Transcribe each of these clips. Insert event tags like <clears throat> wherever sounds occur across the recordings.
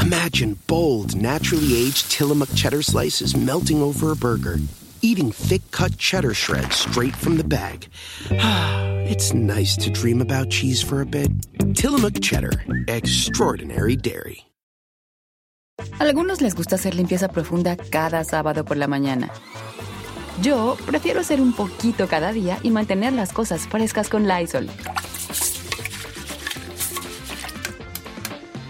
Imagine bold, naturally aged Tillamook cheddar slices melting over a burger, eating thick cut cheddar shreds straight from the bag. <sighs> it's nice to dream about cheese for a bit. Tillamook cheddar, extraordinary dairy. Algunos les gusta hacer limpieza profunda cada sábado por la mañana. Yo prefiero hacer un poquito cada día y mantener las cosas frescas con Lysol.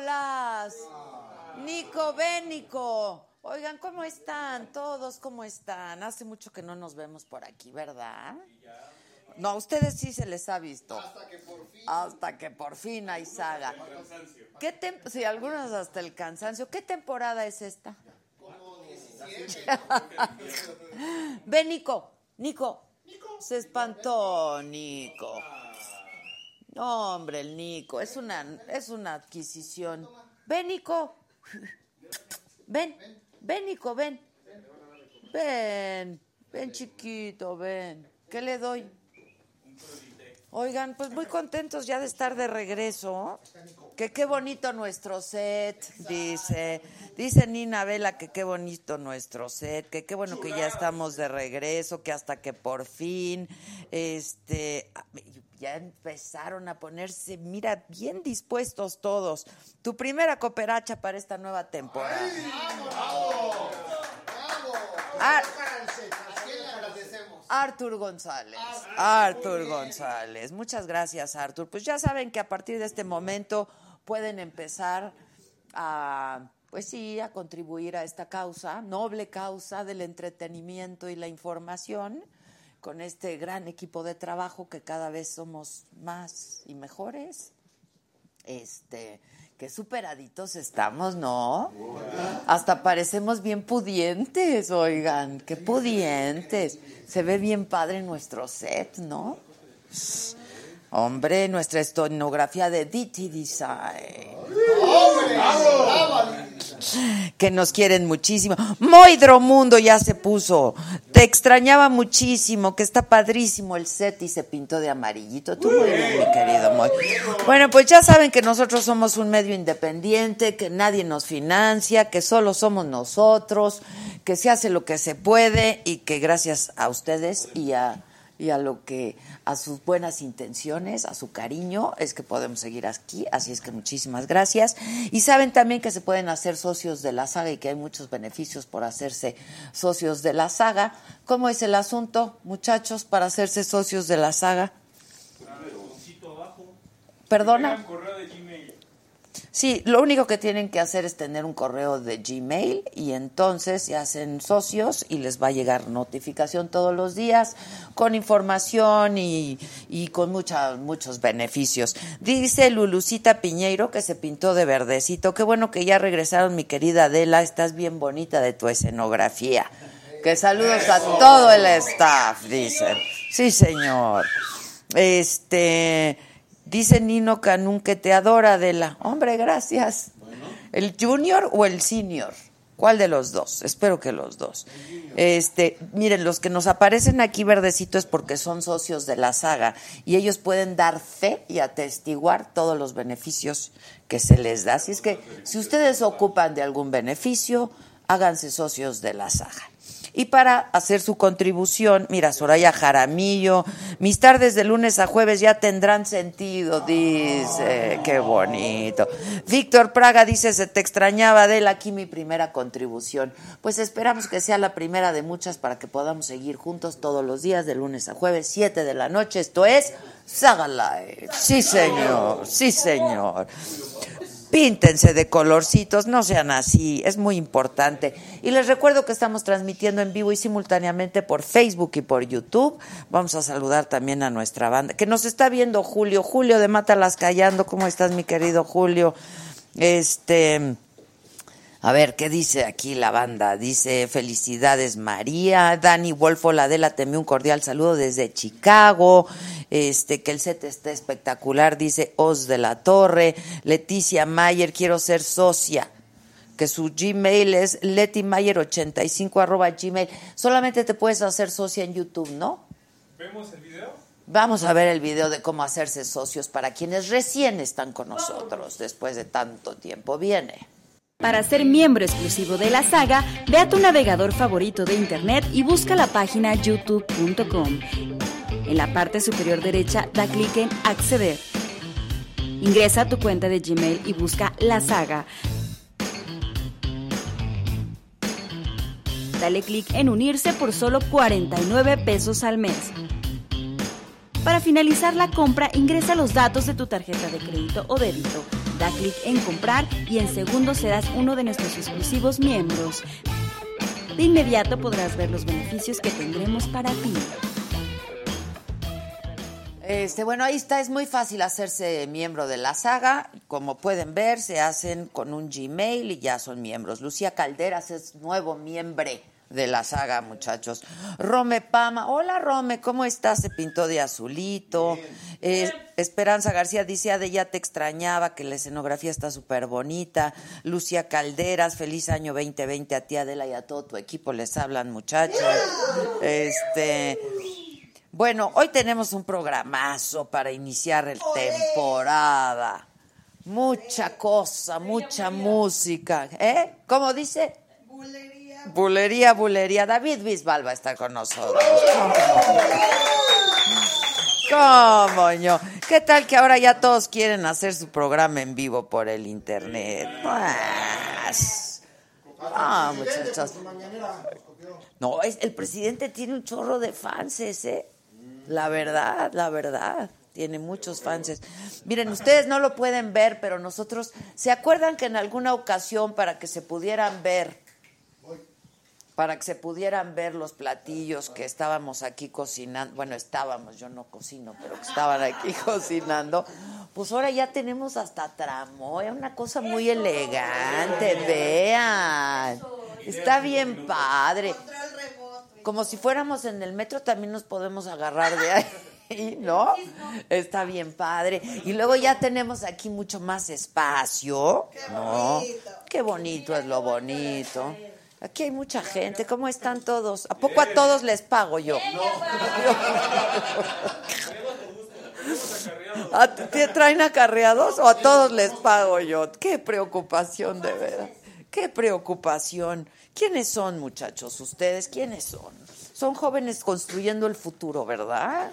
Nicolás. Nico, ven, Nico. Oigan, ¿cómo están? Todos, ¿cómo están? Hace mucho que no nos vemos por aquí, ¿verdad? No, a ustedes sí se les ha visto. Hasta que por fin. Hasta que por fin hay saga. ¿Qué tem- sí, algunos hasta el cansancio. ¿Qué temporada es esta? <laughs> Ven, Nico. Nico. Se espantó, Nico. Hombre, el Nico. Es una, es una adquisición. Ven, Nico. Ven. Ven, Nico, ven. Ven. Ven, chiquito, ven. ¿Qué le doy? Oigan, pues muy contentos ya de estar de regreso. Que qué bonito nuestro set, dice. Dice Nina Vela que qué bonito nuestro set, que qué bueno que ya estamos de regreso, que hasta que por fin, este, ya empezaron a ponerse, mira, bien dispuestos todos. Tu primera cooperacha para esta nueva temporada. Ah, Artur González. Artur González. Muchas gracias, Artur. Pues ya saben que a partir de este momento pueden empezar a, pues sí, a contribuir a esta causa, noble causa del entretenimiento y la información, con este gran equipo de trabajo que cada vez somos más y mejores. Este, qué superaditos estamos, ¿no? Hasta parecemos bien pudientes, oigan, qué pudientes. Se ve bien padre nuestro set, ¿no? Hombre, nuestra estonografía de DT Design. Que nos quieren muchísimo. Moidro Mundo ya se puso. Te extrañaba muchísimo, que está padrísimo el set y se pintó de amarillito. Tú muy bien, mi querido Moy. Bueno, pues ya saben que nosotros somos un medio independiente, que nadie nos financia, que solo somos nosotros, que se hace lo que se puede y que gracias a ustedes y a y a lo que a sus buenas intenciones, a su cariño, es que podemos seguir aquí, así es que muchísimas gracias. Y saben también que se pueden hacer socios de la saga y que hay muchos beneficios por hacerse socios de la saga. ¿Cómo es el asunto, muchachos, para hacerse socios de la saga? ¿Perdona? Sí, lo único que tienen que hacer es tener un correo de Gmail y entonces se hacen socios y les va a llegar notificación todos los días con información y, y con mucha, muchos beneficios. Dice Lulucita Piñeiro que se pintó de verdecito. Qué bueno que ya regresaron, mi querida Adela. Estás bien bonita de tu escenografía. Que saludos a todo el staff, dicen. Sí, señor. Este. Dice Nino Canún que te adora, Adela. Hombre, gracias. ¿El junior o el senior? ¿Cuál de los dos? Espero que los dos. Este, miren, los que nos aparecen aquí verdecito es porque son socios de la saga y ellos pueden dar fe y atestiguar todos los beneficios que se les da. Así es que si ustedes ocupan de algún beneficio, háganse socios de la saga. Y para hacer su contribución, mira, Soraya Jaramillo, mis tardes de lunes a jueves ya tendrán sentido, dice, qué bonito. Víctor Praga dice, se te extrañaba, Adela, aquí mi primera contribución. Pues esperamos que sea la primera de muchas para que podamos seguir juntos todos los días de lunes a jueves, 7 de la noche. Esto es Saga Live. Sí, señor, sí, señor. Píntense de colorcitos, no sean así, es muy importante. Y les recuerdo que estamos transmitiendo en vivo y simultáneamente por Facebook y por YouTube. Vamos a saludar también a nuestra banda, que nos está viendo Julio. Julio de Mátalas Callando, ¿cómo estás, mi querido Julio? Este. A ver, ¿qué dice aquí la banda? Dice, felicidades María, Dani Wolfo, la de la un cordial saludo desde Chicago, este, que el set esté espectacular, dice Os de la Torre, Leticia Mayer, quiero ser socia, que su Gmail es letimayer85 arroba gmail, solamente te puedes hacer socia en YouTube, ¿no? ¿Vemos el video? Vamos a ver el video de cómo hacerse socios para quienes recién están con nosotros después de tanto tiempo. Viene. Para ser miembro exclusivo de la saga, ve a tu navegador favorito de internet y busca la página youtube.com. En la parte superior derecha da clic en Acceder. Ingresa a tu cuenta de Gmail y busca la saga. Dale clic en unirse por solo 49 pesos al mes. Para finalizar la compra, ingresa los datos de tu tarjeta de crédito o débito Da clic en comprar y en segundos serás uno de nuestros exclusivos miembros. De inmediato podrás ver los beneficios que tendremos para ti. Este, bueno, ahí está, es muy fácil hacerse miembro de la saga. Como pueden ver, se hacen con un Gmail y ya son miembros. Lucía Calderas es nuevo miembro de la saga, muchachos. Rome Pama, hola Rome, ¿cómo estás? Se pintó de azulito. Eh, Esperanza García dice, Ade, ya te extrañaba, que la escenografía está súper bonita. Lucia Calderas, feliz año 2020 a ti, Adela, y a todo tu equipo. Les hablan, muchachos. Este... Bueno, hoy tenemos un programazo para iniciar el temporada. Mucha cosa, mucha música. ¿Eh? ¿Cómo dice? Bulería, bulería. David Bisbal va a estar con nosotros. ¿Cómo, ño? ¿Qué tal que ahora ya todos quieren hacer su programa en vivo por el internet? Pues, ah, muchachos. No, es, el presidente tiene un chorro de fans, ¿eh? La verdad, la verdad. Tiene muchos fans. Miren, ustedes no lo pueden ver, pero nosotros, ¿se acuerdan que en alguna ocasión para que se pudieran ver para que se pudieran ver los platillos que estábamos aquí cocinando, bueno, estábamos, yo no cocino, pero que estaban aquí <laughs> cocinando, pues ahora ya tenemos hasta tramo, es una cosa muy elegante, vean, está bien padre. Como si fuéramos en el metro también nos podemos agarrar de ahí. <laughs> ¿no? Está bien padre. Y luego ya tenemos aquí mucho más espacio, ¿no? Qué bonito es lo bonito. Aquí hay mucha gente. ¿Cómo están todos? ¿A poco a todos les pago yo? <laughs> ¿A ¿Te traen acarreados o a todos les pago yo? Qué preocupación de verdad. Qué preocupación. ¿Quiénes son, muchachos? ¿Ustedes quiénes son? Son jóvenes construyendo el futuro, ¿verdad?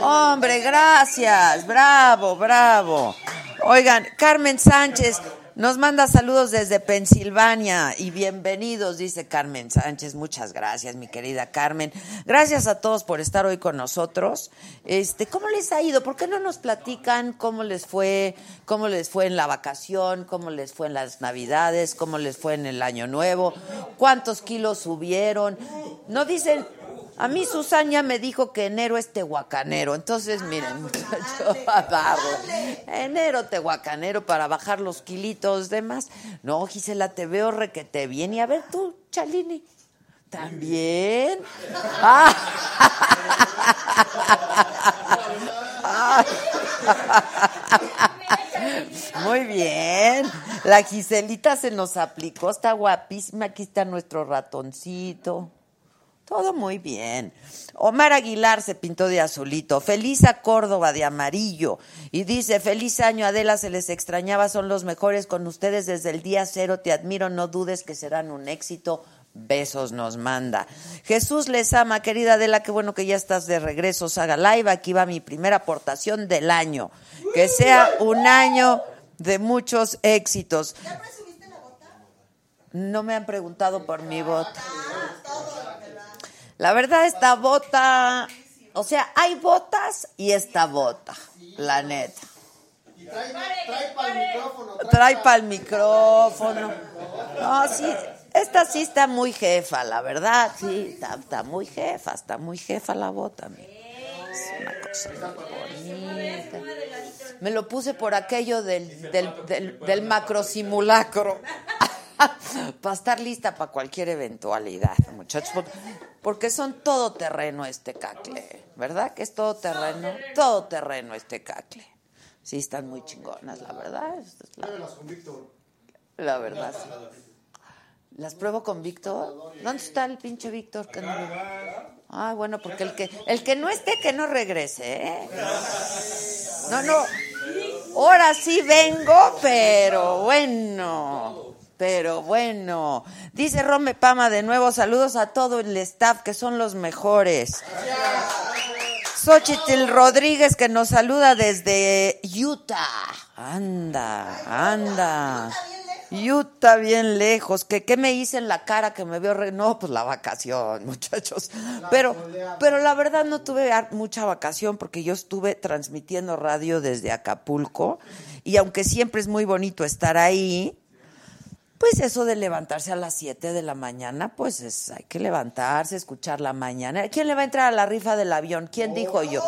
Hombre, gracias. Bravo, bravo. Oigan, Carmen Sánchez, nos manda saludos desde Pensilvania y bienvenidos, dice Carmen Sánchez. Muchas gracias, mi querida Carmen. Gracias a todos por estar hoy con nosotros. Este, ¿cómo les ha ido? ¿Por qué no nos platican cómo les fue, cómo les fue en la vacación, cómo les fue en las Navidades, cómo les fue en el Año Nuevo, cuántos kilos subieron? No dicen a mí Susana me dijo que enero es tehuacanero. Entonces, miren, muchachos, <laughs> enero tehuacanero para bajar los kilitos de más. No, Gisela, te veo requete bien. Y a ver tú, Chalini. ¿También? <laughs> Muy bien. La Giselita se nos aplicó, está guapísima. Aquí está nuestro ratoncito. Todo muy bien. Omar Aguilar se pintó de azulito. Feliz a Córdoba de amarillo. Y dice, feliz año Adela, se les extrañaba, son los mejores con ustedes desde el día cero. Te admiro, no dudes que serán un éxito. Besos nos manda. Jesús les ama, querida Adela, qué bueno que ya estás de regreso. Saga Live, aquí va mi primera aportación del año. Que sea un año de muchos éxitos. ¿Ya presumiste la bota? No me han preguntado por mi bota. La verdad, esta bota, o sea, hay botas y esta bota, la neta. trae, para el micrófono. Trae para el micrófono. No, sí, esta sí está muy jefa, la verdad, sí, está, muy jefa, está muy jefa la bota. Me lo puse por aquello del, del, del, del macro simulacro. <laughs> <laughs> para estar lista para cualquier eventualidad, muchachos, porque son todo terreno este cacle, ¿verdad? Que es todo terreno, todo terreno este cacle. Sí, están muy chingonas, la verdad. La, con Víctor. La verdad, sí. ¿Las pruebo con Víctor? ¿Dónde está el pinche Víctor? Que no... Ah, bueno, porque el que, el que no esté, que no regrese, ¿eh? No, no. Ahora sí vengo, pero bueno. Pero bueno, dice Rome Pama de nuevo, saludos a todo el staff que son los mejores. Xochitl Rodríguez que nos saluda desde Utah. Anda, anda. Utah bien lejos. ¿Qué, ¿Qué me hice en la cara que me veo? Re... No, pues la vacación, <laughs> muchachos. Pero, pero la verdad no tuve mucha vacación porque yo estuve transmitiendo radio desde Acapulco y aunque siempre es muy bonito estar ahí, pues eso de levantarse a las 7 de la mañana, pues es, hay que levantarse, escuchar la mañana. ¿Quién le va a entrar a la rifa del avión? ¿Quién dijo yo?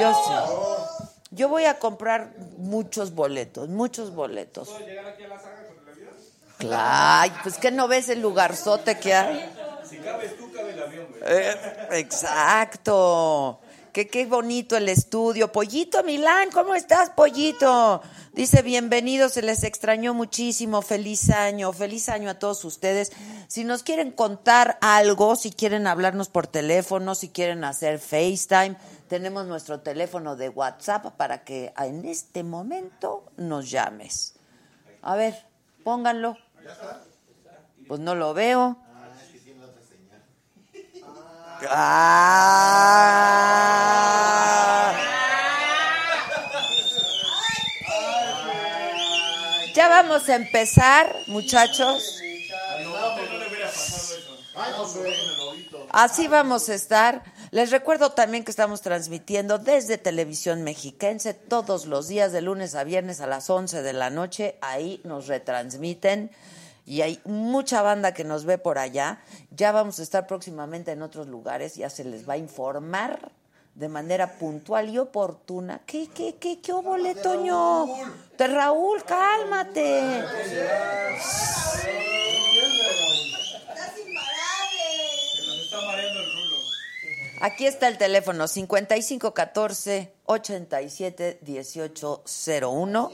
Yo sí. Yo voy a comprar muchos boletos, muchos boletos. ¿Puedo llegar aquí a la saga con el avión? Claro, pues que no ves el lugarzote que hay. Si cabes tú, cabe el avión. Eh, exacto. Que qué bonito el estudio. Pollito Milán, ¿cómo estás, Pollito? Dice, bienvenidos, se les extrañó muchísimo, feliz año, feliz año a todos ustedes. Si nos quieren contar algo, si quieren hablarnos por teléfono, si quieren hacer FaceTime, tenemos nuestro teléfono de WhatsApp para que en este momento nos llames. A ver, pónganlo. Pues no lo veo. Ah. Ya vamos a empezar, muchachos. Así vamos a estar. Les recuerdo también que estamos transmitiendo desde Televisión Mexiquense todos los días de lunes a viernes a las 11 de la noche. Ahí nos retransmiten y hay mucha banda que nos ve por allá. Ya vamos a estar próximamente en otros lugares, ya se les va a informar de manera puntual y oportuna. ¿Qué, qué, qué, qué obole, Toño? De Raúl, cálmate. Aquí está el teléfono 5514 87 1801.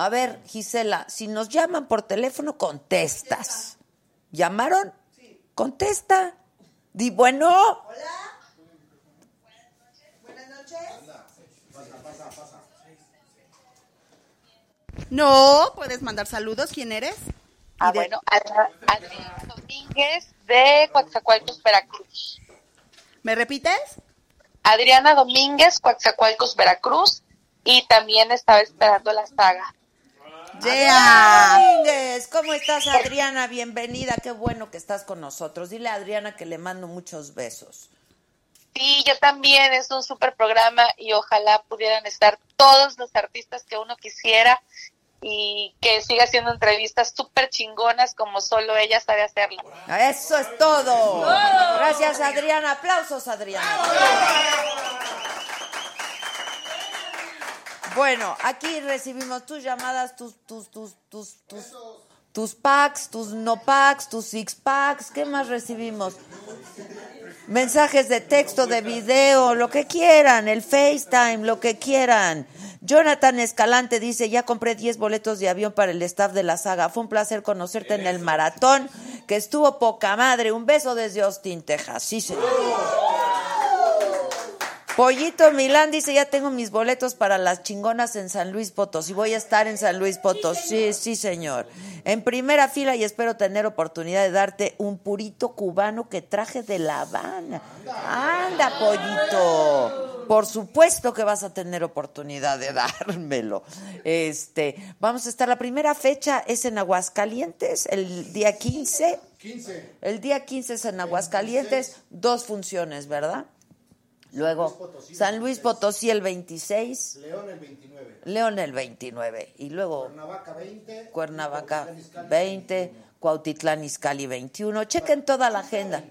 A ver, Gisela, si nos llaman por teléfono, contestas. ¿Llamaron? Sí. Contesta. Di bueno. Hola. Buenas noches. No, puedes mandar saludos. ¿Quién eres? Ah, bueno, Adriana Domínguez de Coatzacoalcos, Veracruz. ¿Me repites? Adriana Domínguez, Coatzacoalcos, Veracruz. Y también estaba esperando la saga. ¿Cómo estás Adriana? Bienvenida, qué bueno que estás con nosotros. Dile a Adriana que le mando muchos besos. Sí, yo también, es un super programa y ojalá pudieran estar todos los artistas que uno quisiera y que siga haciendo entrevistas súper chingonas como solo ella sabe hacerlo. Eso es todo. Gracias Adriana, aplausos Adriana. Bueno, aquí recibimos tus llamadas, tus, tus, tus, tus, tus, tus packs, tus no packs, tus six packs. ¿Qué más recibimos? Mensajes de texto, de video, lo que quieran, el FaceTime, lo que quieran. Jonathan Escalante dice, ya compré 10 boletos de avión para el staff de la saga. Fue un placer conocerte en el maratón. que estuvo poca madre. Un beso desde Austin, Texas. Sí, señor. Pollito Milán dice, ya tengo mis boletos para las chingonas en San Luis Potosí. Voy a estar en San Luis Potosí, sí, sí, señor. En primera fila y espero tener oportunidad de darte un purito cubano que traje de La Habana. Anda, pollito. Por supuesto que vas a tener oportunidad de dármelo. Este, vamos a estar, la primera fecha es en Aguascalientes, el día 15. 15. El día 15 es en Aguascalientes, dos funciones, ¿verdad? Luego, San Luis Potosí el 26. León el 29. León el 29. Y luego. Cuernavaca 20. Cuernavaca 20. Cuautitlán Izcalli 21. Chequen toda la agenda.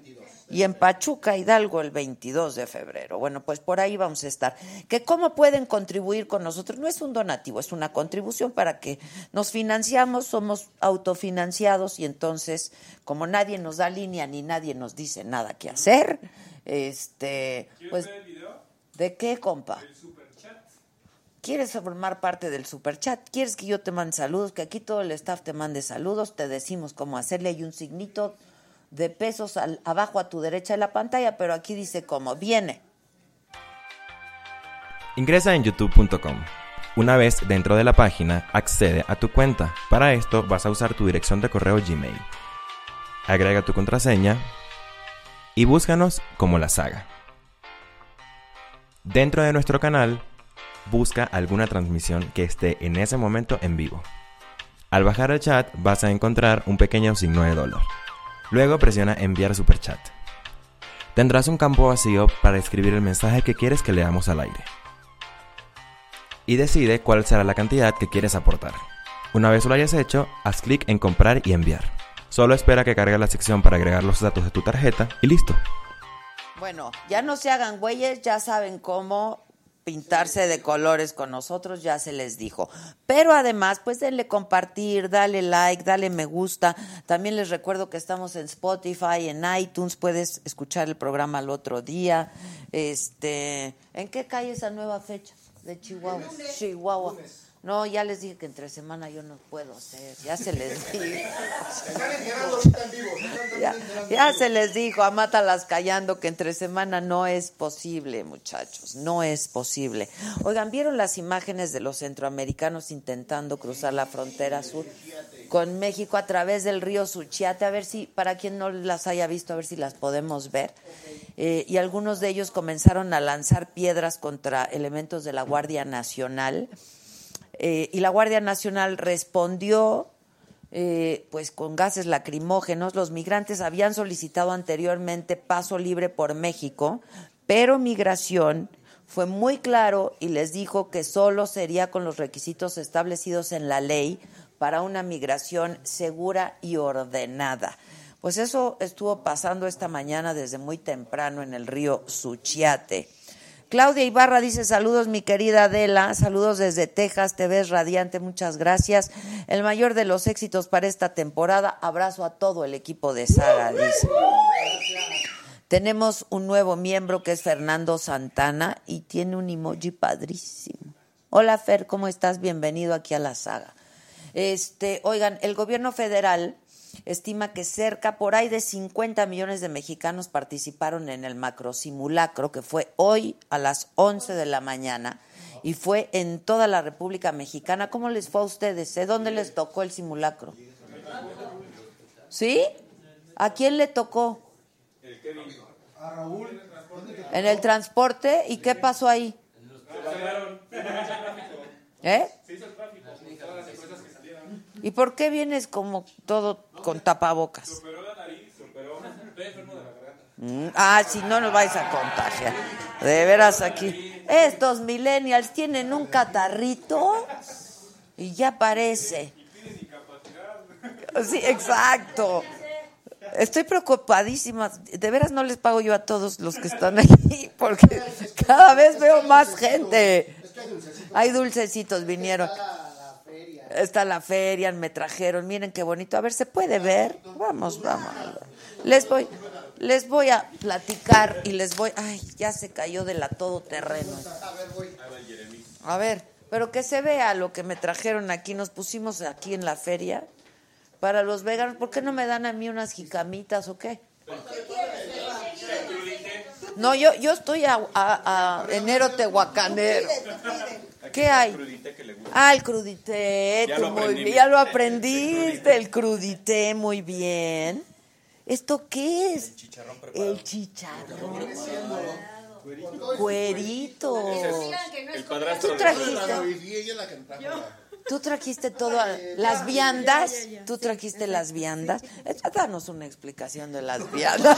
Y en Pachuca, Hidalgo, el 22 de febrero. Bueno, pues por ahí vamos a estar. Que cómo pueden contribuir con nosotros. No es un donativo, es una contribución para que nos financiamos, somos autofinanciados y entonces, como nadie nos da línea ni nadie nos dice nada que hacer, este, pues, ver el video? ¿de qué, compa? El superchat. ¿Quieres formar parte del superchat? ¿Quieres que yo te mande saludos? Que aquí todo el staff te mande saludos. Te decimos cómo hacerle. Hay un signito de pesos al- abajo a tu derecha de la pantalla, pero aquí dice cómo. Viene. Ingresa en youtube.com. Una vez dentro de la página, accede a tu cuenta. Para esto vas a usar tu dirección de correo Gmail. Agrega tu contraseña y búscanos como la saga. Dentro de nuestro canal, busca alguna transmisión que esté en ese momento en vivo. Al bajar el chat vas a encontrar un pequeño signo de dólar. Luego presiona enviar superchat. Tendrás un campo vacío para escribir el mensaje que quieres que leamos al aire. Y decide cuál será la cantidad que quieres aportar. Una vez lo hayas hecho, haz clic en comprar y enviar. Solo espera que cargue la sección para agregar los datos de tu tarjeta y listo. Bueno, ya no se hagan güeyes, ya saben cómo pintarse de colores con nosotros, ya se les dijo. Pero además, pues denle compartir, dale like, dale me gusta. También les recuerdo que estamos en Spotify, en iTunes, puedes escuchar el programa al otro día. Este, ¿en qué cae esa nueva fecha de Chihuahua? Chihuahua. No, ya les dije que entre semana yo no puedo hacer, ya se les <laughs> dijo. Están enterando. Están Ya, enterando ya en se les dijo a Mátalas Callando que entre semana no es posible, muchachos, no es posible. Oigan, ¿vieron las imágenes de los centroamericanos intentando cruzar la frontera sur con México a través del río Suchiate? A ver si, para quien no las haya visto, a ver si las podemos ver. Eh, y algunos de ellos comenzaron a lanzar piedras contra elementos de la Guardia Nacional. Eh, y la Guardia Nacional respondió eh, pues con gases lacrimógenos. Los migrantes habían solicitado anteriormente paso libre por México, pero migración fue muy claro y les dijo que solo sería con los requisitos establecidos en la ley para una migración segura y ordenada. Pues eso estuvo pasando esta mañana desde muy temprano en el río Suchiate. Claudia Ibarra dice saludos mi querida Adela, saludos desde Texas, te ves radiante, muchas gracias. El mayor de los éxitos para esta temporada, abrazo a todo el equipo de Saga, dice. Tenemos un nuevo miembro que es Fernando Santana y tiene un emoji padrísimo. Hola Fer, ¿cómo estás? Bienvenido aquí a la saga. Este, oigan, el gobierno federal estima que cerca por ahí de 50 millones de mexicanos participaron en el macro simulacro que fue hoy a las 11 de la mañana y fue en toda la República Mexicana. ¿Cómo les fue a ustedes? ¿De dónde les tocó el simulacro? ¿Sí? ¿A quién le tocó? A Raúl. En el transporte. ¿Y qué pasó ahí? ¿Eh? ¿Y por qué vienes como todo con tapabocas? Mm, Ah, si no nos vais a contagiar. De veras aquí. Estos millennials tienen un catarrito y ya parece. Sí, exacto. Estoy preocupadísima. De veras no les pago yo a todos los que están aquí porque cada vez veo más gente. Hay dulcecitos, vinieron. Está la feria, me trajeron. Miren qué bonito. A ver, ¿se puede ver? Vamos, vamos. Les voy, les voy a platicar y les voy. Ay, ya se cayó de la todoterreno. A ver, pero que se vea lo que me trajeron aquí. Nos pusimos aquí en la feria. Para los veganos, ¿por qué no me dan a mí unas jicamitas o qué? No, yo, yo estoy a, a, a enero tehuacanero. ¿Qué hay? Ah, el crudité, tú muy bien, ya lo aprendiste, el crudité, muy bien. ¿Esto qué es? El chicharrón. Cuerito. El padrastro Tú de trajiste, tú trajiste todo, las viandas, tú trajiste las viandas. Eh, Danos una explicación de las viandas.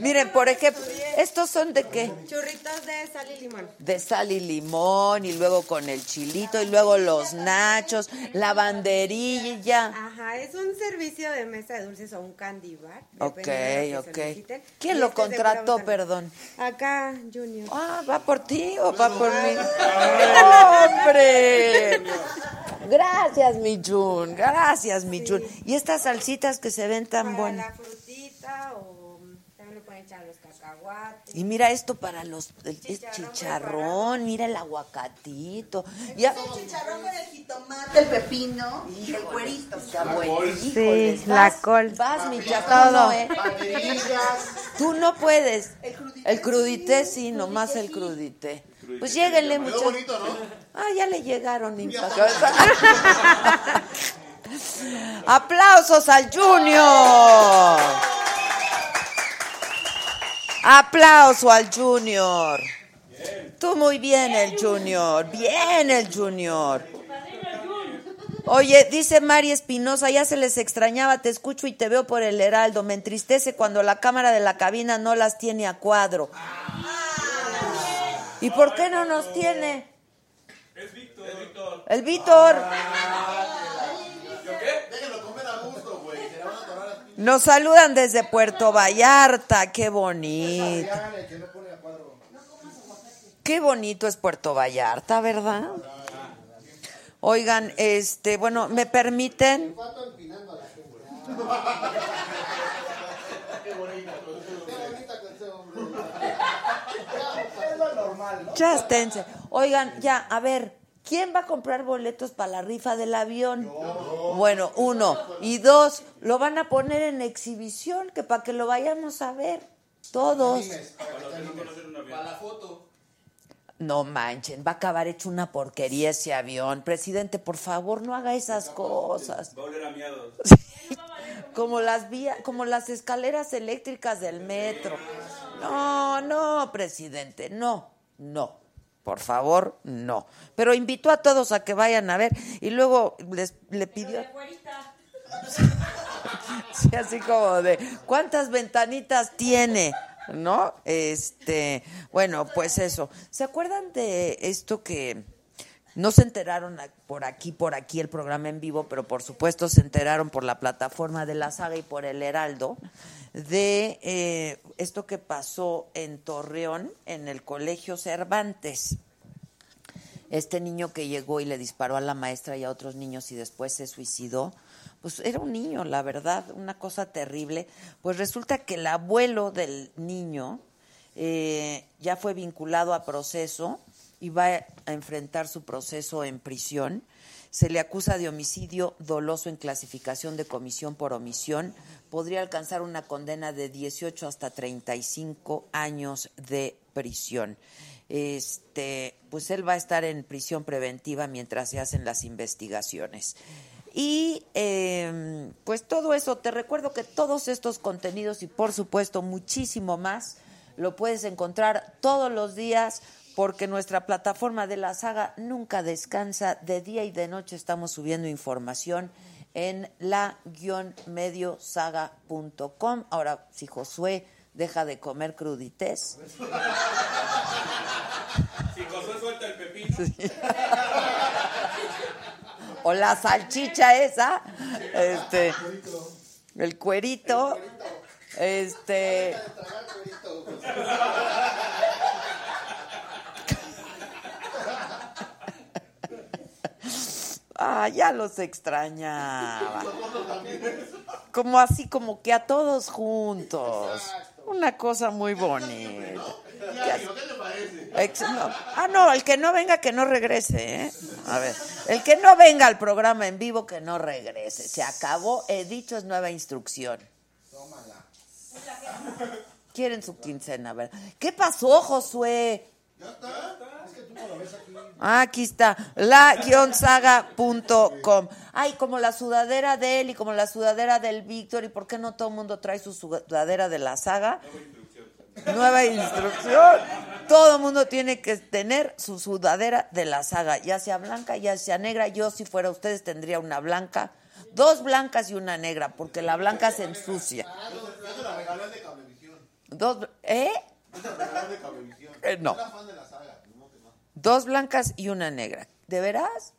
Miren, por ejemplo, ¿estos son de qué? Churritos de sal y limón. de sal y limón y luego con el chilito y luego los nachos, la banderilla. Ajá, es un servicio de mesa de dulces o un candy bar. Ok, dependiendo de lo que ok. soliciten. ¿Quién Y lo este contrató, perdón? Acá, Junior. Ah, ¿va por ti o va por mí? <laughs> ¡Hombre! Gracias, mi Jun. Gracias, mi Jun. Y estas salsitas que se ven tan Para buenas. la frutita o mm, también le pueden echar los cacahuates. Y mira esto para los el, es chicharrón, mira el aguacatito. Ya, Chicharrón con el jitomate, el pepino y el cuerito. Está bueno. Sí, la vas- col. Vas, mi Todo. chato, ¿eh? Tú no puedes. El crudité, sí, nomás el crudité. Pues lléguenle, muchachos. Ah, ya le llegaron. impactados. <laughs> ¡Aplausos al Junior! ¡Aplauso al Junior! Tú muy bien, el Junior. Bien, el Junior. Oye, dice Mari Espinosa, ya se les extrañaba, te escucho y te veo por el heraldo. Me entristece cuando la cámara de la cabina no las tiene a cuadro. ¿Y por qué no nos tiene? Es Víctor. El Víctor. Déjenlo comer a gusto, güey. Se le van a atorar a Nos saludan desde Puerto Vallarta. Qué bonito. Qué bonito es Puerto Vallarta, ¿verdad? Oigan, este, bueno, ¿me permiten? <laughs> Qué bonita canción. Qué bonita canción, hombre. <laughs> Es lo normal, ¿no? Ya esténse. Oigan, ya, a ver, ¿quién va a comprar boletos para la rifa del avión? Bueno, uno. Y dos, lo van a poner en exhibición, que para que lo vayamos a ver. Todos. Para la foto. No manchen, va a acabar hecho una porquería ese avión. Presidente, por favor, no haga esas cosas. Va a oler a miados. <laughs> Como las vías, como las escaleras eléctricas del metro. No, no, presidente, no, no. Por favor, no. Pero invitó a todos a que vayan a ver y luego les le pidió <laughs> Sí, así como de ¿cuántas ventanitas tiene? ¿No? Este, bueno, pues eso. ¿Se acuerdan de esto que no se enteraron por aquí, por aquí el programa en vivo, pero por supuesto se enteraron por la plataforma de la saga y por el Heraldo, de eh, esto que pasó en Torreón, en el Colegio Cervantes. Este niño que llegó y le disparó a la maestra y a otros niños y después se suicidó, pues era un niño, la verdad, una cosa terrible. Pues resulta que el abuelo del niño eh, ya fue vinculado a proceso y va a enfrentar su proceso en prisión. Se le acusa de homicidio doloso en clasificación de comisión por omisión. Podría alcanzar una condena de 18 hasta 35 años de prisión. Este, pues él va a estar en prisión preventiva mientras se hacen las investigaciones. Y eh, pues todo eso, te recuerdo que todos estos contenidos y por supuesto muchísimo más lo puedes encontrar todos los días porque nuestra plataforma de la saga nunca descansa. De día y de noche estamos subiendo información en la-mediosaga.com. Ahora, si Josué deja de comer crudités. Si Josué suelta el pepino. o la salchicha esa, este, el cuerito, este, ah, ya los extrañaba, como así, como que a todos juntos, una cosa muy bonita. ¿Qué, te parece? Ah, no, el que no venga, que no regrese, ¿eh? A ver, el que no venga al programa en vivo, que no regrese. Se acabó, he dicho, es nueva instrucción. Tómala. Quieren su quincena, ver. ¿Qué pasó, Josué? Ya está. Ah, aquí está, la-saga.com. Ay, como la sudadera de él y como la sudadera del Víctor, ¿y por qué no todo el mundo trae su sudadera de la saga? Nueva instrucción. Todo el mundo tiene que tener su sudadera de la saga, ya sea blanca, ya sea negra. Yo, si fuera ustedes, tendría una blanca, dos blancas y una negra, porque la blanca se ensucia. Dos, ¿Eh? Eh, no. Dos blancas y una negra. ¿De veras?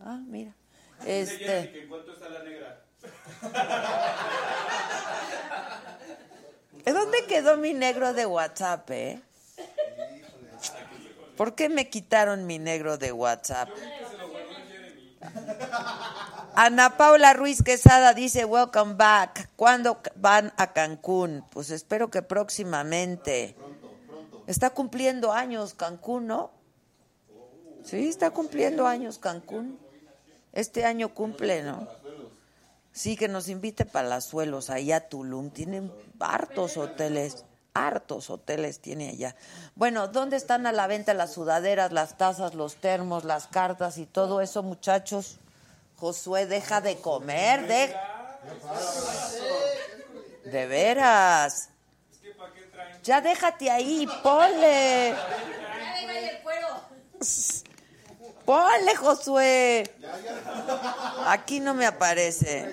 Ah, mira. Este. ¿Cuánto está la negra? ¿Dónde quedó mi negro de WhatsApp, eh? ¿Por qué me quitaron mi negro de WhatsApp? Ana Paula Ruiz Quesada dice, welcome back. ¿Cuándo van a Cancún? Pues espero que próximamente. Está cumpliendo años Cancún, ¿no? Sí, está cumpliendo años Cancún. Este año cumple, ¿no? Sí, que nos invite Palazuelos, allá a Tulum. Tienen hartos hoteles, hartos hoteles tiene allá. Bueno, ¿dónde están a la venta las sudaderas, las tazas, los termos, las cartas y todo eso, muchachos? Josué, deja de comer, de... De veras. Ya déjate ahí, ponle. <laughs> Ponle, Josué. Aquí no me aparece.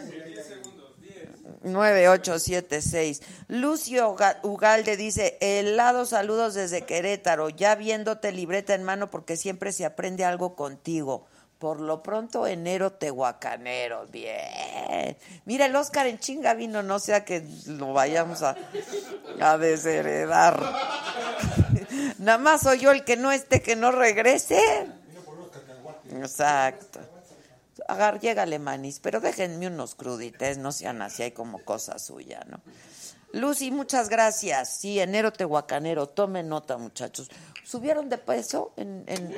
9876. Lucio Ugalde dice, helado saludos desde Querétaro, ya viéndote libreta en mano porque siempre se aprende algo contigo. Por lo pronto, enero tehuacanero. Bien. Mira, el Oscar en chinga vino, no sea que lo vayamos a, a desheredar. <laughs> Nada más soy yo el que no esté, que no regrese. Exacto. Agar, llégale, manis, pero déjenme unos crudites, no sean así, hay como cosa suya, ¿no? Lucy, muchas gracias. Sí, enero tehuacanero, tomen nota, muchachos. ¿Subieron de peso en, en...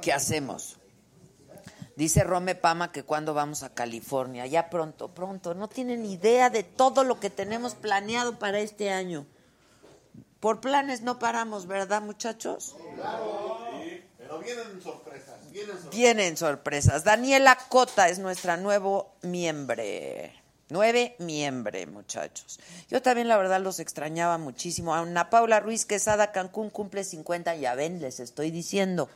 ¿Qué hacemos? Dice Rome Pama que cuando vamos a California, ya pronto, pronto. No tienen idea de todo lo que tenemos planeado para este año. Por planes no paramos, ¿verdad, muchachos? Pero vienen sorpresas, vienen sorpresas. Vienen sorpresas. Daniela Cota es nuestra nuevo miembro. Nueve miembros, muchachos. Yo también, la verdad, los extrañaba muchísimo. Ana Paula Ruiz Quesada Cancún cumple 50, ya ven, les estoy diciendo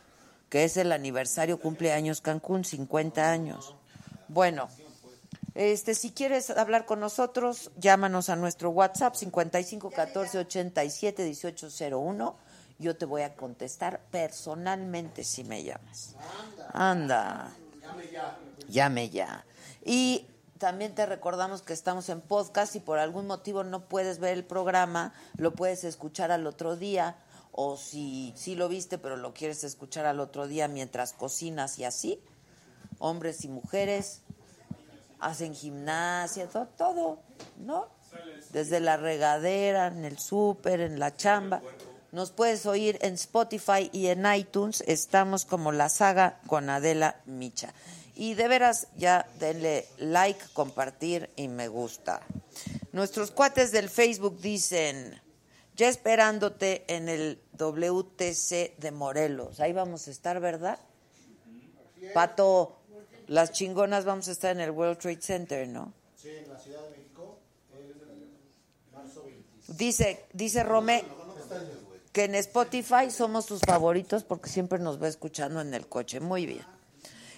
que es el aniversario, cumpleaños Cancún, 50 años. Bueno, este, si quieres hablar con nosotros, llámanos a nuestro WhatsApp 55 14 87 1801. Yo te voy a contestar personalmente si me llamas. Anda. Llame ya. Llame ya. Y también te recordamos que estamos en podcast y por algún motivo no puedes ver el programa, lo puedes escuchar al otro día o si sí lo viste pero lo quieres escuchar al otro día mientras cocinas y así, hombres y mujeres hacen gimnasia, todo, todo ¿no? Desde la regadera, en el súper, en la chamba. Nos puedes oír en Spotify y en iTunes. Estamos como la saga con Adela Micha. Y de veras, ya denle like, compartir y me gusta. Nuestros cuates del Facebook dicen, ya esperándote en el WTC de Morelos. Ahí vamos a estar, ¿verdad? Pato, las chingonas vamos a estar en el World Trade Center, ¿no? Sí, en la Ciudad de México, marzo 26. Dice, dice Rome que en Spotify somos sus favoritos porque siempre nos va escuchando en el coche. Muy bien.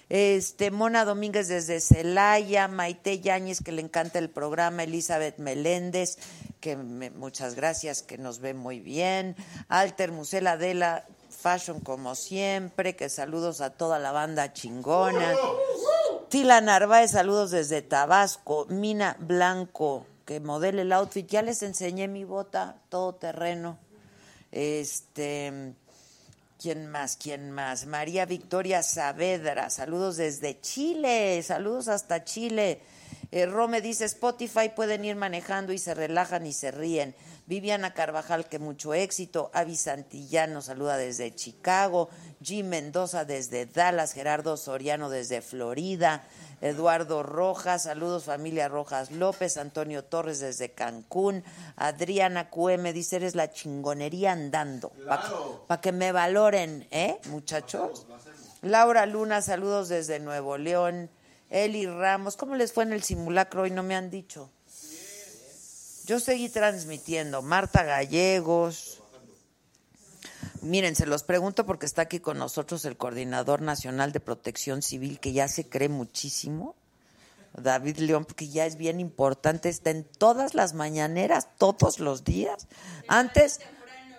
Este, Mona Domínguez desde Celaya, Maite Yáñez, que le encanta el programa, Elizabeth Meléndez, que muchas gracias, que nos ve muy bien, Alter Musela la Fashion como siempre, que saludos a toda la banda chingona. Tila Narváez, saludos desde Tabasco, Mina Blanco, que modele el outfit, ya les enseñé mi bota, todo terreno. Este, ¿Quién más? ¿Quién más? María Victoria Saavedra, saludos desde Chile, saludos hasta Chile. Eh, Rome dice, Spotify pueden ir manejando y se relajan y se ríen. Viviana Carvajal, que mucho éxito. Avi Santillano saluda desde Chicago. Jim Mendoza desde Dallas. Gerardo Soriano desde Florida. Eduardo Rojas, saludos familia Rojas López, Antonio Torres desde Cancún, Adriana QM dice, eres la chingonería andando, para que me valoren, ¿eh, muchachos? Laura Luna, saludos desde Nuevo León, Eli Ramos, ¿cómo les fue en el simulacro hoy? No me han dicho. Yo seguí transmitiendo, Marta Gallegos, Miren, se los pregunto porque está aquí con nosotros el Coordinador Nacional de Protección Civil, que ya se cree muchísimo. David León, porque ya es bien importante, está en todas las mañaneras, todos los días. Antes,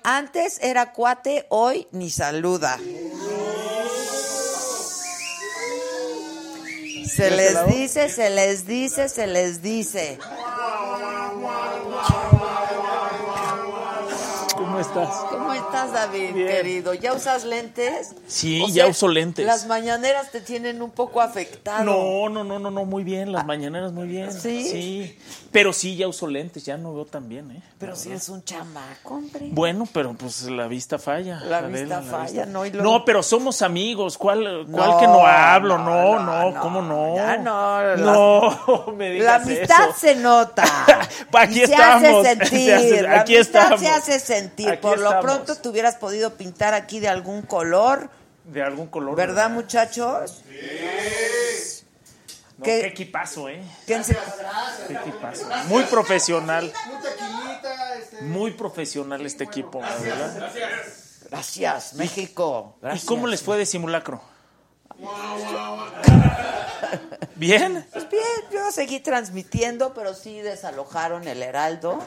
antes era cuate, hoy ni saluda. Se les dice, se les dice, se les dice. ¿Cómo estás? ¿Cómo estás, David, querido? ¿Ya usas lentes? Sí, ya uso lentes. Las mañaneras te tienen un poco afectado. No, no, no, no, no, muy bien, las mañaneras muy bien. ¿Sí? Sí. Pero sí, ya uso lentes, ya no veo tan bien, ¿eh? Pero si es un chamaco, hombre. Bueno, pero pues la vista falla. La vista falla, ¿no? Y No, pero somos amigos. ¿Cuál, cuál que no hablo? No, no, ¿cómo no? Ya no, No, <laughs> me La digas amistad eso. se nota. <laughs> Aquí Y se estamos. <laughs> hace sentir. Se hace- la aquí amistad estamos. se hace sentir. Aquí Por lo estamos. Pronto te hubieras podido pintar aquí de algún color, De algún color. ¿verdad, muchachos? No, ¿Qué- qué equipazo, ¿eh? ¿Qué equipazo. Muy profesional. Este. Muy profesional este equipo, ¿verdad? Gracias, México. ¿Y Gracias. cómo les fue de simulacro? ¿Bien? Pues bien, yo seguí transmitiendo, pero sí desalojaron el Heraldo.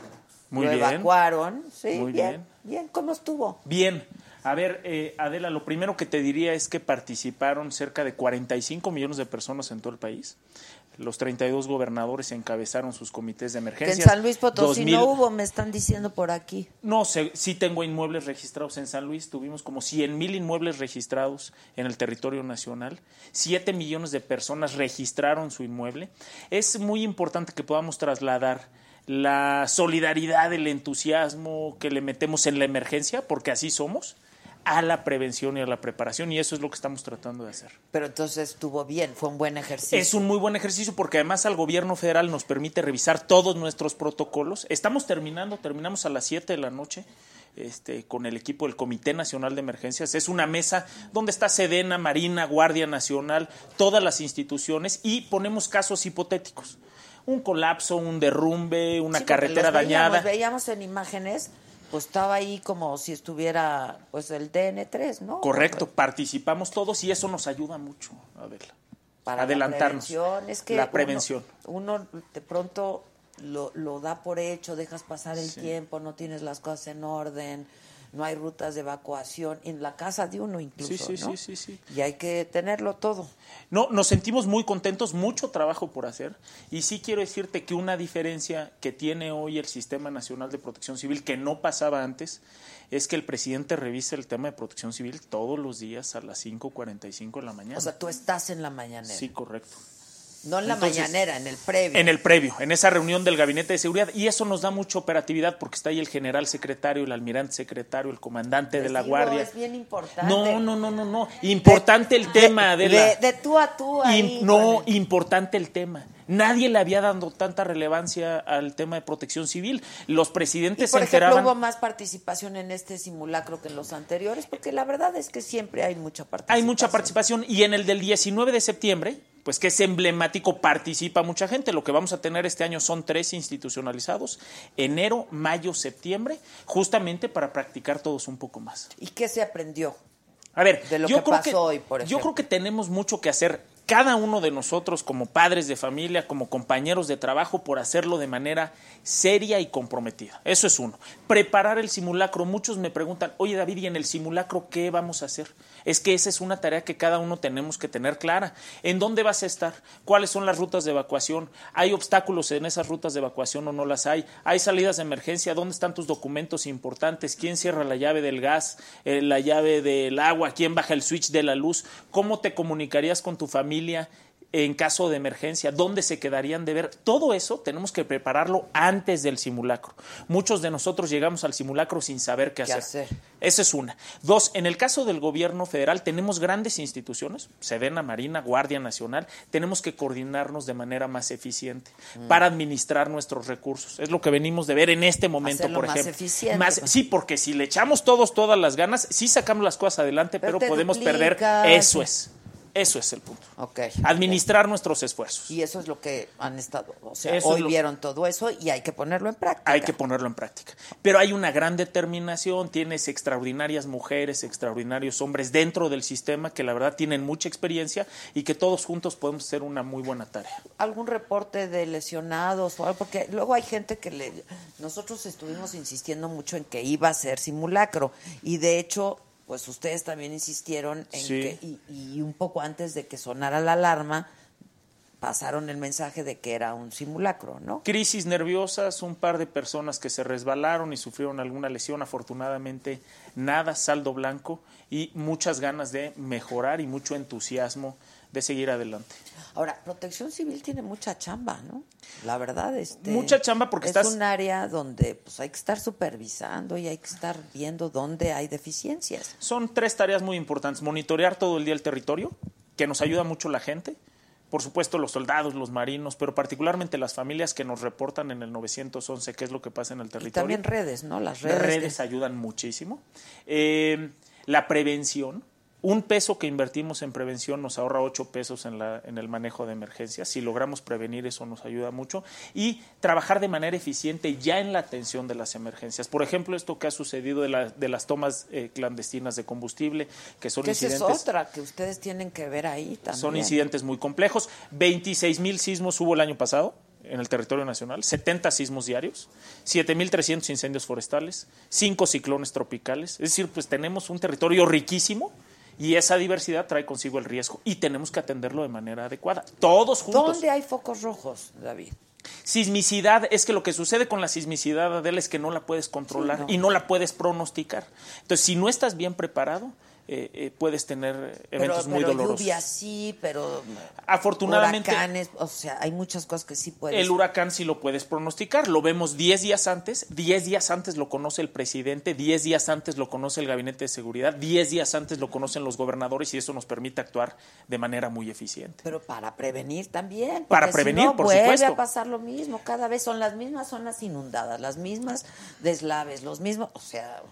Muy lo bien. evacuaron. Sí, Muy bien, bien. bien. ¿Cómo estuvo? Bien. A ver, eh, Adela, lo primero que te diría es que participaron cerca de 45 millones de personas en todo el país. Los 32 gobernadores encabezaron sus comités de Que en emergencia. San Luis Potosí 2000 no hubo, me están diciendo por aquí. No sé, sí tengo inmuebles registrados en San Luis. Tuvimos como 100 mil inmuebles registrados en el territorio nacional. 7 millones de personas registraron su inmueble. Es muy importante que podamos trasladar la solidaridad, el entusiasmo que le metemos en la emergencia, porque así somos, a la prevención y a la preparación. Y eso es lo que estamos tratando de hacer. Pero entonces estuvo bien, fue un buen ejercicio. Es un muy buen ejercicio porque además al gobierno federal nos permite revisar todos nuestros protocolos. Estamos terminando, terminamos a las 7 de la noche este, con el equipo del Comité Nacional de Emergencias. Es una mesa donde está Sedena, Marina, Guardia Nacional, todas las instituciones y ponemos casos hipotéticos. Un colapso, un derrumbe, una Sí, carretera los veíamos, dañada. Veíamos en imágenes, pues estaba ahí como si estuviera pues el DN3, ¿no? Correcto, participamos todos y eso nos ayuda mucho, Adela. Para adelantarnos. La prevención. Es que La uno- prevención. Uno, de pronto lo, lo da por hecho, dejas pasar el tiempo, no tienes las cosas en orden, no hay rutas de evacuación, en la casa de uno incluso, Sí, sí, ¿no? sí, sí, sí. Y hay que tenerlo todo. No, nos sentimos muy contentos, mucho trabajo por hacer. Y sí quiero decirte que una diferencia que tiene hoy el Sistema Nacional de Protección Civil, que no pasaba antes, es que el presidente revisa el tema de protección civil todos los días a las 5.45 de la mañana. O sea, tú estás en la mañanera. sí, correcto. No en la Entonces, mañanera, en el previo. En el previo, en esa reunión del Gabinete de Seguridad. Y eso nos da mucha operatividad porque está ahí el general secretario, el almirante secretario, el comandante de la digo, Guardia. Es bien importante. No, no, no, no, no. Importante el tema. De, de tú a tú ahí. No, el- importante el tema. Nadie le había dado tanta relevancia al tema de protección civil. Los Y presidentes por se ejemplo, enteraban. hubo más participación en este simulacro que en los anteriores, porque la verdad es que siempre hay mucha participación. Hay mucha participación y en el del 19 de septiembre, pues que es emblemático, participa mucha gente. Lo que vamos a tener este año son tres institucionalizados, enero, mayo, septiembre, justamente para practicar todos un poco más. ¿Y qué se aprendió? A ver, De lo yo que creo pasó que, hoy, por yo ejemplo. creo que tenemos mucho que hacer cada uno de nosotros como padres de familia, como compañeros de trabajo, por hacerlo de manera seria y comprometida. Eso es uno. Preparar el simulacro. Muchos me preguntan, oye David, ¿y en el simulacro qué vamos a hacer? Es que esa es una tarea que cada uno tenemos que tener clara. ¿En dónde vas a estar? ¿Cuáles son las rutas de evacuación? ¿Hay obstáculos en esas rutas de evacuación o no las hay? ¿Hay salidas de emergencia? ¿Dónde están tus documentos importantes? ¿Quién cierra la llave del gas, eh, la llave del agua? ¿Quién baja el switch de la luz? ¿Cómo te comunicarías con tu familia? En caso de emergencia, dónde se quedarían de ver. Todo eso tenemos que prepararlo antes del simulacro. Muchos de nosotros llegamos al simulacro sin saber qué, hacer. Esa es una. Dos, en el caso del gobierno federal tenemos grandes instituciones, Sedena, Marina, Guardia Nacional, tenemos que coordinarnos de manera más eficiente mm. para administrar nuestros recursos. Es lo que venimos de ver en este momento, por ejemplo. Eficiente, más, sí, porque si le echamos todos todas las ganas, sí sacamos las cosas adelante, pero, podemos perder. Eso es. Eso es el punto. Okay, Administrar nuestros esfuerzos. Y eso es lo que han estado, o sea, hoy vieron todo eso y hay que ponerlo en práctica. Hay que ponerlo en práctica. Pero hay una gran determinación, tienes extraordinarias mujeres, extraordinarios hombres dentro del sistema que la verdad tienen mucha experiencia y que todos juntos podemos hacer una muy buena tarea. ¿Algún reporte de lesionados o algo? Porque luego hay gente que le... Nosotros estuvimos insistiendo mucho en que iba a ser simulacro y de hecho pues ustedes también insistieron en que, y, un poco antes de que sonara la alarma, pasaron el mensaje de que era un simulacro, ¿no? Crisis nerviosas, un par de personas que se resbalaron y sufrieron alguna lesión, afortunadamente nada, saldo blanco y muchas ganas de mejorar y mucho entusiasmo de seguir adelante. Ahora, Protección Civil tiene mucha chamba, ¿no? La verdad, este, mucha chamba porque es un área donde pues, hay que estar supervisando y hay que estar viendo dónde hay deficiencias. Son tres tareas muy importantes: monitorear todo el día el territorio, que nos ayuda mucho la gente. Por supuesto, los soldados, los marinos, pero particularmente las familias que nos reportan en el 911 qué es lo que pasa en el territorio. Y también redes, ¿no? Las redes. Redes ayudan muchísimo. Eh, la prevención, un peso que invertimos en prevención nos ahorra ocho pesos en, la, en el manejo de emergencias. Si logramos prevenir eso nos ayuda mucho. Y trabajar de manera eficiente ya en la atención de las emergencias. Por ejemplo, esto que ha sucedido de, de las tomas eh, clandestinas de combustible, que son incidentes... es otra que ustedes tienen que ver ahí también. Son incidentes muy complejos. 26 mil sismos hubo el año pasado en el territorio nacional, 70 sismos diarios, 7.300 incendios forestales, 5 ciclones tropicales. Es decir, pues tenemos un territorio riquísimo y esa diversidad trae consigo el riesgo y tenemos que atenderlo de manera adecuada. Todos juntos. ¿Dónde hay focos rojos, David? Sismicidad es que lo que sucede con la sismicidad, Adela, es que no la puedes controlar y no la puedes pronosticar. Entonces, si no estás bien preparado, eh, eh, puedes tener eventos muy dolorosos. Lluvia sí, pero afortunadamente huracanes, o sea, hay muchas cosas que sí puedes. El huracán sí lo puedes pronosticar, lo vemos 10 días antes, 10 días antes lo conoce el presidente, 10 días antes lo conoce el gabinete de seguridad, 10 días antes lo conocen los gobernadores y eso nos permite actuar de manera muy eficiente. Pero para prevenir también, para prevenir, si no, por vuelve a pasar lo mismo, cada vez son las mismas zonas inundadas, las mismas deslaves, los mismos, o sea,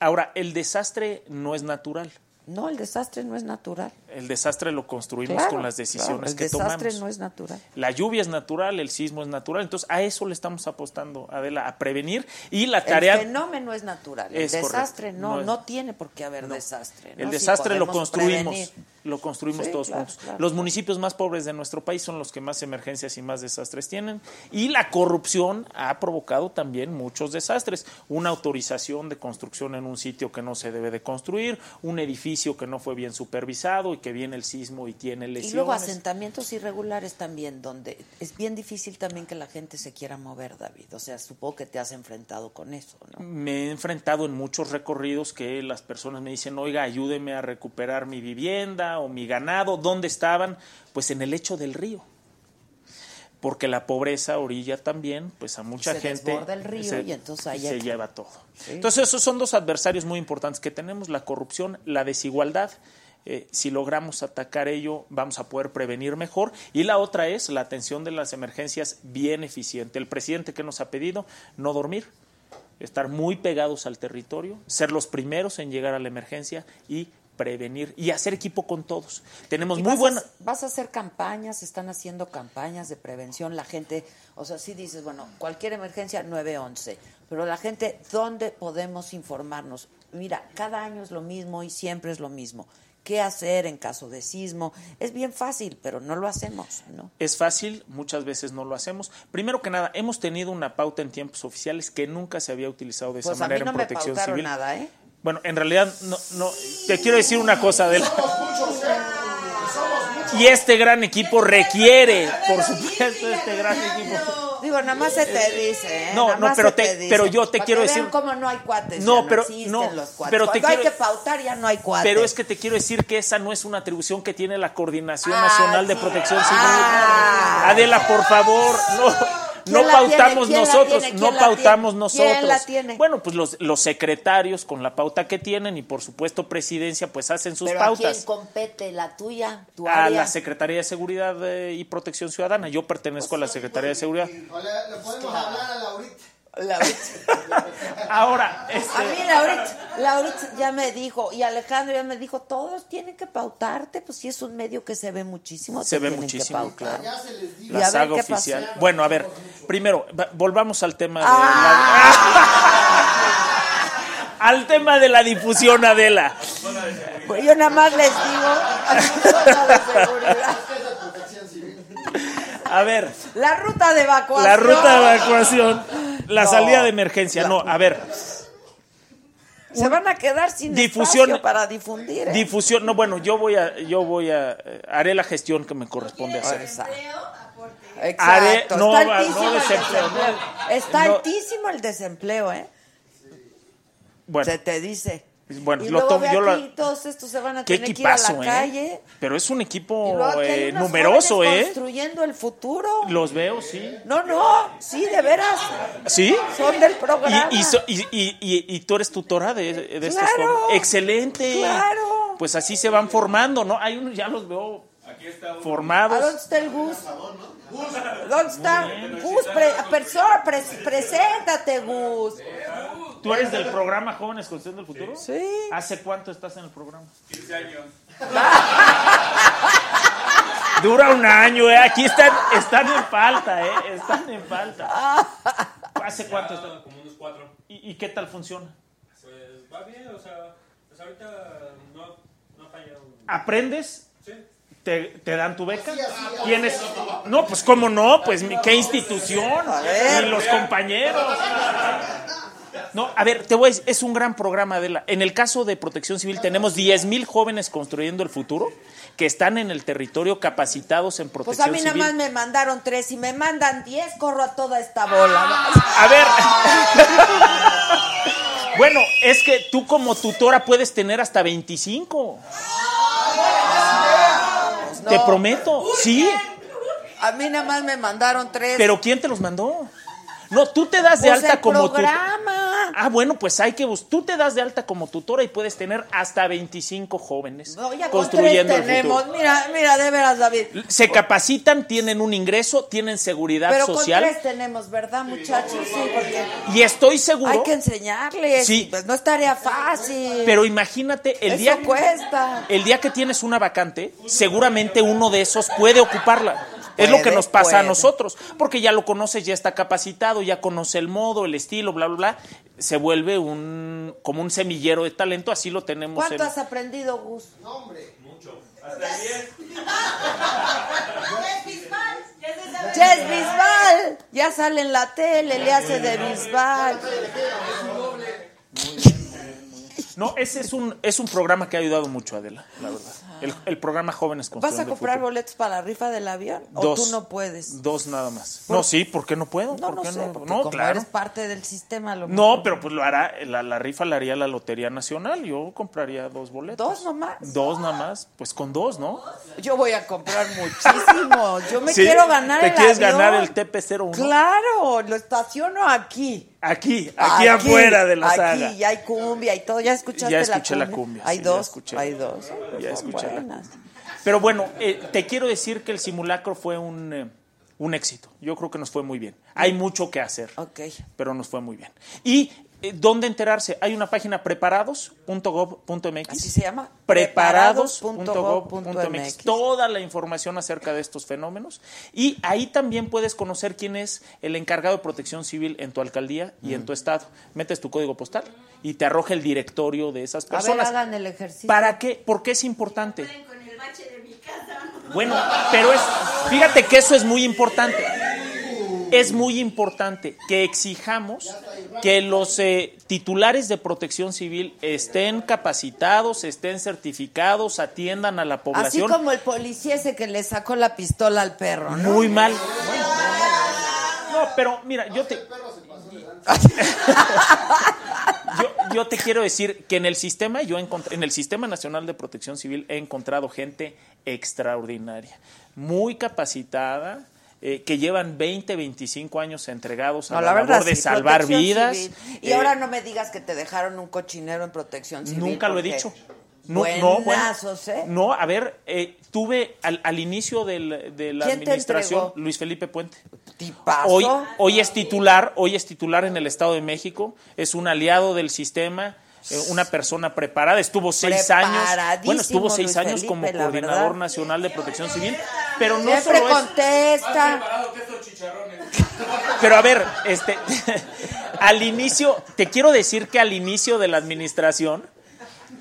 Ahora, el desastre no es natural. No, el desastre no es natural. El desastre lo construimos con las decisiones que tomamos. El desastre no es natural. La lluvia es natural, el sismo es natural. Entonces, a eso le estamos apostando, Adela, a prevenir. Y la tarea. El fenómeno es natural. El desastre no, no, tiene por qué haber desastre. El desastre lo construimos lo construimos todos juntos. los municipios más pobres de nuestro país son los que más emergencias y más desastres tienen y la corrupción ha provocado también muchos desastres. Una autorización de construcción en un sitio que no se debe de construir, un edificio que no fue bien supervisado y que viene el sismo y tiene lesiones. Y luego asentamientos irregulares también, donde es bien difícil también que la gente se quiera mover, David. O sea, supongo que te has enfrentado con eso, ¿no? Me he enfrentado en muchos recorridos que las personas me dicen, oiga, ayúdeme a recuperar mi vivienda o mi ganado, ¿dónde estaban? Pues en el lecho del río. Porque la pobreza orilla también, pues a mucha se gente el río y entonces se lleva todo. Entonces esos son dos adversarios muy importantes que tenemos, la corrupción, la desigualdad. Eh, si logramos atacar ello, vamos a poder prevenir mejor. Y la otra es la atención de las emergencias bien eficiente. El presidente que nos ha pedido no dormir, estar muy pegados al territorio, ser los primeros en llegar a la emergencia y prevenir y hacer equipo con todos. Tenemos muy buenas... Vas a hacer campañas, están haciendo campañas de prevención, la gente, o sea, si dices, bueno, cualquier emergencia 911, pero la gente, ¿dónde podemos informarnos? Mira, cada año es lo mismo y siempre es lo mismo. ¿Qué hacer en caso de sismo? Es bien fácil, pero no lo hacemos, ¿no? Es fácil, muchas veces no lo hacemos. Primero que nada, hemos tenido una pauta en tiempos oficiales que nunca se había utilizado de esa pues manera a mí no en protección me civil. nada, ¿eh? Bueno, en realidad no, no te quiero decir una cosa de la... Somos muchos, somos Y este gran equipo requiere, por supuesto, este gran equipo. Digo, nada más se te dice, ¿eh? No, no, pero te- pero yo te Para quiero que decir- vean cómo no hay cuates. No, pero- no, los cuates. pero te Cuando hay quiero- que pautar ya no hay cuates. Pero es que te quiero decir que esa no es una atribución que tiene la Coordinación Ah, Nacional de. Protección Civil. Ah. Adela, por favor, no. No pautamos ¿Quién la nosotros, no ¿Quién la pautamos nosotros. ¿Quién la tiene? Bueno, pues los, los secretarios con la pauta que tienen y por supuesto presidencia pues hacen sus Pero ¿a quién pautas. compete? ¿La tuya? ¿Tu A área? la Secretaría de Seguridad eh, y Protección Ciudadana. Yo pertenezco a la Secretaría de Seguridad. O le, le podemos hablar a Laurita. Ahora, este, A mí Laurita, Laurita ya me dijo, y Alejandro ya me dijo, todos tienen que pautarte, pues si es un medio que se ve muchísimo. se ve muchísimo, claro. La a saga pasó. oficial. Bueno, a ver, primero, va- volvamos al tema de Ah. la- <laughs> al tema de la difusión, Adela. Pues yo nada más les digo, <laughs> zona de seguridad. A ver, la ruta de evacuación. la ruta de evacuación, la No. salida de emergencia. No, a ver, Se van a quedar sin Difusión- espacio para difundir. ¿eh? difusión. No, bueno, yo voy a, yo voy a, eh, haré la gestión que me corresponde hacer. Exacto. Haré- no, Está va- altísimo no el desempleo, desempleo. no. Está altísimo el desempleo, ¿eh? Bueno, Se te dice. Bueno, y lo luego ve yo lo- aquí, todos estos se van a qué tener que ir a equipazo, la ¿eh? calle. Pero es un Y equipo luego aquí hay eh, numeroso, ¿eh? Construyendo el futuro. Los veo, sí. No, no, sí, de veras. ¿Sí? Son del programa. Y, y, so- y, y- y- y tú eres tutora de, de estos Claro. jóvenes. Excelente. Claro. Pues así se van formando, ¿no? Hay unos, ya los veo ¿A formados. dónde está el Gus? ¿Dónde está? Gus, pre- persona, pre- preséntate, Gus. ¿Tú eres del programa Jóvenes Construyendo el Futuro? Sí. ¿Hace cuánto estás en el programa? 15 años. <laughs> Dura un año, ¿eh? Aquí están, están en falta, ¿eh? Están en falta. ¿Hace cuánto están? Como unos cuatro. ¿Y, y qué tal funciona? Pues va bien, o sea, pues ahorita no, no ha fallado. ¿Aprendes? Sí. ¿Te, te dan tu beca? Así, así, así. ¿Tienes? No, pues cómo no, pues mi- qué institución. Y los compañeros. <laughs> No, a ver, te voy a decir, es un gran programa, Adela. En el caso de Protección Civil tenemos 10 mil jóvenes construyendo el futuro que están en el territorio capacitados en Pues protección a mí nada civil. más me mandaron tres y me mandan diez, corro a toda esta bola. A ver. <laughs> bueno, es que tú como tutora puedes tener hasta 25. Te No. prometo. Sí. A mí nada más me mandaron tres. Pero ¿quién te los mandó? No, tú te das de Pues alta el como tutora. programa. Ah, bueno, pues hay que tú te das de alta como tutora y puedes tener hasta 25 jóvenes No, ya construyendo el tenemos. futuro. Mira, mira, de veras, David. Se capacitan, tienen un ingreso, tienen seguridad Pero social tres tenemos, ¿verdad, muchachos? Sí, porque y estoy seguro. hay que enseñarles. Sí. Pues no es tarea fácil. Pero imagínate el Eso día cuesta. el día que tienes una vacante, seguramente uno de esos puede ocuparla. Es lo que nos pasa a nosotros, porque ya lo conoces, ya está capacitado, ya conoce el modo, el estilo, bla, bla, bla. Se vuelve un como un semillero de talento, así lo tenemos ¿Cuánto en has aprendido, Gus? No, hombre. Mucho. Hasta 10. Jess Bisbal. Ya sale en la tele, le hace de Bisbal. No, ese es un es un programa que ha ayudado mucho a Adela, la verdad. El, el programa Jóvenes ¿Vas a comprar boletos para la rifa del avión? ¿O Dos. tú no puedes? Dos nada más. ¿Por- No, sí, ¿por qué no puedo? No, ¿Por no sé, no? porque No, como claro. eres parte del sistema, lo No, pero pues lo hará, la, la rifa la haría la Lotería Nacional. Yo compraría dos boletos. ¿Dos nomás? Dos nada más. Pues con dos, ¿no? Yo voy a comprar muchísimo. Yo me Sí, quiero ganar ¿Te el quieres avión. ganar el TP01? Claro, lo estaciono aquí. Aquí, aquí, afuera de la aquí, saga. y hay cumbia y todo. ¿Ya escuchaste Ya escuché la la cumbia? cumbia, Hay sí, ya dos, escuché. hay dos. Ya escuché la. Pero bueno, eh, te quiero decir que el simulacro fue un, eh, un éxito. Yo creo que nos fue muy bien. Hay mucho que hacer, Ok. pero nos fue muy bien. ¿Y dónde enterarse? Hay una página preparados.gov.mx. ¿Así se llama? preparados.gov.mx. Toda la información acerca de estos fenómenos. Y ahí también puedes conocer quién es el encargado de protección civil en tu alcaldía y Mm. en tu estado. Metes tu código postal y te arroja el directorio de esas A ver, personas. hagan el ejercicio. ¿Para qué? ¿Por qué es importante? Bueno, pero es, fíjate que eso es muy importante. Es muy importante que exijamos que los eh, titulares de protección civil estén capacitados, estén certificados, atiendan a la Así población. como el policía ese que le sacó la pistola al perro, ¿no? Muy mal. No, pero mira, yo te. <laughs> yo, yo te quiero decir que en el sistema, yo encontré, en el Sistema Nacional de Protección Civil he encontrado gente extraordinaria, muy capacitada, eh, que llevan 20, 25 años entregados a No, la, la labor verdad, de sí, salvar vidas. civil. Y Eh, ahora no me digas que te dejaron un cochinero en protección civil. Nunca lo he dicho. No, no, bueno, ¿eh? no, a ver, eh, tuve al, al inicio del- de la ¿Quién te administración? Luis Felipe Puente. Tipazo. Hoy, hoy es titular, hoy es titular en el Estado de México, es un aliado del sistema, eh, una persona preparada, estuvo seis años, bueno, estuvo seis Luis años Felipe, como coordinador verdad. nacional de protección civil, pero no Siempre solo es, contesta. <laughs> pero a ver, este, <laughs> al inicio, te quiero decir que al inicio de la administración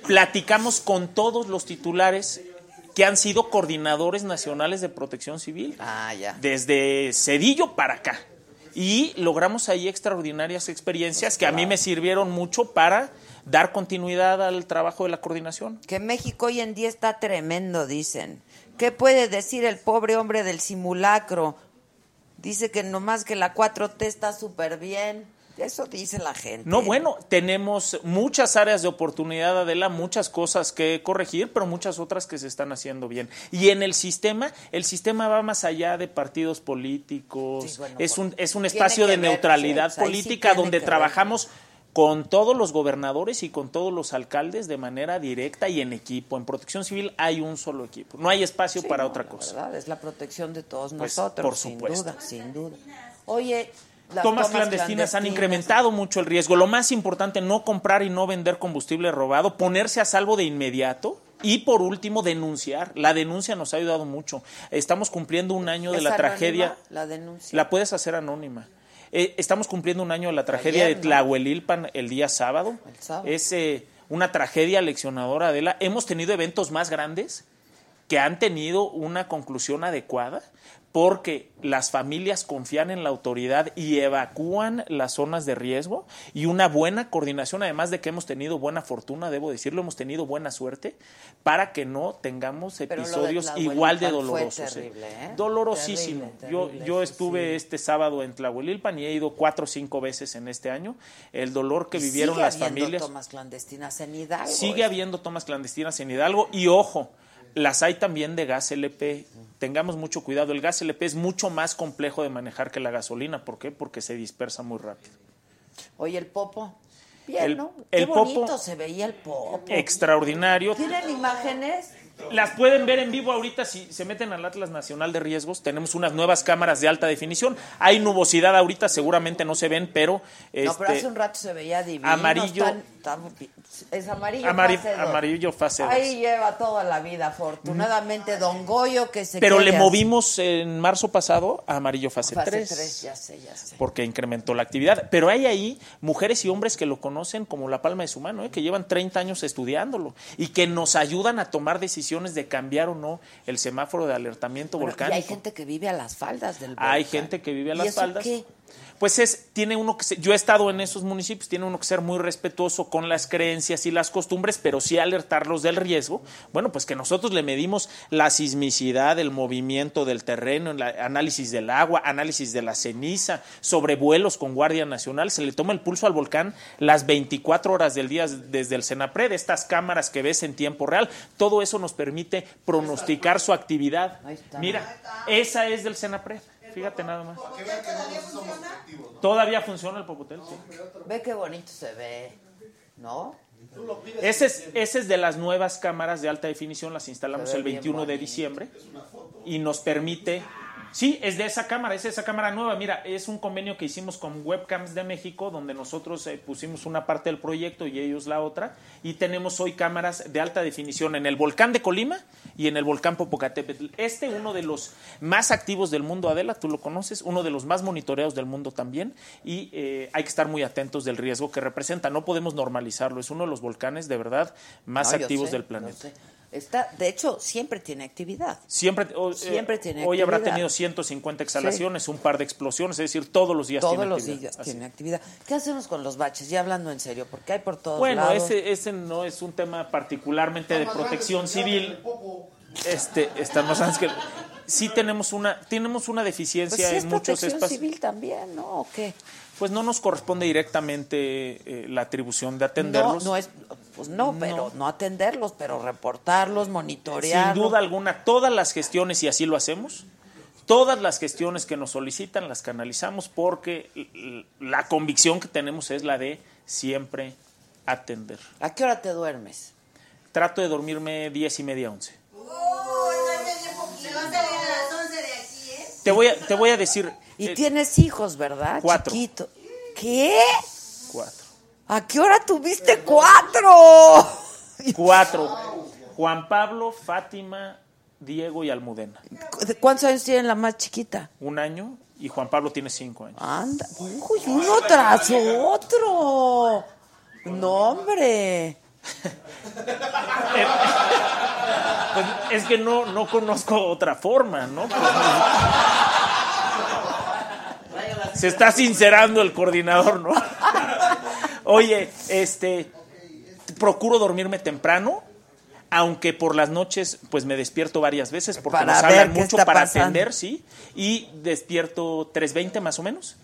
platicamos con todos los titulares que han sido coordinadores nacionales de protección civil. Ah, ya. Desde Cedillo para acá. Y logramos ahí extraordinarias experiencias que a mí me sirvieron mucho para dar continuidad al trabajo de la coordinación. Que México hoy en día está tremendo, dicen. ¿Qué puede decir el pobre hombre del simulacro? Dice que nomás que la 4T está súper bien. Eso dice la gente. No, bueno, tenemos muchas áreas de oportunidad, Adela, muchas cosas que corregir, pero muchas otras que se están haciendo bien. Y en el sistema, el sistema va más allá de partidos políticos, Sí, bueno, es, un, es un espacio de ver, neutralidad sí, ahí sí política donde ver. Con todos los gobernadores y con todos los alcaldes de manera directa y en equipo. En protección civil hay un solo equipo, no hay espacio Sí, para no, otra la cosa. verdad, es la protección de todos Pues, nosotros, por sin supuesto. duda, sin duda. Oye, las tomas clandestinas han incrementado mucho el riesgo. Lo más importante, no comprar y no vender combustible robado, ponerse a salvo de inmediato. Y por último, denunciar. La denuncia nos ha ayudado mucho. Estamos cumpliendo un año de ¿Es la anónima tragedia. La denuncia. La puedes hacer anónima. Eh, estamos cumpliendo un año de la tragedia Ayer, de ¿no? Tlahuelilpan el día sábado. El sábado. Es eh, una tragedia leccionadora, Adela. Hemos tenido eventos más grandes que han tenido una conclusión adecuada porque las familias confían en la autoridad y evacúan las zonas de riesgo y una buena coordinación, además de que hemos tenido buena fortuna, debo decirlo, hemos tenido buena suerte para que no tengamos de episodios igual de dolorosos. ¿eh? terrible, ¿eh? Dolorosísimo. Terrible, yo terrible, yo estuve este sábado en Tlahuelilpan y he ido cuatro o cinco veces en este año. El dolor que vivieron Sigue las habiendo familias. tomas clandestinas en Hidalgo. Sigue habiendo tomas clandestinas en Hidalgo y ojo, las hay también de gas LP. Tengamos mucho cuidado, el gas LP es mucho más complejo de manejar que la gasolina. ¿Por qué? Porque se dispersa muy rápido. Oye, el popo. Bien, El- ¿no? el Qué bonito popo- se veía el popo. Extraordinario. ¿Tienen imágenes? Las pueden ver en vivo ahorita si se meten al Atlas Nacional de Riesgos. Tenemos unas nuevas cámaras de alta definición. Hay nubosidad ahorita, seguramente no se ven, pero... No, pero este, hace un rato se veía divino. amarillo. es amarillo. amari- fase amarillo fase. Ahí lleva toda la vida, afortunadamente, Don Goyo, que se Pero le así. movimos en marzo pasado a amarillo fase, Fase 3. 3, ya sé, ya sé. porque incrementó la actividad. Pero hay ahí mujeres y hombres que lo conocen como la palma de su mano, ¿eh? que llevan 30 años estudiándolo y que nos ayudan a tomar decisiones de cambiar o no el semáforo de alertamiento Bueno, y volcánico. hay gente que vive a las faldas del volcán. Hay gente que vive a ¿Y las eso faldas. qué? Pues es, tiene uno que ser- yo he estado en esos municipios, tiene uno que ser muy respetuoso con las creencias y las costumbres, pero sí alertarlos del riesgo. Bueno, pues que nosotros le medimos la sismicidad, el movimiento del terreno, el análisis del agua, análisis de la ceniza, sobrevuelos con Guardia Nacional, se le toma el pulso al volcán las 24 horas del día desde el CENAPRED, estas cámaras que ves en tiempo real, todo eso nos permite pronosticar su actividad. Mira, esa es del CENAPRED. Fíjate nada más. Todavía funciona el Popotel, sí. Ve qué bonito se ve, ¿no? Ese es, ese es de las nuevas cámaras de alta definición, las instalamos el bien 21 de diciembre y nos permite... Sí, es de esa cámara, es esa cámara nueva. Mira, es un convenio que hicimos con Webcams de México, donde nosotros eh, pusimos una parte del proyecto y ellos la otra, y tenemos hoy cámaras de alta definición en el volcán de Colima y en el volcán Popocatépetl. Este, uno de los más activos del mundo, Adela, tú lo conoces, uno de los más monitoreados del mundo también, y eh, hay que estar muy atentos del riesgo que representa. No podemos normalizarlo, es uno de los volcanes de verdad más No, activos sé, del planeta. Está, de hecho, siempre tiene actividad. Siempre, o- Siempre eh, tiene Hoy habrá actividad. tenido 150 exhalaciones, un par de explosiones, es decir, todos los días Todos tiene los actividad. días Así. tiene actividad. ¿Qué hacemos con los baches? Ya hablando en serio, porque hay por todos Bueno, lados. ese, ese no es un tema particularmente de protección civil. Este, están más grandes que sí tenemos una tenemos una Pues deficiencia sí es en muchos protección espacios. civil también, ¿no? ¿O qué? Pues no nos corresponde directamente eh, la atribución de No, atenderlos. no es, pues no, pero no atenderlos, pero reportarlos, Sin monitorearlos. duda alguna, todas las gestiones, y así lo hacemos, todas las gestiones que nos solicitan las canalizamos porque la convicción que tenemos es la de siempre atender. ¿A qué hora te duermes? Trato de dormirme diez y media, once. Te voy a, te voy a decir... Y eh, tienes hijos, ¿verdad? cuatro. Chiquito. ¿Qué? Cuatro. ¿A qué hora tuviste cuatro? <laughs> Cuatro. Juan Pablo, Fátima, Diego y Almudena. ¿De ¿Cuántos años tiene la más chiquita? Un año y Juan Pablo tiene cinco años. Anda, uy, uno tras otro. No, hombre. <laughs> Pues es que no, no conozco otra forma, ¿no? Pues, se está sincerando el coordinador, ¿no? Oye, este, procuro dormirme temprano, aunque por las noches pues me despierto varias veces porque Para nos hablan mucho para pasando. atender, ¿sí? Y despierto 3.20 más o menos,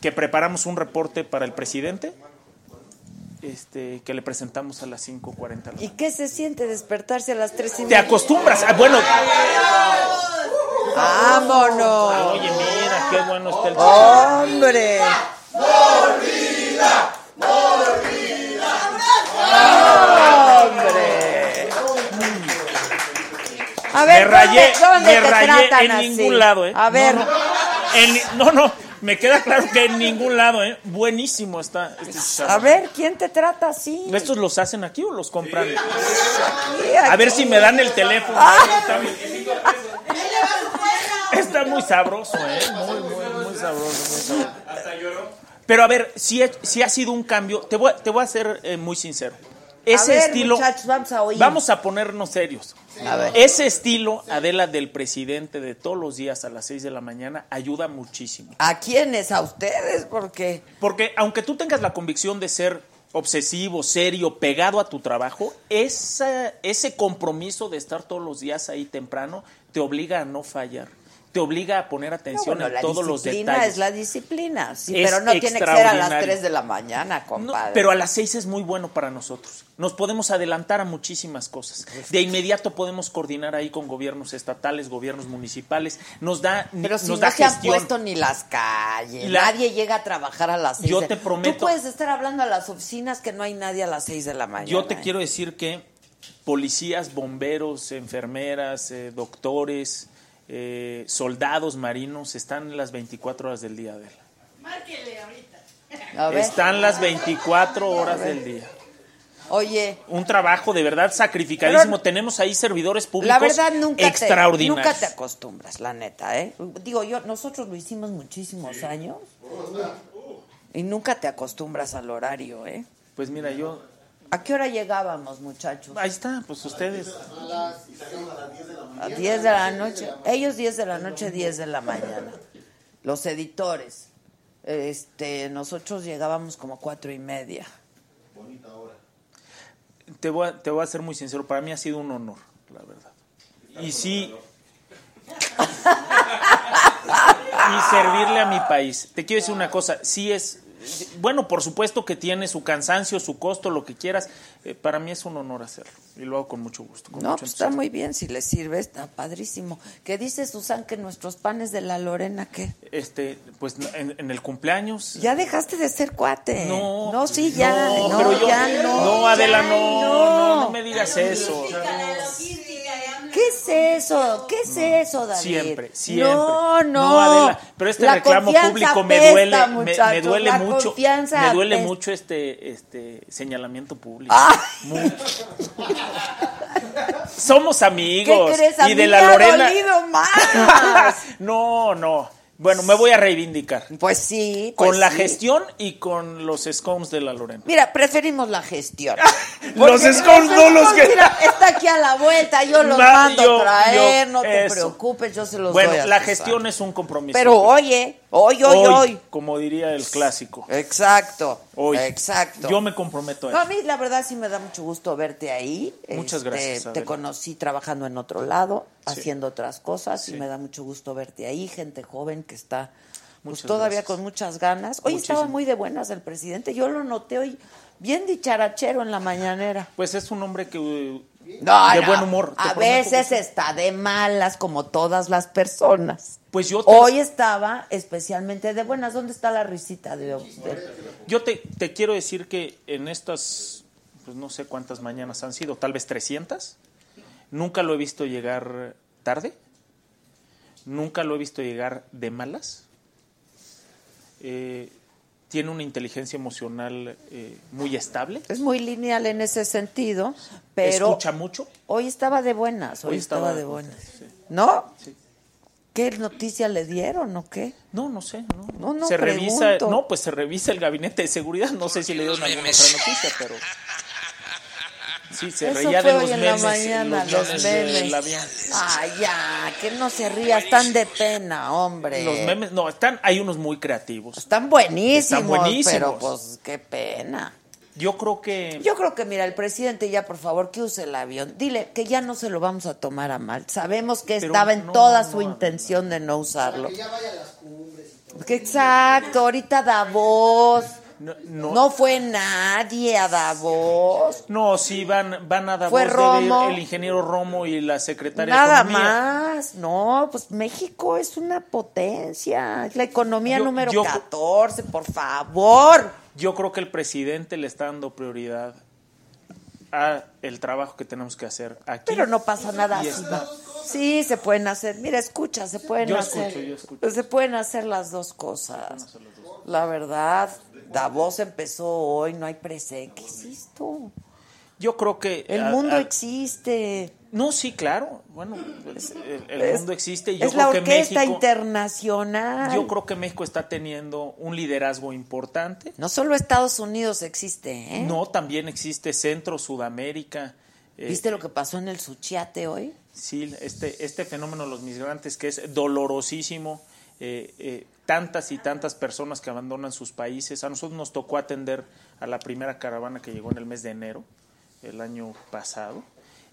que preparamos un reporte para el presidente, este, que le presentamos a las 5.40. de la ¿Y qué se siente despertarse a las tres y Te media? acostumbras. Ah, bueno, ¡Vámonos! oye, mira, qué bueno está el ¡Hombre! ¡Hombre! A ver, me rayé, ¿dónde, dónde me te rayé tratan en así? ningún lado, ¿eh? A ver, No, no, en ni- no, no, me queda claro que en ningún lado, ¿eh? Buenísimo está este a ver, ¿quién te trata así? ¿Estos los hacen aquí o los compran? Aquí, A ver si me dan el teléfono. Ah. Está, muy sabroso, ¿eh? Muy, muy, muy sabroso. Muy sabroso. Pero a ver, si, si ha sido un cambio, te voy, a- te voy a ser eh, muy sincero. Ese a ver, estilo. muchachos, vamos a oír. Vamos a ponernos serios. A ver. Ese estilo, Adela, del presidente de todos los días a las 6 de la mañana, ayuda muchísimo. ¿A quiénes? ¿A ustedes? Porque Porque aunque tú tengas la convicción de ser obsesivo, serio, pegado a tu trabajo, esa, ese compromiso de estar todos los días ahí temprano te obliga a no fallar. Te obliga a poner No, atención bueno, en la todos los disciplina detalles. es la disciplina, sí, Es pero no tiene que ser a las extraordinario. 3 de la mañana, No, compadre. pero a las seis es muy bueno para nosotros. Nos podemos adelantar a muchísimas cosas. De inmediato podemos coordinar ahí con gobiernos estatales, gobiernos municipales. Nos da, Pero si nos no da se han puesto ni las calles, la- nadie llega a trabajar a las 6 Yo de- te prometo- Tú puedes estar hablando a las oficinas que no hay nadie a las 6 de la mañana. Yo te ¿eh? quiero decir que policías, bomberos, enfermeras, eh, doctores, eh, soldados marinos están las 24 horas del día, Adela. A ver. Están las 24 horas del día. Oye, Un trabajo de verdad sacrificadísimo. Pero- Tenemos ahí servidores públicos la verdad nunca te, extraordinarios. nunca te acostumbras, la neta, ¿eh? Digo, yo nosotros lo hicimos muchísimos años y nunca te acostumbras al horario, ¿eh? Pues mira, yo... ¿A qué hora llegábamos, muchachos? Ahí está, pues ustedes... A 10 de la noche. Ellos 10 de la noche, 10 de la mañana. Los editores. Este, nosotros llegábamos como cuatro y media. Te voy, a, te voy a ser muy sincero, para mí ha sido un honor, la verdad. Y sí... <laughs> y servirle a mi país. Te quiero decir una cosa, sí es... Bueno, por supuesto que tiene su cansancio, su costo, lo que quieras. eh, para mí es un honor hacerlo. Y lo hago con mucho gusto. Con No, mucho pues está muy bien, si les sirve, está padrísimo. ¿Qué dice Susan que nuestros panes de la Lorena qué? Este, pues en, en el cumpleaños. Ya dejaste de ser cuate. No, no, sí, ya. no, No, pero yo- ya no. no, Adela, no, no, no me digas eso. ¿Qué es eso? ¿Qué es eso, David? Siempre, siempre. No, no. No, Adela, pero este La reclamo público me apesta, duele, me- me, muchachos, duele la mucho, me duele apesta. mucho este, este señalamiento público. Ah. Mucho. Somos amigos ¿Qué crees? A y mí de me la ha Lorena. dolido más. <laughs> no, no. Bueno, me voy a reivindicar. Pues sí. Pues con la sí. gestión y con los scones de la Lorena. Mira, preferimos la gestión. <laughs> Los scones no los que- <laughs> Mira, está aquí a la vuelta, yo los Ma- mando a traer, yo- no te eso. preocupes, yo se los Bueno, doy a la gestión es un compromiso. Pero oye, hoy, hoy, hoy. Como diría el clásico. Exacto. Hoy. Exacto. Yo me comprometo a No, a eso. mí la verdad sí me da mucho gusto verte ahí. Muchas Este, gracias, Te conocí trabajando en otro lado, Sí. haciendo otras cosas Sí. y me da mucho gusto verte ahí, gente joven que está pues, todavía gracias. con muchas ganas. Hoy estaba muy de buenas el presidente, yo lo noté hoy bien dicharachero en la mañanera. Pues es un hombre que No, de no, buen humor. A que veces está de malas como todas las personas. Pues yo te, Hoy estaba especialmente de buenas. ¿Dónde está la risita de usted? yo te, te quiero decir que en estas, pues no sé cuántas mañanas han sido, tal vez 300, nunca lo he visto llegar tarde, nunca lo he visto llegar de malas. Eh, tiene una inteligencia emocional eh, muy estable. Es muy lineal en ese sentido, pero Escucha mucho. hoy estaba de buenas, hoy, Hoy estaba, estaba- de buenas. sí. ¿No? Sí. ¿Qué noticia le dieron o qué? No, no sé. No, No, no, se revisa, no, pues se revisa el gabinete de seguridad. No sé si le dieron alguna otra noticia, pero sí se Eso reía fue de los hoy en memes, la mañana, los los memes. Ay, ya, que no se ría, están de pena, hombre. Los memes, no, están, hay unos muy creativos. Están buenísimos, Están buenísimos. pero pues qué pena. Yo creo que Yo creo que, mira, el presidente ya, por favor, que use el avión. Dile que ya no se lo vamos a tomar a mal. Sabemos que Pero estaba en no, toda no, su no. intención de no usarlo. Que ya vaya a las cumbres y todo. Exacto, ahorita Davos. No, no, No fue nadie a Davos. no, sí van, van a Davos, Fue debe ir Romo. el ingeniero Romo y la secretaria de Nada Economía. más. No, pues México es una potencia. Es la economía Yo- número yo- 14, por favor. Yo creo que el presidente le está dando prioridad a el trabajo que tenemos que hacer aquí. Pero no pasa nada. Así va. Sí, se pueden hacer. Mira, escucha, se pueden Yo hacer. escucho, yo escucho. Se pueden hacer las dos cosas. La verdad, Davos empezó hoy, no hay prese. ¿Qué es esto? Yo creo que El a- mundo a- existe. No, sí, claro. Bueno, pues, el, Es- mundo existe y yo es creo la que orquesta México internacional. yo creo que México está teniendo un liderazgo importante. No solo Estados Unidos existe, ¿eh? No, también existe Centro, Sudamérica. eh, ¿Viste lo que pasó en el Suchiate hoy? Sí, este, este fenómeno de los migrantes que es dolorosísimo, eh, eh, tantas y tantas personas que abandonan sus países. A nosotros nos tocó atender a la primera caravana que llegó en el mes de enero, el año pasado.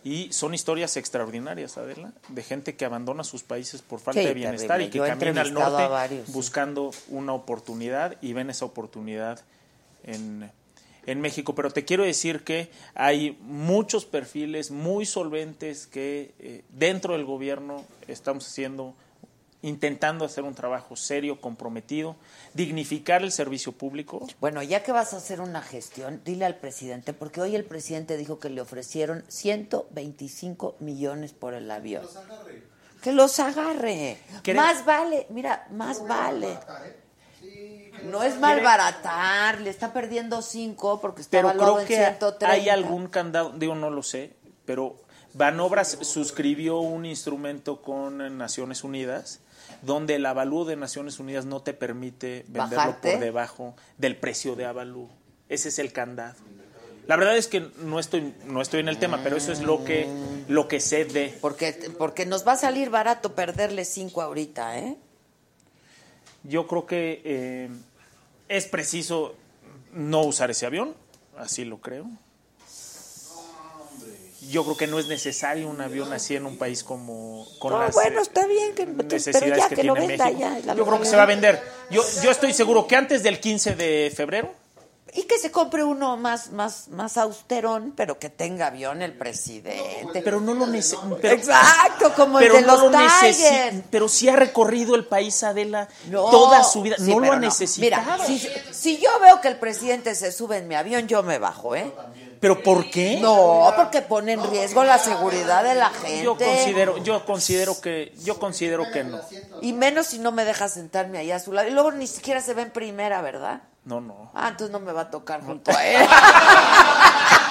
Y son historias extraordinarias, Adela, de gente que abandona sus países por falta Sí, de bienestar terrible. y que Yo camina al norte varios, sí. buscando una oportunidad y ven esa oportunidad en, en México. Pero te quiero decir que hay muchos perfiles muy solventes que eh, dentro del gobierno estamos haciendo, intentando hacer un trabajo serio, comprometido, dignificar el servicio público. Bueno, ya que vas a hacer una gestión, dile al presidente, porque hoy el presidente dijo que le ofrecieron 125 millones por el avión. Que los agarre. ¿Quiere- Más vale, mira, más vale. No es malbaratar, le está perdiendo 5 porque está Pero creo en que 130. hay algún candado, digo, no lo sé, pero Banobras suscribió un instrumento con Naciones Unidas donde el avalúo de Naciones Unidas no te permite venderlo ¿Bajarte? por debajo del precio de avalúo. Ese es el candado. La verdad es que no estoy no estoy en el tema, pero eso es lo que lo que sé de Porque, porque nos va a salir barato perderle 5 ahorita, ¿eh? Yo creo que eh, es preciso no usar ese avión, así lo creo. Yo creo que no es necesario un avión así en un país como con No, las bueno, eh, está bien, que, pero necesidades ya que, que, lo tiene venda México. ya. Yo creo que se va a vender. Yo, yo estoy seguro que antes del 15 de febrero Y que se compre uno más, más, más austerón, pero que tenga avión el presidente. Pero no lo necesita. Exacto, como el pero de no los lo. Pero sí ha recorrido el país Adela No, toda su vida. sí, no lo ha necesitado. Mira, si, si yo veo que el presidente se sube en mi avión, yo me bajo, ¿eh? ¿Pero por qué? No, porque pone en riesgo la seguridad de la gente. Yo considero, yo considero que, yo considero que no. Y menos si no me deja sentarme ahí a su lado. Y luego ni siquiera se ve en primera, ¿verdad? No, no. Ah, entonces no me va a tocar junto a él. <laughs>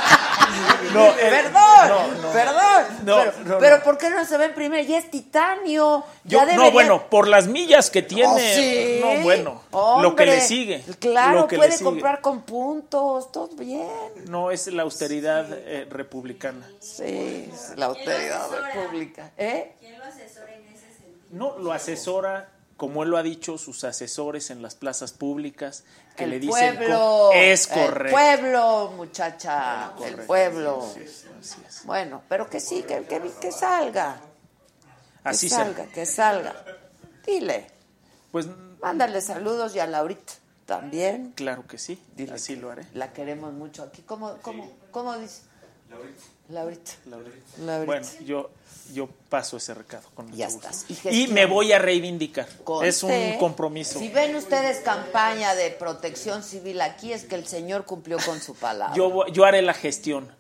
No, <laughs> el- perdón, no, no. perdón. No, pero, no, pero no. ¿por qué no se ve en primera? Ya es titanio. Yo- ya no, debería- bueno, por las millas que tiene. Oh, sí. No, bueno. lo que Hombre, le sigue. Claro, lo que le puede sigue. comprar con puntos, todo bien. No, es la austeridad eh, republicana. Sí, es la austeridad república. ¿Eh? ¿Quién lo asesora en ese sentido? No, lo asesora, como él lo ha dicho, sus asesores en las plazas públicas, que el le dicen... pueblo. es El correcto. pueblo, muchacha. el correcto. pueblo. Sí, sí, así es. Bueno, pero que sí, que, que, que salga. Así que salga, que salga. Dile. Pues Mándale saludos y a Laurita también. claro que sí, Dile así que lo haré. La queremos mucho aquí. ¿Cómo, cómo, cómo dice? Laurita. Laurita. Laurita. Bueno, yo, yo paso ese recado con mucho Ya gusto. estás. Y me voy a reivindicar. Es un compromiso. Si ven ustedes campaña de protección civil aquí, es que el señor cumplió con su palabra. Yo, yo haré la gestión.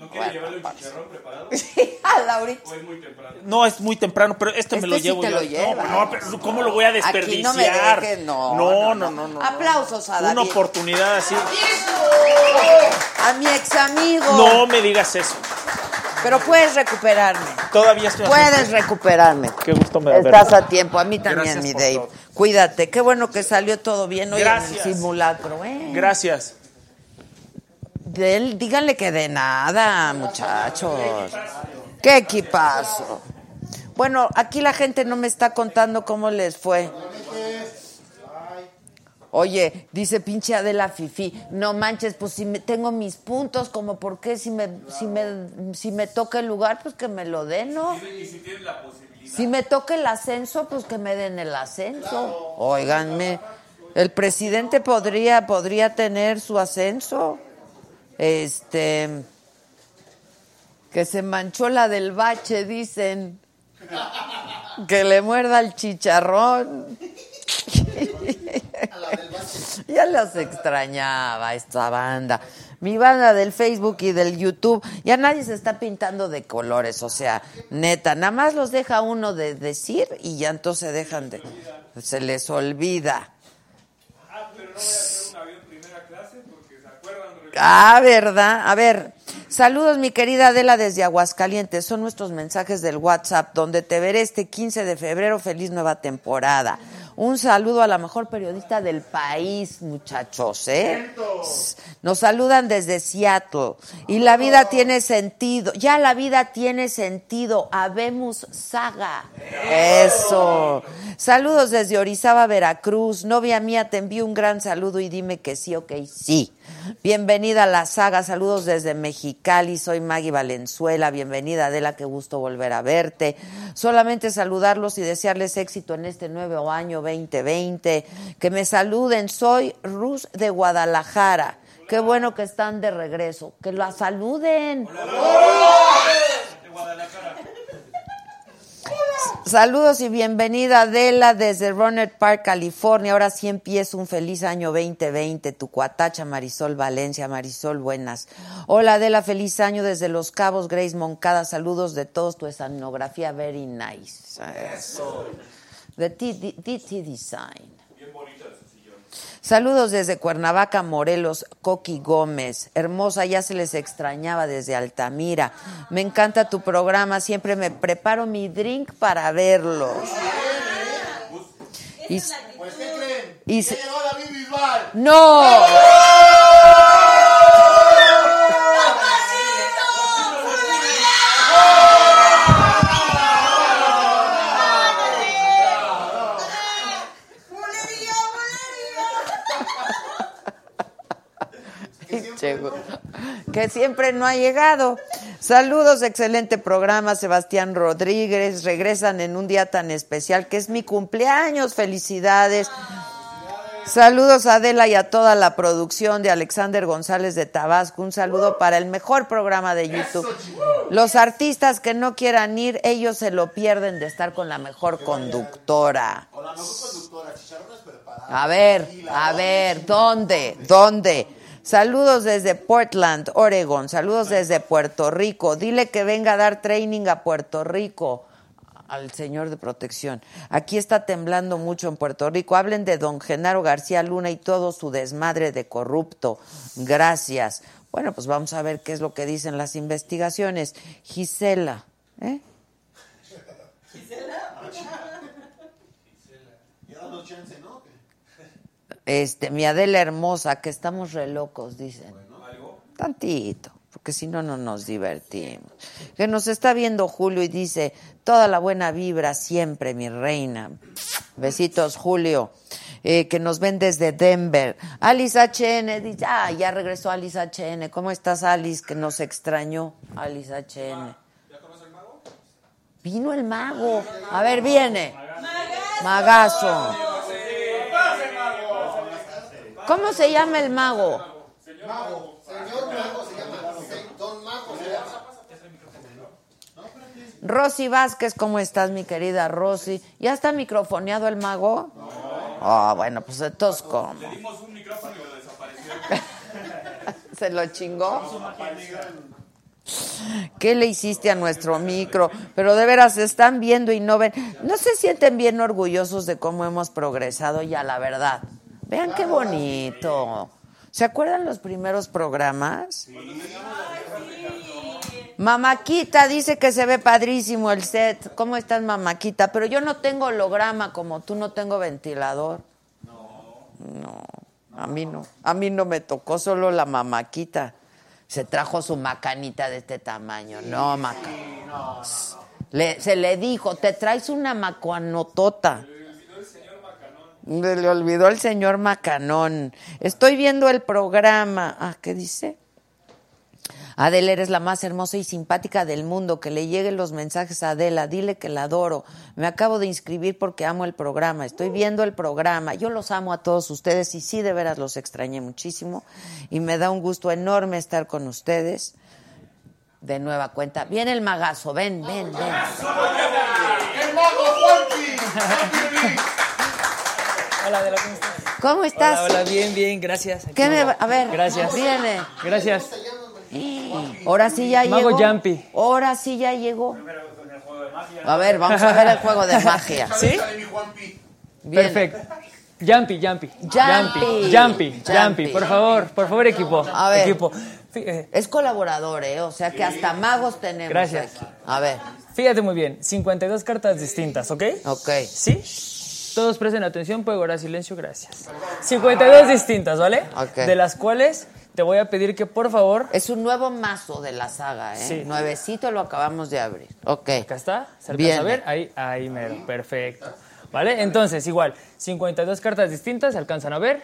¿No quiere Bueno, llevarle un chicharrón preparado? <laughs> Sí, a Laurita. ¿O es muy temprano? No, es muy temprano, pero este, me Este lo sí llevo te yo. lo lleva. No, no, pero ¿cómo lo voy a Aquí desperdiciar? no me dejes, no, no, no, no, no, no. Aplausos a Una David. oportunidad así. A mi ex amigo. No me digas eso. Pero puedes recuperarme. Todavía estoy Puedes recuperarme. Qué gusto me da Estás a tiempo. A mí también, Gracias mi Dave. todo. Cuídate. Qué bueno que salió todo bien hoy en Gracias. el simulacro. ¿eh? Gracias. De él, díganle que de nada, muchachos. Qué equipazo. Bueno, aquí la gente no me está contando cómo les fue. Oye, dice pinche Adela Fifi, no manches, pues si me, tengo mis puntos, como por qué si me, si me, si me toca el lugar, pues que me lo den, ¿no? Si me toca el ascenso, pues que me den el ascenso. Óiganme, el presidente podría, podría tener su ascenso. Este, que se manchó la del bache, dicen. Que le muerda el chicharrón. <laughs> ya los extrañaba esta banda. Mi banda del Facebook y del YouTube, ya nadie se está pintando de colores, o sea, neta, nada más los deja uno de decir y ya entonces dejan de, se les olvida. Ah, pero no voy a hacer un avión primera clase porque se acuerdan. Ah, ¿verdad? A ver, saludos mi querida Adela desde Aguascalientes. Son nuestros mensajes del WhatsApp, donde te veré este 15 de febrero. Feliz nueva temporada. Un saludo a la mejor periodista del país, muchachos, ¿eh? Nos saludan desde Seattle. Y la vida tiene sentido. Ya la vida tiene sentido. Habemos saga. Eso. Saludos desde Orizaba, Veracruz. Novia mía, te envío un gran saludo y dime que sí, ok, sí. Bienvenida a la saga, saludos desde Mexicali, soy Maggie Valenzuela, bienvenida Adela, qué gusto volver a verte. Solamente saludarlos y desearles éxito en este nuevo año 2020. Que me saluden, soy Rus de Guadalajara. Qué bueno que están de regreso, que la saluden. De Guadalajara. Saludos y bienvenida Adela desde Roner Park, California. Ahora sí empieza un feliz año 2020. Tu cuatacha Marisol Valencia. Marisol, buenas. Hola Adela, feliz año desde Los Cabos, Grace Moncada. Saludos de todos. Tu escenografía, very nice. Eso. De DT Design. Bien bonito ese sillón. Saludos desde Cuernavaca, Morelos, Coqui Gómez. Hermosa, ya se les extrañaba desde Altamira. Me encanta tu programa, siempre me preparo mi drink para verlos. Y, Pues, ¿qué creen? y llegó David Bisbal. ¡No! Llegó. Que siempre no ha llegado. Saludos, excelente programa, Sebastián Rodríguez. Regresan en un día tan especial que es mi cumpleaños. Felicidades. Saludos a Adela y a toda la producción de Alexander González de Tabasco. Un saludo para el mejor programa de YouTube. Los artistas que no quieran ir, ellos se lo pierden de estar con la mejor conductora. Con la mejor conductora, chicharrones preparados. A ver, a ver, ¿dónde? ¿Dónde? Saludos desde Portland, Oregon. Saludos desde Puerto Rico. Dile que venga a dar training a Puerto Rico. al señor de protección. Aquí está temblando mucho en Puerto Rico. Hablen de don Genaro García Luna y todo su desmadre de corrupto. Gracias. Bueno, pues vamos a ver qué es lo que dicen las investigaciones. Gisela, ¿eh? Este, mi Adela hermosa, que estamos re locos, dicen. Tantito, porque si no, no nos divertimos. Que nos está viendo Julio y dice, toda la buena vibra siempre, mi reina. Besitos, Julio. Eh, que nos ven desde Denver. Alice HN, dice, ah, ya regresó Alice HN. ¿Cómo estás, Alice? Que nos extrañó, Alice HN. ¿Ya conoce el mago? Vino el mago. A ver, viene. Magazo. ¿Cómo se llama el mago? Señor mago. Señor mago se llama. Don mago se llama. Rosy Vázquez, ¿cómo estás, mi querida Rosy? ¿Ya está microfoneado el mago? No. Ah, bueno, pues entonces, ¿cómo? Le dimos un micrófono y lo desapareció. <laughs> ¿Se lo chingó? ¿Qué le hiciste a nuestro micro? Pero de veras, están viendo y no ven. ¿No se sienten bien orgullosos de cómo hemos progresado ya, la verdad? Vean qué bonito. ¿Se acuerdan los primeros programas? Mamaquita dice que se ve padrísimo el set. ¿Cómo estás, Mamaquita? Pero yo no tengo holograma como tú, no tengo ventilador. No. No, a mí no. A mí no me tocó solo la Mamaquita. Se trajo su macanita de este tamaño. No, maca. Le, se le dijo, te traes una macuanotota. Le olvidó el señor Macanón. Estoy viendo el programa. Ah, ¿qué dice? Adela, eres la más hermosa y simpática del mundo. Que le lleguen los mensajes a Adela. Dile que la adoro. Me acabo de inscribir porque amo el programa. Estoy viendo el programa. Yo los amo a todos ustedes y sí, de veras los extrañé muchísimo. Y me da un gusto enorme estar con ustedes. De nueva cuenta. Viene el magazo. Ven, ven, ven. ¡El mago! Hola, ¿cómo estás? ¿Cómo estás? Hola, hola, bien, bien, gracias. Aquí ¿Qué me va- A ver, Gracias. viene. Gracias. Ahora sí ya Mago llegó. Jumpy. Ahora sí ya llegó. A ver, vamos a ver el juego de magia. ¿Sí? Bien. Perfecto. Jumpy, jumpy. Jumpy. Jumpy, jumpy. Por favor, por favor, equipo. A ver. Equipo. Eh, Es colaborador, ¿eh? O sea que hasta magos tenemos Gracias. aquí. A ver. Fíjate muy bien, 52 cartas distintas, ¿ok? Ok. ¿Sí? Todos presten atención, puede guardar silencio, gracias. 52 distintas, ¿vale? Ok. De las cuales te voy a pedir que por favor... Es un nuevo mazo de la saga, ¿eh? Sí. Nuevecito lo acabamos de abrir. Ok. Acá está, ¿se alcanza Bien. a ver? Ahí, ahí mero, perfecto. ¿Vale? Entonces, igual, 52 cartas distintas, ¿se alcanzan a ver?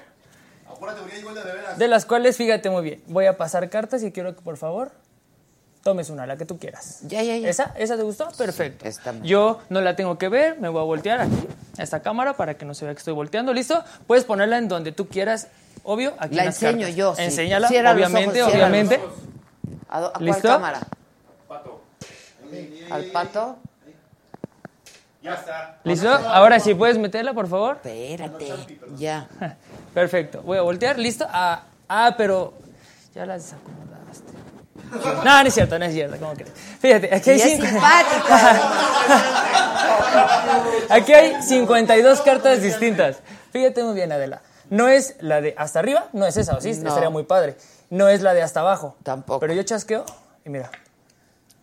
Apúrate, porque de de veras. De las cuales, fíjate muy bien, voy a pasar cartas y quiero que por favor tomes una, la que tú quieras. Ya, ya, ya. ¿Esa? ¿Esa te gustó? Perfecto. Está bien. Yo no la tengo que ver, me voy a voltear aquí, a esta cámara, para que no se vea que estoy volteando. ¿Listo? Puedes ponerla en donde tú quieras, obvio, aquí La en las enseño cartas. yo, sí. Enséñala, Cierra obviamente, ojos, obviamente. ¿A, a cuál ¿Listo? cámara? ¿Al pato? Ya está. ¿Listo? Ahora sí, ¿puedes meterla, por favor? Espérate. Ya. <laughs> Perfecto. Voy a voltear. ¿Listo? Ah, ah, pero ya las desacomodaste. No, no es cierto, no es cierto. ¿Cómo crees? Fíjate, aquí hay, es <laughs> aquí hay 52 cartas distintas. Fíjate muy bien, Adela. No es la de hasta arriba, no es esa, ¿o sí? No. Estaría muy padre. No es la de hasta abajo. Tampoco. Pero yo chasqueo y mira.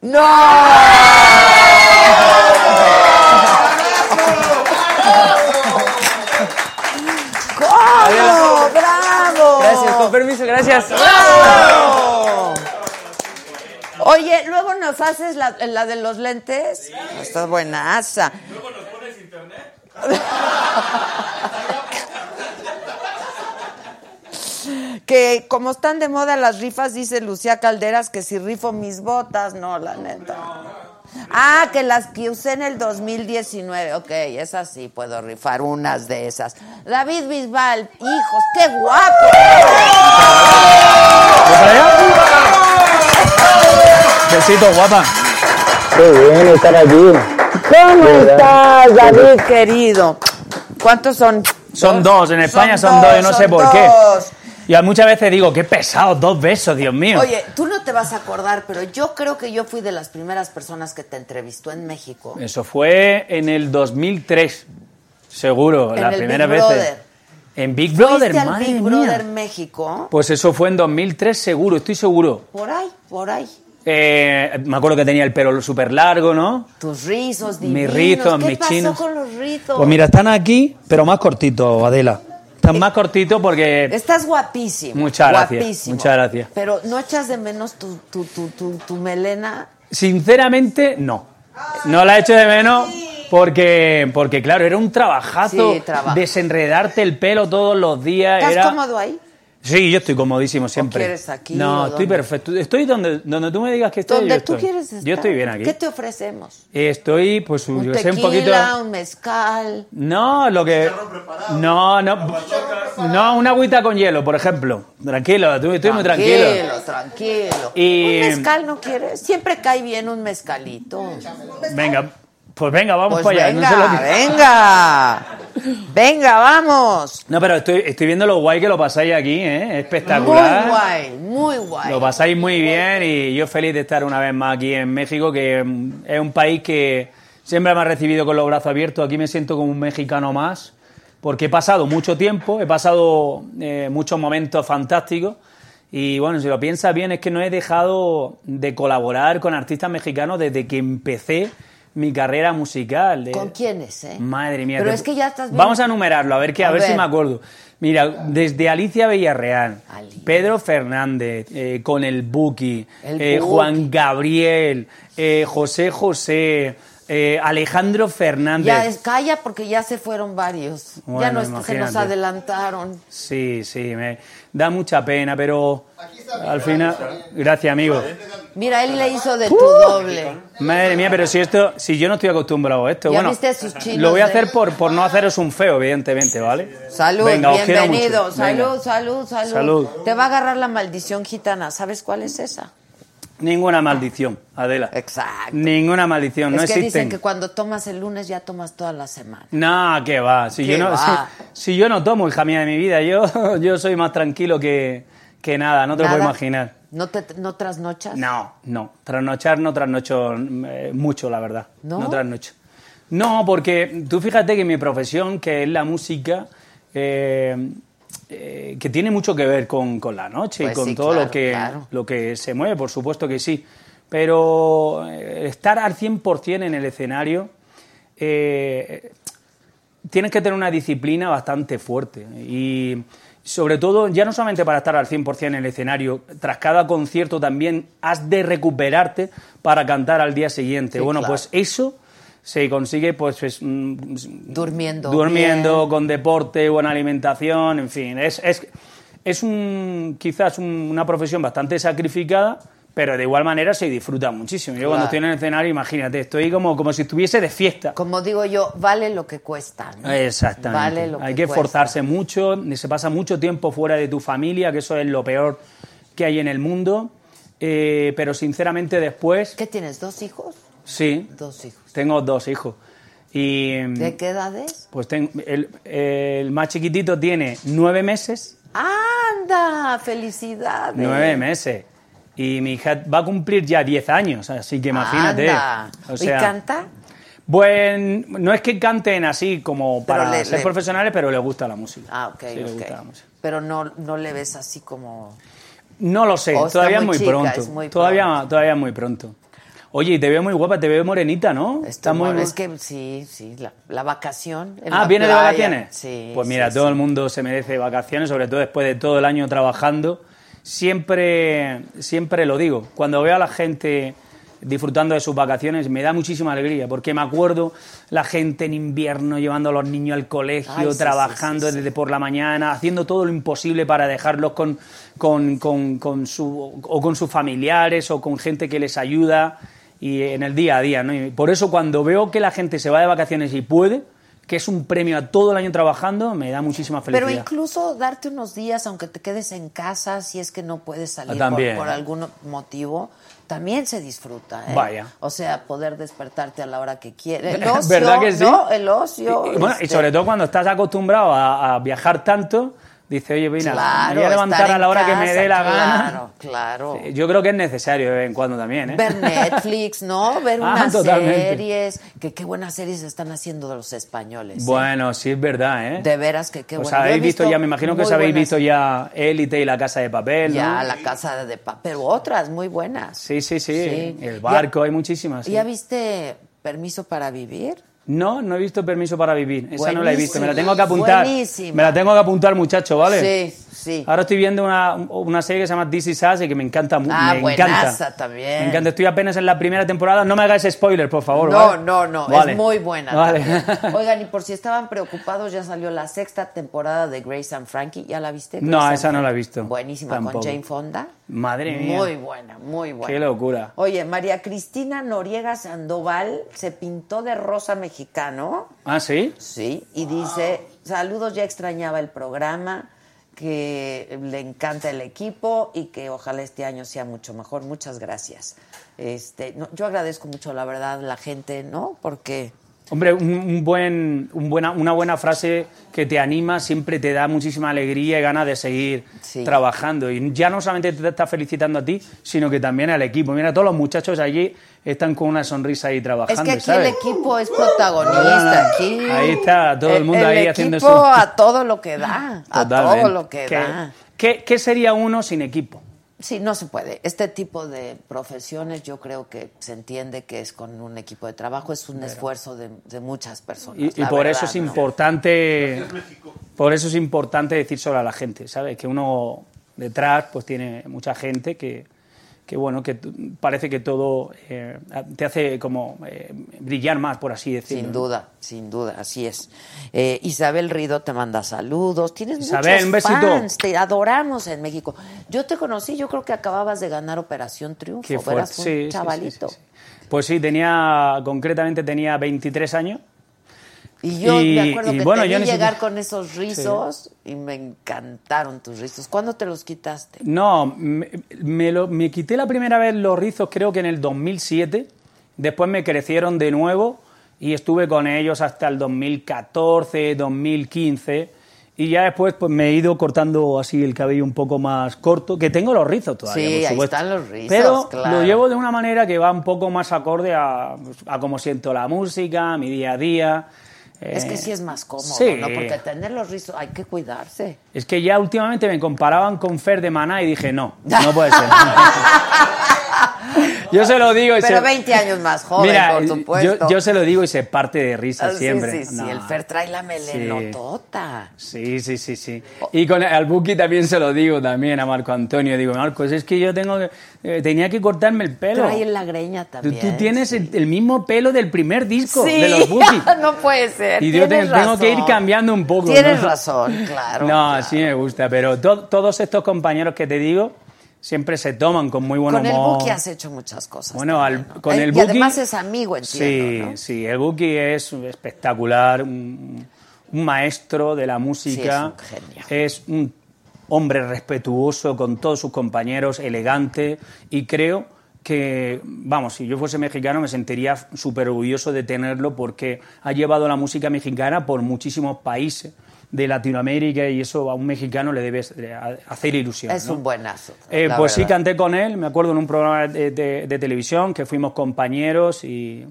¡No! <laughs> ¿Cómo? ¡Bravo! Gracias, con permiso, gracias. ¡Bravo! Oye, luego nos haces la, la de los lentes. Está buenaza. Luego nos pones internet. Que como están de moda las rifas, dice Lucía Calderas que si rifo mis botas, no, la neta. Ah, que las que usé en el 2019. Ok, esas sí puedo rifar unas de esas. David Bisbal, hijos, qué guapo. Besito, guapa. Qué bien estar allí. ¿Cómo estás, David querido? ¿Cuántos son? Son dos, en España son dos, yo no sé por qué. dos. Yo muchas veces digo, qué pesado, dos besos, Dios mío. Oye, tú no te vas a acordar, pero yo creo que yo fui de las primeras personas que te entrevistó en México. Eso fue en el 2003, seguro, En la el primera Big vez. Brother. En Big Brother, ¿Fuiste al madre Big mía. Brother México? Pues eso fue en 2003, seguro, estoy seguro. Por ahí, por ahí. Eh, me acuerdo que tenía el pelo súper largo, ¿no? Tus rizos Mis divinos. rizos, ¿Qué mis pasó chinos. con los rizos? Pues mira, están aquí, pero más cortitos, Adela. Están más cortitos porque... Estás guapísimo. Muchas gracias, Guapísimo. muchas gracias. Pero ¿no echas de menos tu, tu, tu, tu, tu melena? Sinceramente, no. No la echo de menos porque, porque claro, era un trabajazo Sí, trabajo. desenredarte el pelo todos los días. ¿Estás era... cómodo ahí? Sí, yo estoy comodísimo siempre. quieres aquí No, o estoy dónde? perfecto. Estoy donde, donde tú me digas que estoy. Donde yo tú estoy. quieres estar. Yo estoy bien aquí. ¿Qué te ofrecemos? Estoy, pues, Un yo sé un tequila, poquito. un mezcal. No, lo que. No, no. No, una agüita con hielo, por ejemplo. Tranquilo, estoy, estoy muy tranquilo. Tranquilo, tranquilo. Y- ¿Un mezcal no quieres? Siempre cae bien un mezcalito. Venga, pues venga, vamos Pues para allá. venga, no sé lo que- venga. <laughs> Venga, vamos. No, pero estoy, estoy viendo lo guay que lo pasáis aquí, ¿eh? Espectacular. Muy guay, muy guay. Lo pasáis muy bien y yo feliz de estar una vez más aquí en México, que es un país que siempre me ha recibido con los brazos abiertos. Aquí me siento como un mexicano más, porque he pasado mucho tiempo, he pasado eh, muchos momentos fantásticos. Y bueno, si lo piensas bien, es que no he dejado de colaborar con artistas mexicanos desde que empecé mi carrera musical. de- ¿Con quiénes, eh? Madre mía. Pero es que ya estás bien- Vamos a numerarlo, a ver, qué, a A ver, si me acuerdo. Mira, desde Alicia Villarreal, Pedro Fernández, eh, con el Buki, El eh, Buki. Juan Gabriel, eh, José José, eh, Alejandro Fernández. Ya es, calla porque ya se fueron varios. ya Bueno, no es que se nos imagínate. adelantaron. Sí, sí, me da mucha pena, pero al final... Gracias, amigo. Mira, él le hizo de tu doble. Madre mía, pero si esto, si yo no estoy acostumbrado a esto, ¿Ya bueno, viste sus chinos lo voy a de- hacer por, por no haceros un feo, evidentemente, ¿vale? Salud, Venga, bienvenido. Salud, salud, salud, Salud. Te va a agarrar la maldición gitana. ¿Sabes cuál es esa? Ninguna maldición, Adela. Exacto. Ninguna maldición, es no que existen. dicen que cuando tomas el lunes ya tomas toda la semana. No, que va. Si ¿Qué yo no, va? Si, si yo no tomo, hija mía de mi vida, yo, <laughs> yo soy más tranquilo que, que nada, no te lo puedo imaginar. ¿No, te, no trasnochas? No, no. Trasnochar no trasnocho eh, mucho, la verdad. ¿No? trasnocho. No, porque tú fíjate que mi profesión, que es la música, eh, eh, que tiene mucho que ver con, con la noche y Pues con sí, todo claro, lo, que, claro. lo que se mueve, por supuesto que sí. Pero eh, estar al 100% en el escenario, eh, tienes que tener una disciplina bastante fuerte. Y sobre todo, ya no solamente para estar al 100% en el escenario, tras cada concierto también has de recuperarte para cantar al día siguiente. Sí, bueno, claro. pues eso se consigue pues, pues, mm, Durmiendo. durmiendo, bien. con deporte, buena alimentación, en fin. Es, es, es un, quizás un- una profesión bastante sacrificada, pero de igual manera se disfruta muchísimo. Yo cuando Claro. estoy en el escenario, imagínate, estoy como, como si estuviese de fiesta. Como digo yo, vale lo que cuesta. ¿no? Exactamente. Vale lo hay que que esforzarse mucho, se pasa mucho tiempo fuera de tu familia, que eso es lo peor que hay en el mundo. Eh, pero sinceramente después, ¿Qué tienes? ¿Dos hijos? Sí, Dos hijos. tengo dos hijos. Y ¿De qué edades? pues ten- el, el más chiquitito tiene nueve meses. ¡Anda! ¡Felicidades! Nueve meses. Y mi hija va a cumplir ya 10 años, así que imagínate. Anda. O sea, ¿Y canta? Pues no es que canten así como para le- ser le- profesionales, pero le gusta la música. Ah, ok, Sí, le ok. gusta la música. Pero no, no le ves así como... No lo sé, O está todavía es muy muy chica, pronto. es muy todavía, todavía es muy pronto. Oye, y te veo muy guapa, te veo morenita, ¿no? Está muy es que sí, sí, la, la vacación. en Ah, la ¿viene de playa. vacaciones? Sí. Pues mira, sí, todo sí. el mundo se merece vacaciones, sobre todo después de todo el año trabajando. Siempre, siempre lo digo, cuando veo a la gente disfrutando de sus vacaciones me da muchísima alegría, porque me acuerdo la gente en invierno llevando a los niños al colegio, Ay, sí, trabajando sí, sí, desde por la mañana, haciendo todo lo imposible para dejarlos con, con, con- con su, o con sus familiares o con gente que les ayuda y en el día a día. ¿no? Y por eso cuando veo que la gente se va de vacaciones y puede, que es un premio a todo el año trabajando, me da muchísima felicidad. Pero incluso darte unos días, aunque te quedes en casa, si es que no puedes salir por, por algún motivo, también se disfruta. ¿eh? Vaya. O sea, poder despertarte a la hora que quieres. El <laughs> ocio, ¿Verdad que sí? ¿no? El ocio. Y, bueno, y este, sobre todo cuando estás acostumbrado a, a viajar tanto, dice, oye, Vina, Claro, me voy a levantar a la hora que me casa, dé la claro, gana. Claro, Sí, Yo creo que es necesario de vez en cuando también, ¿eh? Ver Netflix, ¿no? Ver <laughs> Ah, unas totalmente. series. Que qué buenas series están haciendo de los españoles. ¿eh? Bueno, sí es verdad, ¿eh? De veras que qué Os. Yo he habéis visto, ya, me imagino que os habéis buenas- visto ya Élite y La Casa de Papel, Ya, ¿no? La Casa de Papel, pero otras muy buenas. Sí, sí, sí, Sí. El Barco, hay muchísimas. sí. ¿Ya viste Permiso para Vivir? No, no he visto Permiso para Vivir. Esa no la he visto. Me la tengo que apuntar. buenísima. Me la tengo que apuntar, muchacho, ¿vale? Sí, sí. Ahora estoy viendo una, una serie que se llama This Is Us y que me encanta mucho. Ah, me encanta. también. Me encanta. Estoy apenas en la primera temporada. No me hagáis spoiler, por favor. No, ¿vale? no, no, Vale. es muy buena. Vale. <laughs> Oigan, y por si estaban preocupados, ya salió la sexta temporada de Grace and Frankie. ¿Ya la viste? No, Grace and esa no la he visto. Buenísima, Tampoco. con Jane Fonda. Madre mía. Muy buena, muy buena. Qué locura. Oye, María Cristina Noriega Sandoval se pintó de rosa mexicano. ¿Ah, sí? Sí, y dice, saludos, ya extrañaba el programa, que le encanta el equipo y que ojalá este año sea mucho mejor. Muchas gracias. Este, no, yo agradezco mucho, la verdad, la gente, ¿no? Porque Hombre, un, un buen, un buena, una buena frase que te anima siempre te da muchísima alegría y ganas de seguir trabajando. Y ya no solamente te está felicitando a ti, sino que también al equipo. Mira, todos los muchachos allí están con una sonrisa ahí trabajando. es que aquí ¿sabes? el equipo es protagonista. no. Aquí Ahí está, todo el mundo ahí haciendo equipo eso. a todo lo que da, a todo lo que ¿Qué- da. ¿Qué, qué sería uno sin equipo? Sí, no se puede. Este tipo de profesiones yo creo que se entiende que es con un equipo de trabajo, es un esfuerzo de, de muchas personas. Y, por verdad, eso es ¿no? importante por eso es importante decírselo a la gente sabes que uno detrás pues tiene mucha gente que, que bueno que parece que todo eh, te hace como eh, brillar más por así decirlo Sin duda, sin duda, así es. Eh, Isabel Rido te manda saludos. Tienes Isabel, muchos un besito. fans, te adoramos en México. Yo te conocí, yo creo que acababas de ganar Operación Triunfo. Qué fuerte. Eras un sí, chavalito. sí, sí. pues sí tenía concretamente tenía 23 años Y yo Y- me acuerdo que bueno, te yo vi ni llegar con esos rizos y me encantaron tus rizos. ¿Cuándo te los quitaste? No, me, me lo- me quité la primera vez los rizos creo que en el 2007, después me crecieron de nuevo y estuve con ellos hasta el 2014, 2015 y ya después pues me he ido cortando así el cabello un poco más corto, que tengo los rizos todavía, Sí, por ahí supuesto. están los rizos, Pero claro. lo llevo de una manera que va un poco más acorde a, a cómo siento la música, mi día a día. Es que Eh, sí es más cómodo, sí. ¿no? Porque tener los rizos hay que cuidarse. Es que ya últimamente me comparaban con Fer de Maná y dije, no, no puede ser. <laughs> yo se lo digo y Pero se... 20 años más joven, Mira, por supuesto. yo se lo digo y se parte de risa Ah, sí, siempre. Sí, sí, No. el Fer trae la melenotota. Sí, sí, sí, sí. Y con al Buki también se lo digo también a Marco Antonio. Digo, Marcos, es que yo tengo que, eh, tenía que cortarme el pelo. Trae la greña también. tú tienes el, el mismo pelo del primer disco Sí, de los Buki. <laughs> no puede ser. Y yo te- tengo que ir cambiando un poco. Tienes ¿no? razón, claro. <laughs> No, sí me gusta, pero to- todos estos compañeros que te digo siempre se toman con muy buen Con el humor. Buki has hecho muchas cosas. Bueno, al- con Eh, el y Buki... además es amigo, entiendo, Sí, ¿no? sí, el Buki es espectacular, un, un maestro de la música. Sí, es un genio. Es un hombre respetuoso con todos sus compañeros, elegante, y creo que, vamos, si yo fuese mexicano me sentiría súper orgulloso de tenerlo porque ha llevado la música mexicana por muchísimos países de Latinoamérica y eso a un mexicano le debe hacer ilusión. Es ¿no? un buenazo. Eh, pues sí, canté con él, me acuerdo en un programa de, de- de televisión que fuimos compañeros y,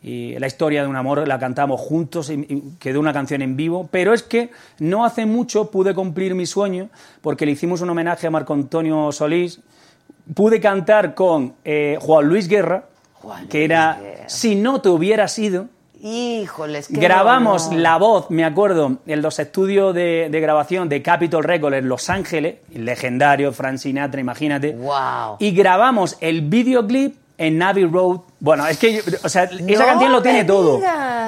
y la historia de un amor la cantamos juntos y, y quedó una canción en vivo, pero es que no hace mucho pude cumplir mi sueño porque le hicimos un homenaje a Marco Antonio Solís, pude cantar con eh, Juan Luis Guerra, Juan que Luis era Guerra. Si no te hubiera sido, Híjoles, qué Grabamos la voz, me acuerdo, en los estudios de, de grabación de Capitol Records en Los Ángeles, el legendario Frank Sinatra, imagínate. Wow. Y grabamos el videoclip en Navy Road. Bueno, es que, o sea, esa No canción lo tiene todo.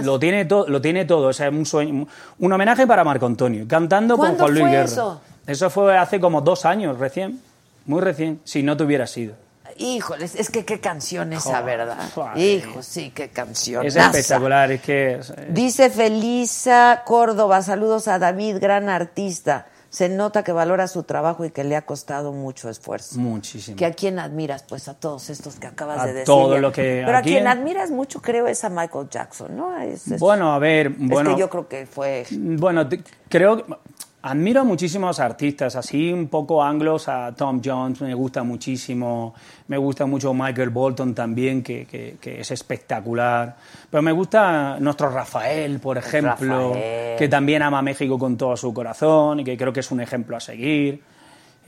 Lo tiene, todo lo tiene todo. O sea, un sueño, un homenaje para Marco Antonio, cantando con ¿Cuándo Juan Luis fue Guerra. eso? Eso fue hace como dos años recién, muy recién, si no te hubiera sido. Híjoles, es que qué canción esa, ¿verdad? Hijo, sí, qué canción. Es espectacular, es que... es- Dice Felisa Córdoba, saludos a David, gran artista. Se nota que valora su trabajo y que le ha costado mucho esfuerzo. Muchísimo. Que a quien admiras, pues a todos estos que acabas A de decir. todo lo que- Pero a ¿a quien quién? admiras mucho, creo, es a Michael Jackson, ¿no? Es- es- Bueno, a ver, es bueno... que yo creo que fue... Bueno, creo que Admiro a muchísimos artistas, así un poco anglos, a Tom Jones me gusta muchísimo, me gusta mucho Michael Bolton también, que, que- que es espectacular, pero me gusta nuestro Rafael, por ejemplo, Rafael. que también ama a México con todo su corazón y que creo que es un ejemplo a seguir.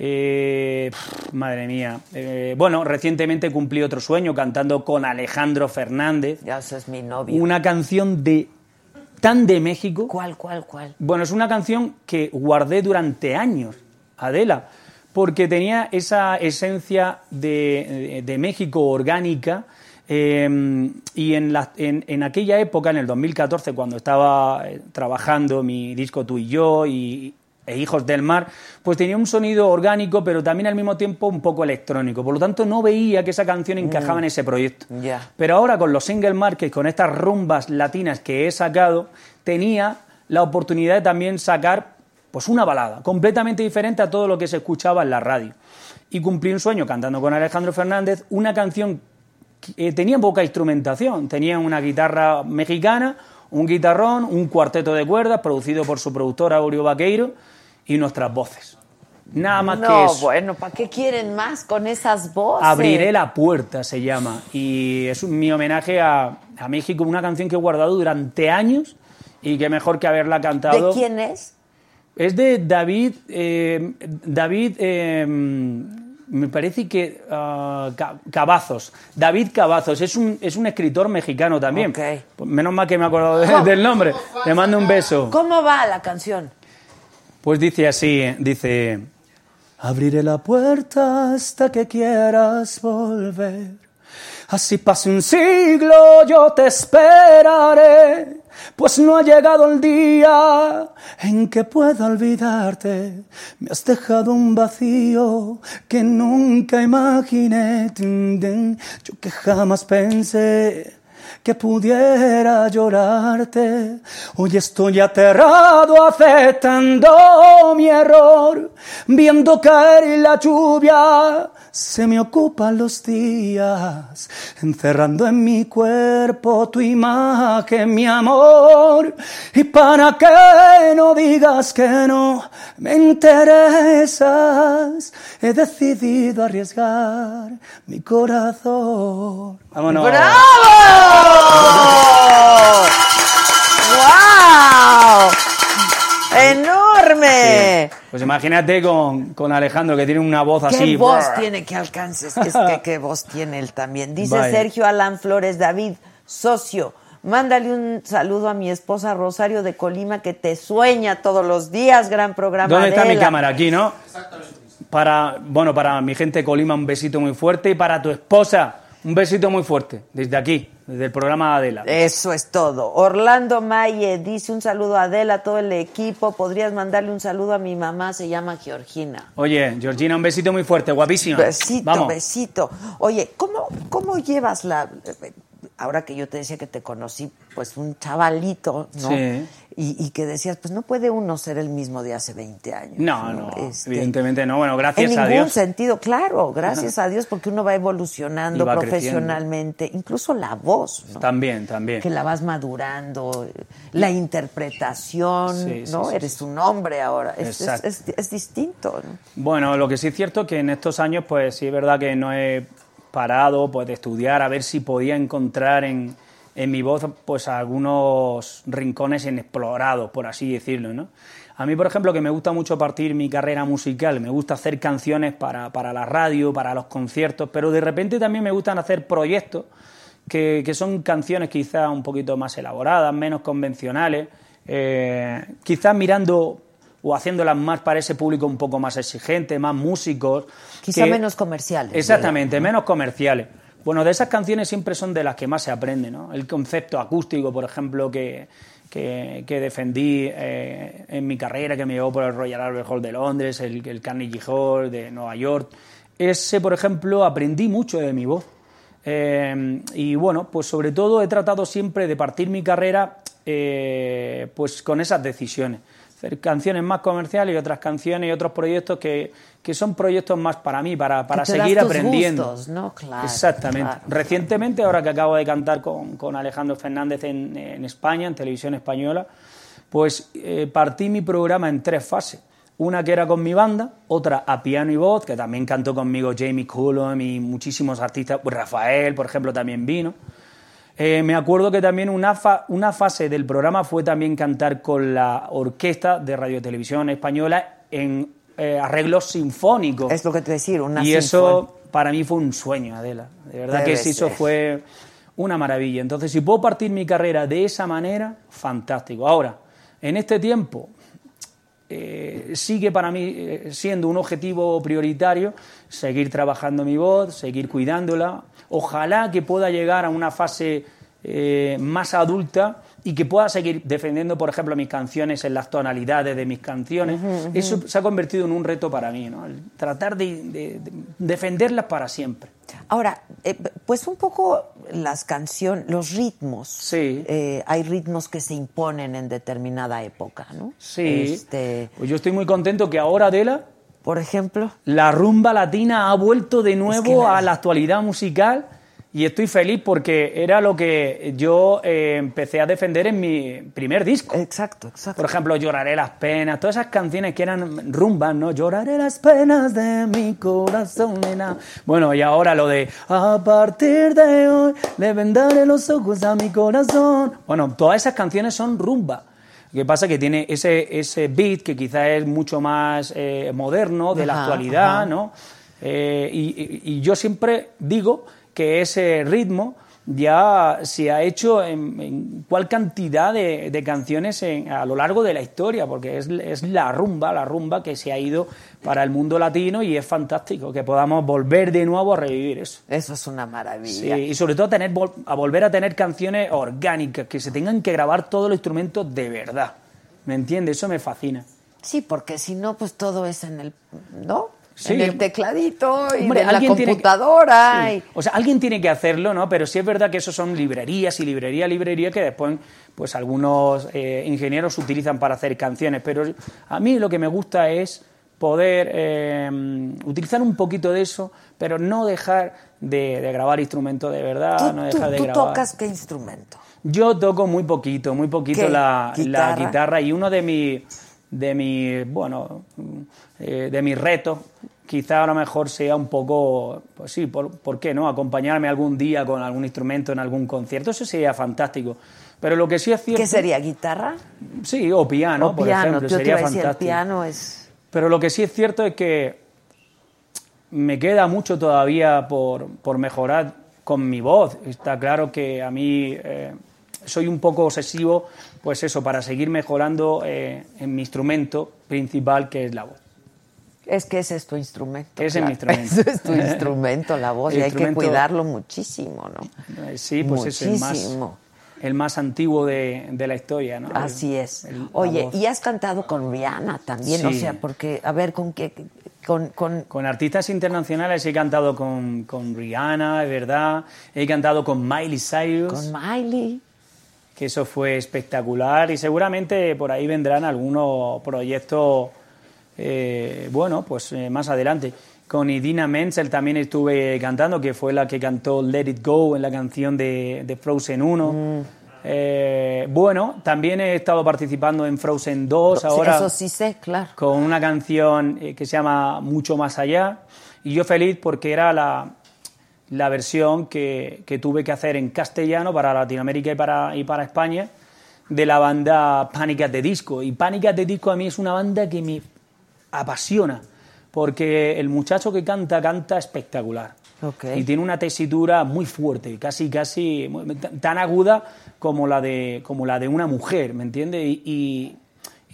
Eh, pff, madre mía. Eh, bueno, recientemente cumplí otro sueño cantando con Alejandro Fernández. Ya ese es mi novio. Una canción de tan de México. ¿Cuál, cuál, cuál? Bueno, es una canción que guardé durante años, Adela, porque tenía esa esencia de, de México orgánica. eh, y en, la- en- en aquella época, en el 2014, cuando estaba eh, trabajando mi disco Tú y yo y, e Hijos del Mar, pues tenía un sonido orgánico, pero también al mismo tiempo un poco electrónico. Por lo tanto, no veía que esa canción encajaba Mm. en ese proyecto. Pero ahora con los single markets, con estas rumbas latinas que he sacado, tenía la oportunidad de también sacar pues una balada completamente diferente a todo lo que se escuchaba en la radio. Y cumplí un sueño cantando con Alejandro Fernández una canción que eh, tenía poca instrumentación, tenía una guitarra mexicana, un guitarrón, un cuarteto de cuerdas producido por su productora Aureo Vaqueiro y nuestras voces. Nada más que no, eso. bueno, ¿para qué quieren más con esas voces? Abriré la puerta se llama y es un- mi homenaje a, a México, una canción que he guardado durante años y que mejor que haberla cantado. ¿De quién es? Es de David, eh, David, eh, me parece que Ca- Cavazos, David Cavazos, es un, es un escritor mexicano también. Pues Menos mal que me he acordado de- del nombre. Le mando un beso. ¿Cómo va la canción? Pues dice así, dice, abriré la puerta hasta que quieras volver. Así pase un siglo, yo te esperaré, pues no ha llegado el día en que pueda olvidarte. Me has dejado un vacío que nunca imaginé. Yo que jamás pensé que pudiera llorarte. Hoy estoy aterrado aceptando mi error, viendo caer la lluvia. Se me ocupan los días, encerrando en mi cuerpo tu imagen, mi amor. Y para que no digas que no me interesas, he decidido arriesgar mi corazón. Vámonos. ¡Wow! ¡Enorme! Pues imagínate con, con Alejandro que tiene una voz ¿Qué así. voz brr. tiene? ¿Qué alcances? Es que, <laughs> ¿Qué voz tiene él también? Dice. Sergio Alan Flores, David, socio, mándale un saludo a mi esposa Rosario de Colima que te sueña todos los días, gran programa. ¿Dónde está mi cámara? Aquí, ¿no? Para, bueno, para mi gente de Colima un besito muy fuerte y para tu esposa un besito muy fuerte desde aquí, desde el programa Adela. Eso es todo. Orlando Maye dice un saludo a Adela, a todo el equipo. Podrías mandarle un saludo a mi mamá, se llama Georgina. Oye, Georgina, un besito muy fuerte, guapísima. Besito, Vamos. besito. Oye, ¿cómo, ¿cómo llevas la... Ahora que yo te decía que te conocí, pues un chavalito, ¿no? Sí. Y, y que decías, pues no puede uno ser el mismo de hace 20 años. No, no, Este, evidentemente no. Bueno, gracias en a ningún Dios. sentido, claro, gracias a Dios, porque uno va evolucionando va profesionalmente, incluso la voz, ¿no? También, también. que la vas madurando, la interpretación, Sí, sí, ¿no? sí, Eres un hombre ahora, es, es, es- es distinto, ¿no? Bueno, lo que sí es cierto que en estos años, pues sí es verdad que no he parado pues, de estudiar a ver si podía encontrar en, en mi voz pues algunos rincones inexplorados, por así decirlo, ¿no? A mí, por ejemplo, que me gusta mucho partir mi carrera musical, me gusta hacer canciones para, para la radio, para los conciertos, pero de repente también me gustan hacer proyectos que, que son canciones quizás un poquito más elaboradas, menos convencionales, eh, quizás mirando o haciéndolas más para ese público un poco más exigente, más músicos. Quizá que- menos comerciales. Exactamente, menos comerciales. Bueno, de esas canciones siempre son de las que más se aprende, ¿no? El concepto acústico, por ejemplo, que, que, que defendí eh, en mi carrera, que me llevó por el Royal Albert Hall de Londres, el, el Carnegie Hall de Nueva York. Ese, por ejemplo, aprendí mucho de mi voz. Eh, y bueno, pues sobre todo he tratado siempre de partir mi carrera eh, pues con esas decisiones. Canciones más comerciales y otras canciones y otros proyectos que, que son proyectos más para mí, para, para Que te das seguir tus aprendiendo. gustos, ¿no? Claro, Exactamente. claro. Recientemente, ahora que acabo de cantar con, con Alejandro Fernández en, en España, en televisión española, pues eh, partí mi programa en tres fases. Una que era con mi banda, otra a piano y voz, que también cantó conmigo Jamie Cullum y muchísimos artistas, pues Rafael, por ejemplo, también vino. Eh, me acuerdo que también una, una fase del programa fue también cantar con la orquesta de Radio Televisión Española en eh, arreglos sinfónicos. Es lo que te decir, una Y eso para mí fue un sueño, Adela. De verdad que eso fue una maravilla. Entonces, si puedo partir mi carrera de esa manera, fantástico. Ahora, en este tiempo, eh, sigue para mí siendo un objetivo prioritario seguir trabajando mi voz, seguir cuidándola, Ojalá que pueda llegar a una fase eh, más adulta y que pueda seguir defendiendo, por ejemplo, mis canciones en las tonalidades de mis canciones. Eso se ha convertido en un reto para mí, ¿no? tratar de, defenderlas para siempre. Ahora, eh, pues un poco las canciones, los ritmos. Sí. Eh, hay ritmos que se imponen en determinada época, ¿no? Sí. Este... Pues yo estoy muy contento que ahora, Adela, por ejemplo. La rumba latina ha vuelto de nuevo a la actualidad musical y estoy feliz porque era lo que yo eh, empecé a defender en mi primer disco. Exacto, exacto. Por ejemplo, Lloraré las penas, todas esas canciones que eran rumbas, ¿no? Lloraré las penas de mi corazón, nena. Bueno, y ahora lo de A partir de hoy le vendaré los ojos a mi corazón. Bueno, todas esas canciones son rumbas. Lo que pasa es que tiene ese, ese beat que quizás es mucho más eh, moderno, de la actualidad, ¿no? Eh, y, yo siempre digo que ese ritmo ya se ha hecho en, cuál cantidad de, canciones a lo largo de la historia, porque es, es, la rumba, la rumba que se ha ido para el mundo latino y es fantástico que podamos volver de nuevo a revivir eso. Eso es una maravilla. Sí, y sobre todo tener, a volver a tener canciones orgánicas, que se tengan que grabar todos los instrumentos de verdad. ¿Me entiendes? Eso me fascina. Sí, porque si no, pues todo es en el... ¿No? En el tecladito y en la computadora. O sea, alguien tiene que hacerlo, ¿no? Pero sí es verdad que eso son librerías y librería, librería que después pues algunos eh, ingenieros utilizan para hacer canciones. Pero a mí lo que me gusta es poder eh, utilizar un poquito de eso, pero no dejar de, grabar instrumentos de verdad, no dejar de ¿tú grabar. tocas qué instrumento? Yo toco muy poquito, muy poquito la ¿Guitarra? la guitarra y uno de mis de mi, bueno, eh, de mis retos, quizá a lo mejor sea un poco, pues sí, por, ¿por, qué no? Acompañarme algún día con algún instrumento en algún concierto, eso sería fantástico. Pero lo que sí es cierto... ¿Qué sería, guitarra? Sí, o piano, por ejemplo, sería fantástico. piano es... Pero lo que sí es cierto es que me queda mucho todavía por, por mejorar con mi voz. Está claro que a mí... Eh, soy un poco obsesivo, pues eso, para seguir mejorando eh, en mi instrumento principal, que es la voz. Es que ese es tu instrumento. Ese es mi instrumento. <laughs> Ese es tu <laughs> instrumento, la voz, y hay que cuidarlo muchísimo, ¿no? Eh, sí, pues es el más, el más antiguo de, de la historia, ¿no? Así es. Oye, y has cantado con Rihanna también, o sea, porque, a ver, ¿con qué? Con, con... con, artistas internacionales he cantado con, con Rihanna, de verdad. He cantado con Miley Cyrus. Con Miley que eso fue espectacular y seguramente por ahí vendrán algunos proyectos, eh, bueno, pues eh, más adelante. Con Idina Menzel también estuve cantando, que fue la que cantó Let It Go en la canción de, Frozen 1. Mm. Eh, bueno, también he estado participando en Frozen 2 ahora. Eso sí sé, claro. Con una canción que se llama Mucho Más Allá. Y yo feliz porque era la, la versión que, tuve que hacer en castellano para Latinoamérica y para, y para España de la banda Pánicas de Disco. Y Pánicas de Disco a mí es una banda que me apasiona, porque el muchacho que canta, canta espectacular. Y tiene una tesitura muy fuerte, casi, casi tan aguda como la de, como la de una mujer, ¿me entiendes? y, y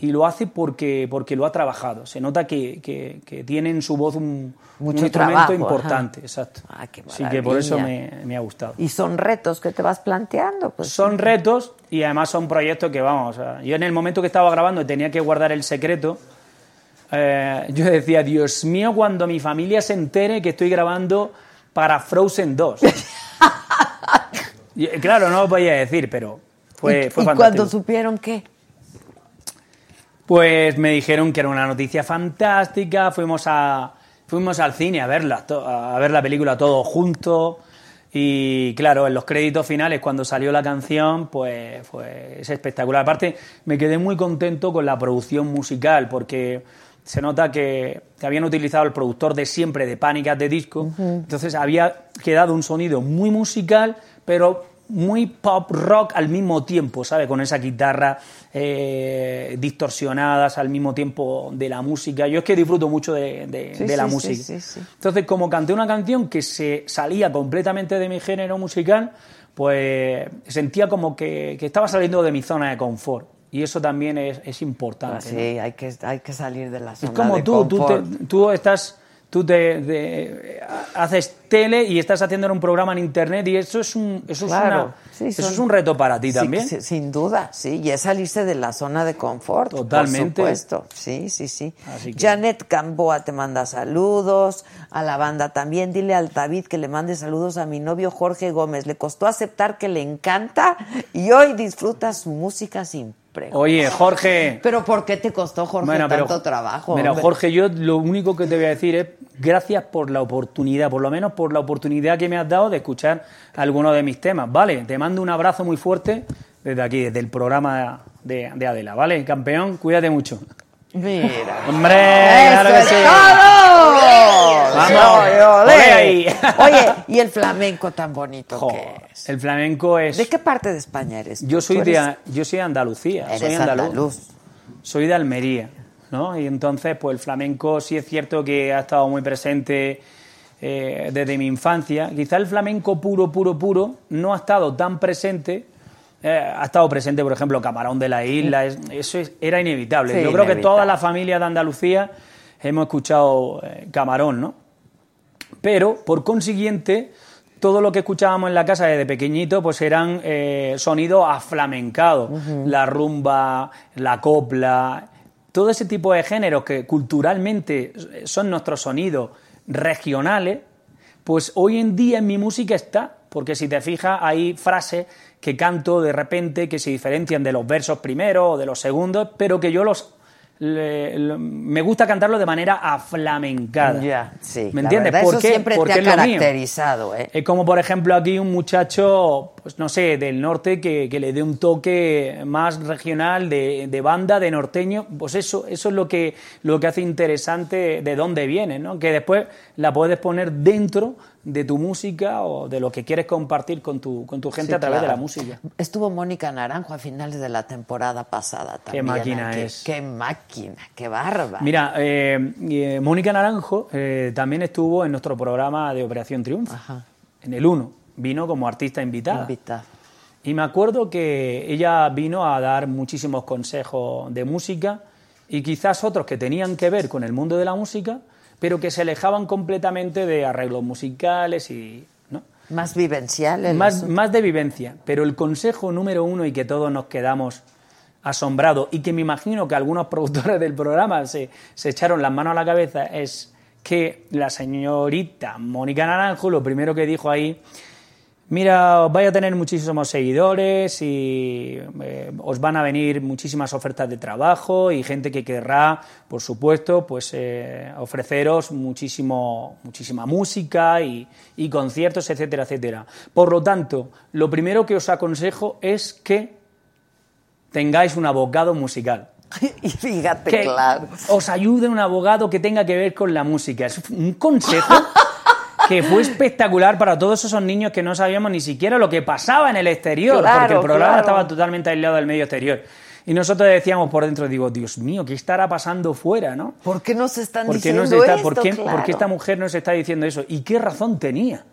lo hace porque, porque lo ha trabajado. Se nota que, que, tiene en su voz un, Mucho instrumento importante, exacto. Ah, qué Así que por eso me, me, ha gustado. ¿Y son retos que te vas planteando? Pues, son retos y además son proyectos que, vamos, yo en el momento que estaba grabando y tenía que guardar el secreto, eh, yo decía, Dios mío, cuando mi familia se entere que estoy grabando para Frozen 2. <laughs> y, claro, no lo podía decir, pero fue, fue ¿Y fantástico. cuando supieron qué? Pues me dijeron que era una noticia fantástica, fuimos, a, fuimos al cine a verla, a ver la película todos juntos Y claro, en los créditos finales, cuando salió la canción, pues, pues es espectacular. Aparte, me quedé muy contento con la producción musical, porque se nota que, que habían utilizado el productor de siempre de Pánicas de Disco. Entonces había quedado un sonido muy musical, pero muy pop rock al mismo tiempo, ¿sabes? Con esa guitarra eh, distorsionadas al mismo tiempo de la música. Yo es que disfruto mucho de, de- Sí, de la sí, música. sí, sí, sí. Entonces, como canté una canción que se salía completamente de mi género musical, pues sentía como que, que estaba saliendo de mi zona de confort. Y eso también es, es importante. Pues ¿no? sí, hay que, hay que salir de la zona Es como de tú, tú, confort. te- tú estás, tú te, te- haces tele y estás haciendo un programa en internet y eso es un, eso Claro, es una- sí, eso son- es un reto para ti Sí, también. sí, sin duda, sí, y es salirse de la zona de confort. Totalmente. Por supuesto, sí, sí, sí. Que- Janet Gamboa te manda saludos, a la banda también. Dile al David que le mande saludos a mi novio Jorge Gómez. Le costó aceptar que le encanta y hoy disfruta su música sin. Oye, Jorge. Pero ¿por qué te costó, Jorge, Bueno, pero- tanto trabajo? Mira, hombre? Jorge, yo lo único que te voy a decir es gracias por la oportunidad, por lo menos por la oportunidad que me has dado de escuchar algunos de mis temas. Vale, te mando un abrazo muy fuerte desde aquí, desde el programa de, de Adela. Vale, campeón, cuídate mucho. Mira. Hombre, ¡Eso claro es sí. todo! Vamos, ole ahí. <laughs> Oye, y el flamenco tan bonito Jo, que es. El flamenco es. ¿De qué parte de España eres? Yo soy ¿Tú de, eres- yo soy de Andalucía, Eres soy andaluz. andaluz. Soy de Almería, ¿no? Y entonces, pues el flamenco sí es cierto que ha estado muy presente eh, desde mi infancia. Quizá el flamenco puro, puro, puro no ha estado tan presente. eh, ha estado presente, por ejemplo, Camarón de la Isla, es- eso es- era inevitable. Sí, Yo creo que toda la familia de Andalucía hemos escuchado eh, Camarón, ¿no? Pero, por consiguiente, todo lo que escuchábamos en la casa desde pequeñito, pues eran sonidos aflamencados. La rumba, la copla, todo ese tipo de géneros que culturalmente son nuestros sonidos regionales, pues hoy en día en mi música está. Porque si te fijas, hay frases que canto de repente que se diferencian de los versos primeros o de los segundos, pero que yo los le- me gusta cantarlo de manera aflamencada. Ya, sí. ¿Me entiendes? verdad, ¿Por eso qué? siempre Porque te ha es caracterizado, ¿eh? Es como, por ejemplo, aquí un muchacho, pues no sé, del norte que, que le dé un toque más regional de, de banda, de norteño. Pues eso, eso es lo que, lo que hace interesante de dónde viene, ¿no? Que después la puedes poner dentro de tu música o de lo que quieres compartir con tu, con tu gente Sí, a través de la música. Estuvo Mónica Naranjo a finales de la temporada pasada Qué también. máquina aquí. es. Qué máquina, qué bárbara. Mira, eh, eh, Mónica Naranjo eh, también estuvo en nuestro programa de Operación Triunfo, en el 1. Vino como artista invitada. Invitada. Y me acuerdo que ella vino a dar muchísimos consejos de música y quizás otros que tenían que ver con el mundo de la música, pero que se alejaban completamente de arreglos musicales y... ¿no? Más vivencial. el Más, más de vivencia. Pero el consejo número uno y que todos nos quedamos asombrados y que me imagino que algunos <laughs> productores del programa se, se echaron las manos a la cabeza es que la señorita Mónica Naranjo lo primero que dijo ahí, mira, os vais a tener muchísimos seguidores y eh, os van a venir muchísimas ofertas de trabajo y gente que querrá, por supuesto, pues eh, ofreceros muchísimo, muchísima música y, y conciertos, etcétera, etcétera. Por lo tanto, lo primero que os aconsejo es que tengáis un abogado musical. <laughs> y fíjate, Que claro. os ayude un abogado que tenga que ver con la música. Es un consejo <laughs> que fue espectacular para todos esos niños que no sabíamos ni siquiera lo que pasaba en el exterior, Claro, porque el programa claro. estaba totalmente aislado del medio exterior. Y nosotros decíamos por dentro, digo, Dios mío, ¿qué estará pasando fuera, no? ¿Por qué nos están ¿Por qué, diciendo nos está- esto? por qué- Claro. por qué esta mujer nos está diciendo eso? ¿Y qué razón tenía?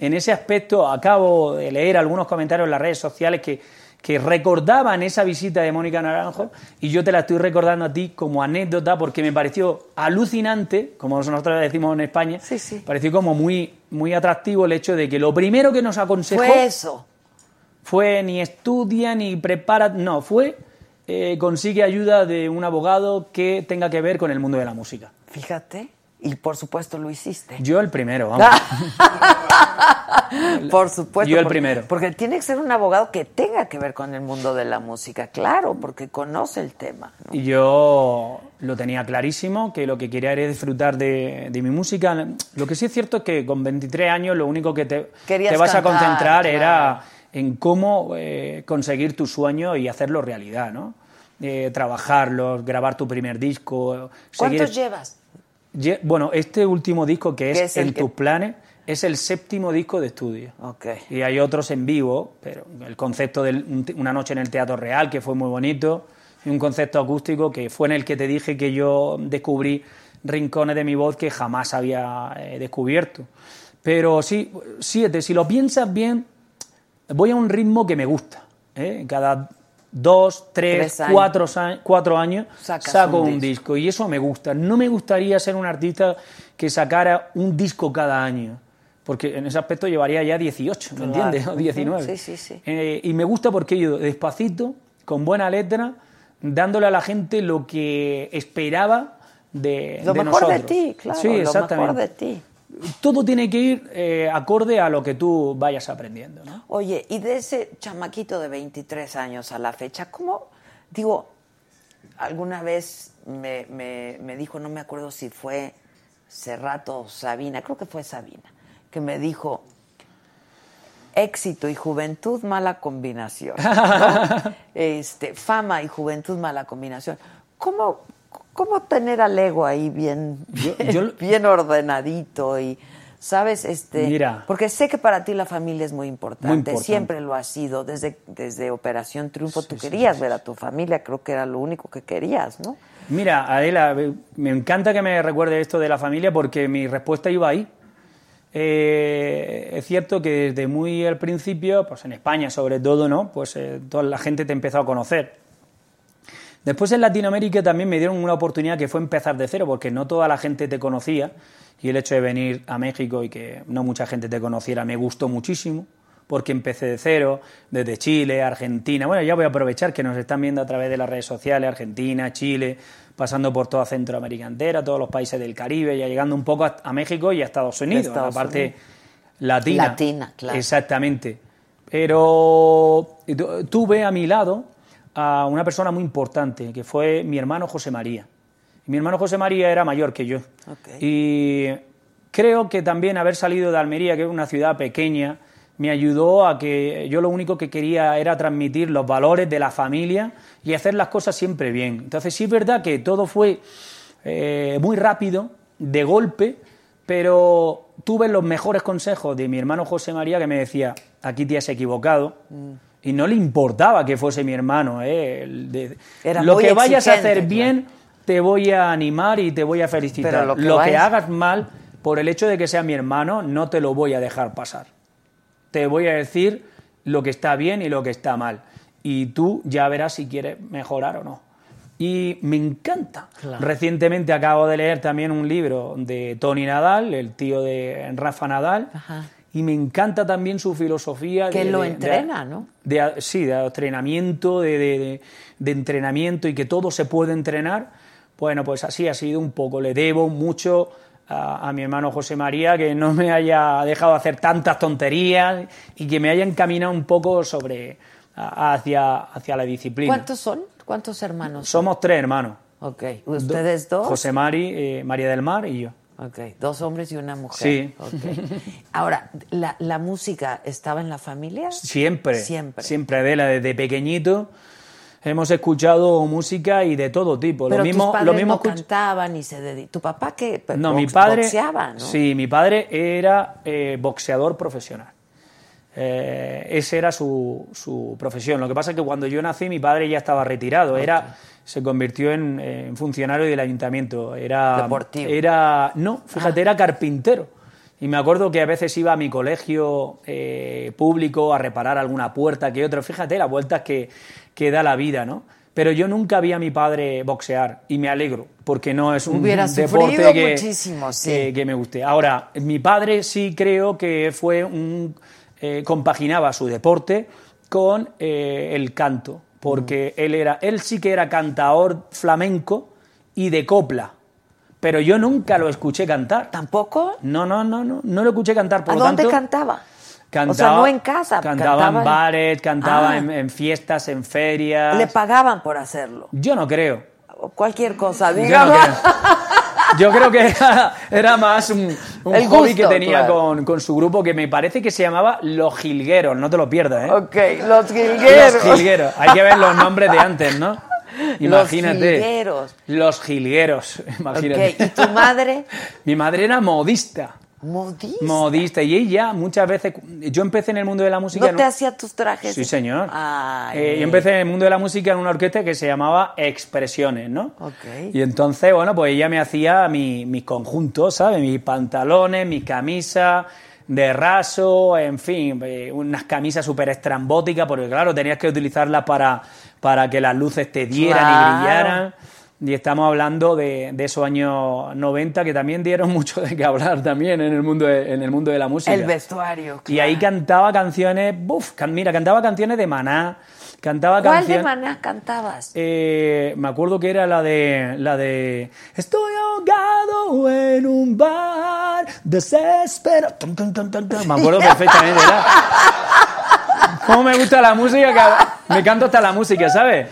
En ese aspecto, acabo de leer algunos comentarios en las redes sociales que, que recordaban esa visita de Mónica Naranjo y yo te la estoy recordando a ti como anécdota porque me pareció alucinante, como nosotros decimos en España, pareció como muy, muy atractivo el hecho de que lo primero que nos aconsejó Fue eso. fue ni estudia ni prepara, no, fue eh, consigue ayuda de un abogado que tenga que ver con el mundo de la música. Fíjate. Y por supuesto lo hiciste. Yo el primero, vamos. <laughs> por supuesto. Yo el porque- primero. Porque tiene que ser un abogado que tenga que ver con el mundo de la música, claro, porque conoce el tema. Y yo lo tenía clarísimo, que lo que quería era disfrutar de, de mi música. Lo que sí es cierto es que con 23 años lo único que te, te vas cantar, a concentrar claro. era en cómo eh, conseguir tu sueño y hacerlo realidad, ¿no? Eh, trabajarlo, grabar tu primer disco. ¿Cuántos seguir- llevas? Bueno, este último disco que es, ¿Qué es En que- tus planes es el séptimo disco de estudio. Ok. Y hay otros en vivo, pero el concepto de una noche en el Teatro Real, que fue muy bonito, y un concepto acústico que fue en el que te dije que yo descubrí rincones de mi voz que jamás había eh, descubierto. Pero sí, siete, si lo piensas bien, voy a un ritmo que me gusta. ¿eh? Cada dos, tres, Tres años. cuatro, años Sacas saco un un disco. y eso me gusta. No me gustaría ser un artista que sacara un disco cada año, porque en ese aspecto llevaría ya 18, ¿me Claro. entiendes? <laughs> O 19. Sí, sí, sí. Eh, y me gusta porque he ido despacito, con buena letra, dándole a la gente lo que esperaba de, Lo de mejor de ti, claro, Sí, lo exactamente. mejor de ti. Todo tiene que ir eh, acorde a lo que tú vayas aprendiendo. ¿no? Oye, y de ese chamaquito de 23 años a la fecha, ¿cómo? Digo, alguna vez me, me- me dijo, no me acuerdo si fue Serrato o Sabina, creo que fue Sabina, que me dijo, éxito y juventud, mala combinación. ¿no? <laughs> este, fama y juventud, mala combinación. ¿Cómo, cómo tener al ego ahí bien, bien, yo- <laughs> bien ordenadito y... ¿Sabes? Este, Mira. porque sé que para ti la familia es muy importante, Muy importante. siempre lo ha sido, desde, desde Operación Triunfo tú querías ver a tu familia, creo que era lo único que querías, ¿no? Mira, Adela, me encanta que me recuerde esto de la familia porque mi respuesta iba ahí. Eh, es cierto que desde muy al principio, pues en España sobre todo, ¿no? Pues eh, toda la gente te empezó a conocer. Después en Latinoamérica también me dieron una oportunidad que fue empezar de cero, porque no toda la gente te conocía y el hecho de venir a México y que no mucha gente te conociera me gustó muchísimo, porque empecé de cero, desde Chile, Argentina. Bueno, ya voy a aprovechar que nos están viendo a través de las redes sociales, Argentina, Chile, pasando por toda Centroamérica entera, todos los países del Caribe, ya llegando un poco a, a México y a Estados Unidos, Estados la parte Unidos. latina. Latina, claro. Exactamente. Pero tu- tuve a mi lado a una persona muy importante, que fue mi hermano José María. Mi hermano José María era mayor que yo. Y creo que también haber salido de Almería, que es una ciudad pequeña, me ayudó a que yo lo único que quería era transmitir los valores de la familia y hacer las cosas siempre bien. Entonces sí es verdad que todo fue eh, muy rápido, de golpe, pero tuve los mejores consejos de mi hermano José María que me decía, aquí te has equivocado. Y no le importaba que fuese mi hermano. ¿eh? El de- Era lo muy que vayas a hacer bien, te voy a animar y te voy a felicitar. Pero lo que hagas mal, por el hecho de que sea mi hermano, no te lo voy a dejar pasar. Te voy a decir lo que está bien y lo que está mal. Y tú ya verás si quieres mejorar o no. Y me encanta. Claro. Recientemente acabo de leer también un libro de Tony Nadal, el tío de Rafa Nadal, y me encanta también su filosofía. Que de- lo de- de- entrena, ¿no? de, sí, de adoctrinamiento, de, entrenamiento y que todo se puede entrenar, bueno, pues así ha sido un poco. Le debo mucho a, a mi hermano José María que no me haya dejado hacer tantas tonterías y que me haya encaminado un poco sobre hacia, hacia la disciplina. ¿Cuántos son? ¿Cuántos hermanos? Somos tres hermanos. Ok. ¿Ustedes dos? José Mari, eh, María del Mar y yo. Ok. Dos hombres y una mujer. Sí. Ok. Ahora, ¿la, la música estaba en la familia? Siempre. Siempre. Siempre, Adela, desde pequeñito hemos escuchado música y de todo tipo. Pero lo mismo, tus padres lo mismo no cantaban y se dedicaban. ¿Tu papá qué? No, Box- mi padre. Boxeaba, ¿no? Sí, mi padre era eh, boxeador profesional. Eh, esa era su, su profesión. Lo que pasa es que cuando yo nací mi padre ya estaba retirado. Era, se convirtió en, en funcionario del ayuntamiento. Era, Deportivo. Era, no, fíjate, era carpintero. Y me acuerdo que a veces iba a mi colegio eh, público a reparar alguna puerta que otra. Fíjate las vueltas que, que da la vida, ¿no? Pero yo nunca vi a mi padre boxear y me alegro, porque no es un Hubiera deporte que, muchísimo, sí. que, que me guste. Ahora, mi padre sí creo que fue un eh, compaginaba su deporte con eh, el canto, porque él era él sí que era cantaor flamenco y de copla, pero yo nunca lo escuché cantar. ¿Tampoco? No, no, no, no, no lo escuché cantar. Por ¿A lo dónde tanto, cantaba? Cantaba, o sea, no en casa. Cantaba, cantaba en bares, cantaba Ah. en, en fiestas, en ferias. Le pagaban por hacerlo. Yo no creo. Cualquier cosa, Yo digamos. no creo. <laughs> <laughs> Yo creo que era, era más un, un El hobby gusto, que tenía claro. con, con su grupo que me parece que se llamaba Los Jilgueros, no te lo pierdas, ¿eh? Ok, los jilgueros. Los Jilgueros. Hay que ver los nombres de antes, ¿no? Imagínate. Los jilgueros. Los <laughs> Jilgueros, imagínate. Ok, ¿y tu madre? Mi madre era modista. Modista. Modista. Y ella muchas veces... Yo empecé en el mundo de la música... ¿No te un- hacía tus trajes? Sí, señor. Eh, yo empecé en el mundo de la música en una orquesta que se llamaba Expresiones, ¿no? Ok. Y entonces, bueno, pues ella me hacía mi- mis conjuntos, ¿sabes? Mis pantalones, mis camisas de raso, en fin, eh, unas camisas súper estrambóticas, porque claro, tenías que utilizarlas para, para que las luces te dieran Claro. y brillaran. Y estamos hablando de, de esos años 90 que también dieron <laughs> mucho de qué hablar también en el mundo de, en el mundo de la música. El vestuario. Y ahí cantaba canciones, buf, can- mira, cantaba canciones de Maná, cantaba ¿Cuál de canciones... maná cantabas? Eh, me acuerdo que era la de la de Estoy ahogado en un bar desespero. Tum, tum, tum. Me acuerdo perfectamente. Era... <laughs> ¿Cómo me gusta la música? Que me canto hasta la música, ¿sabes?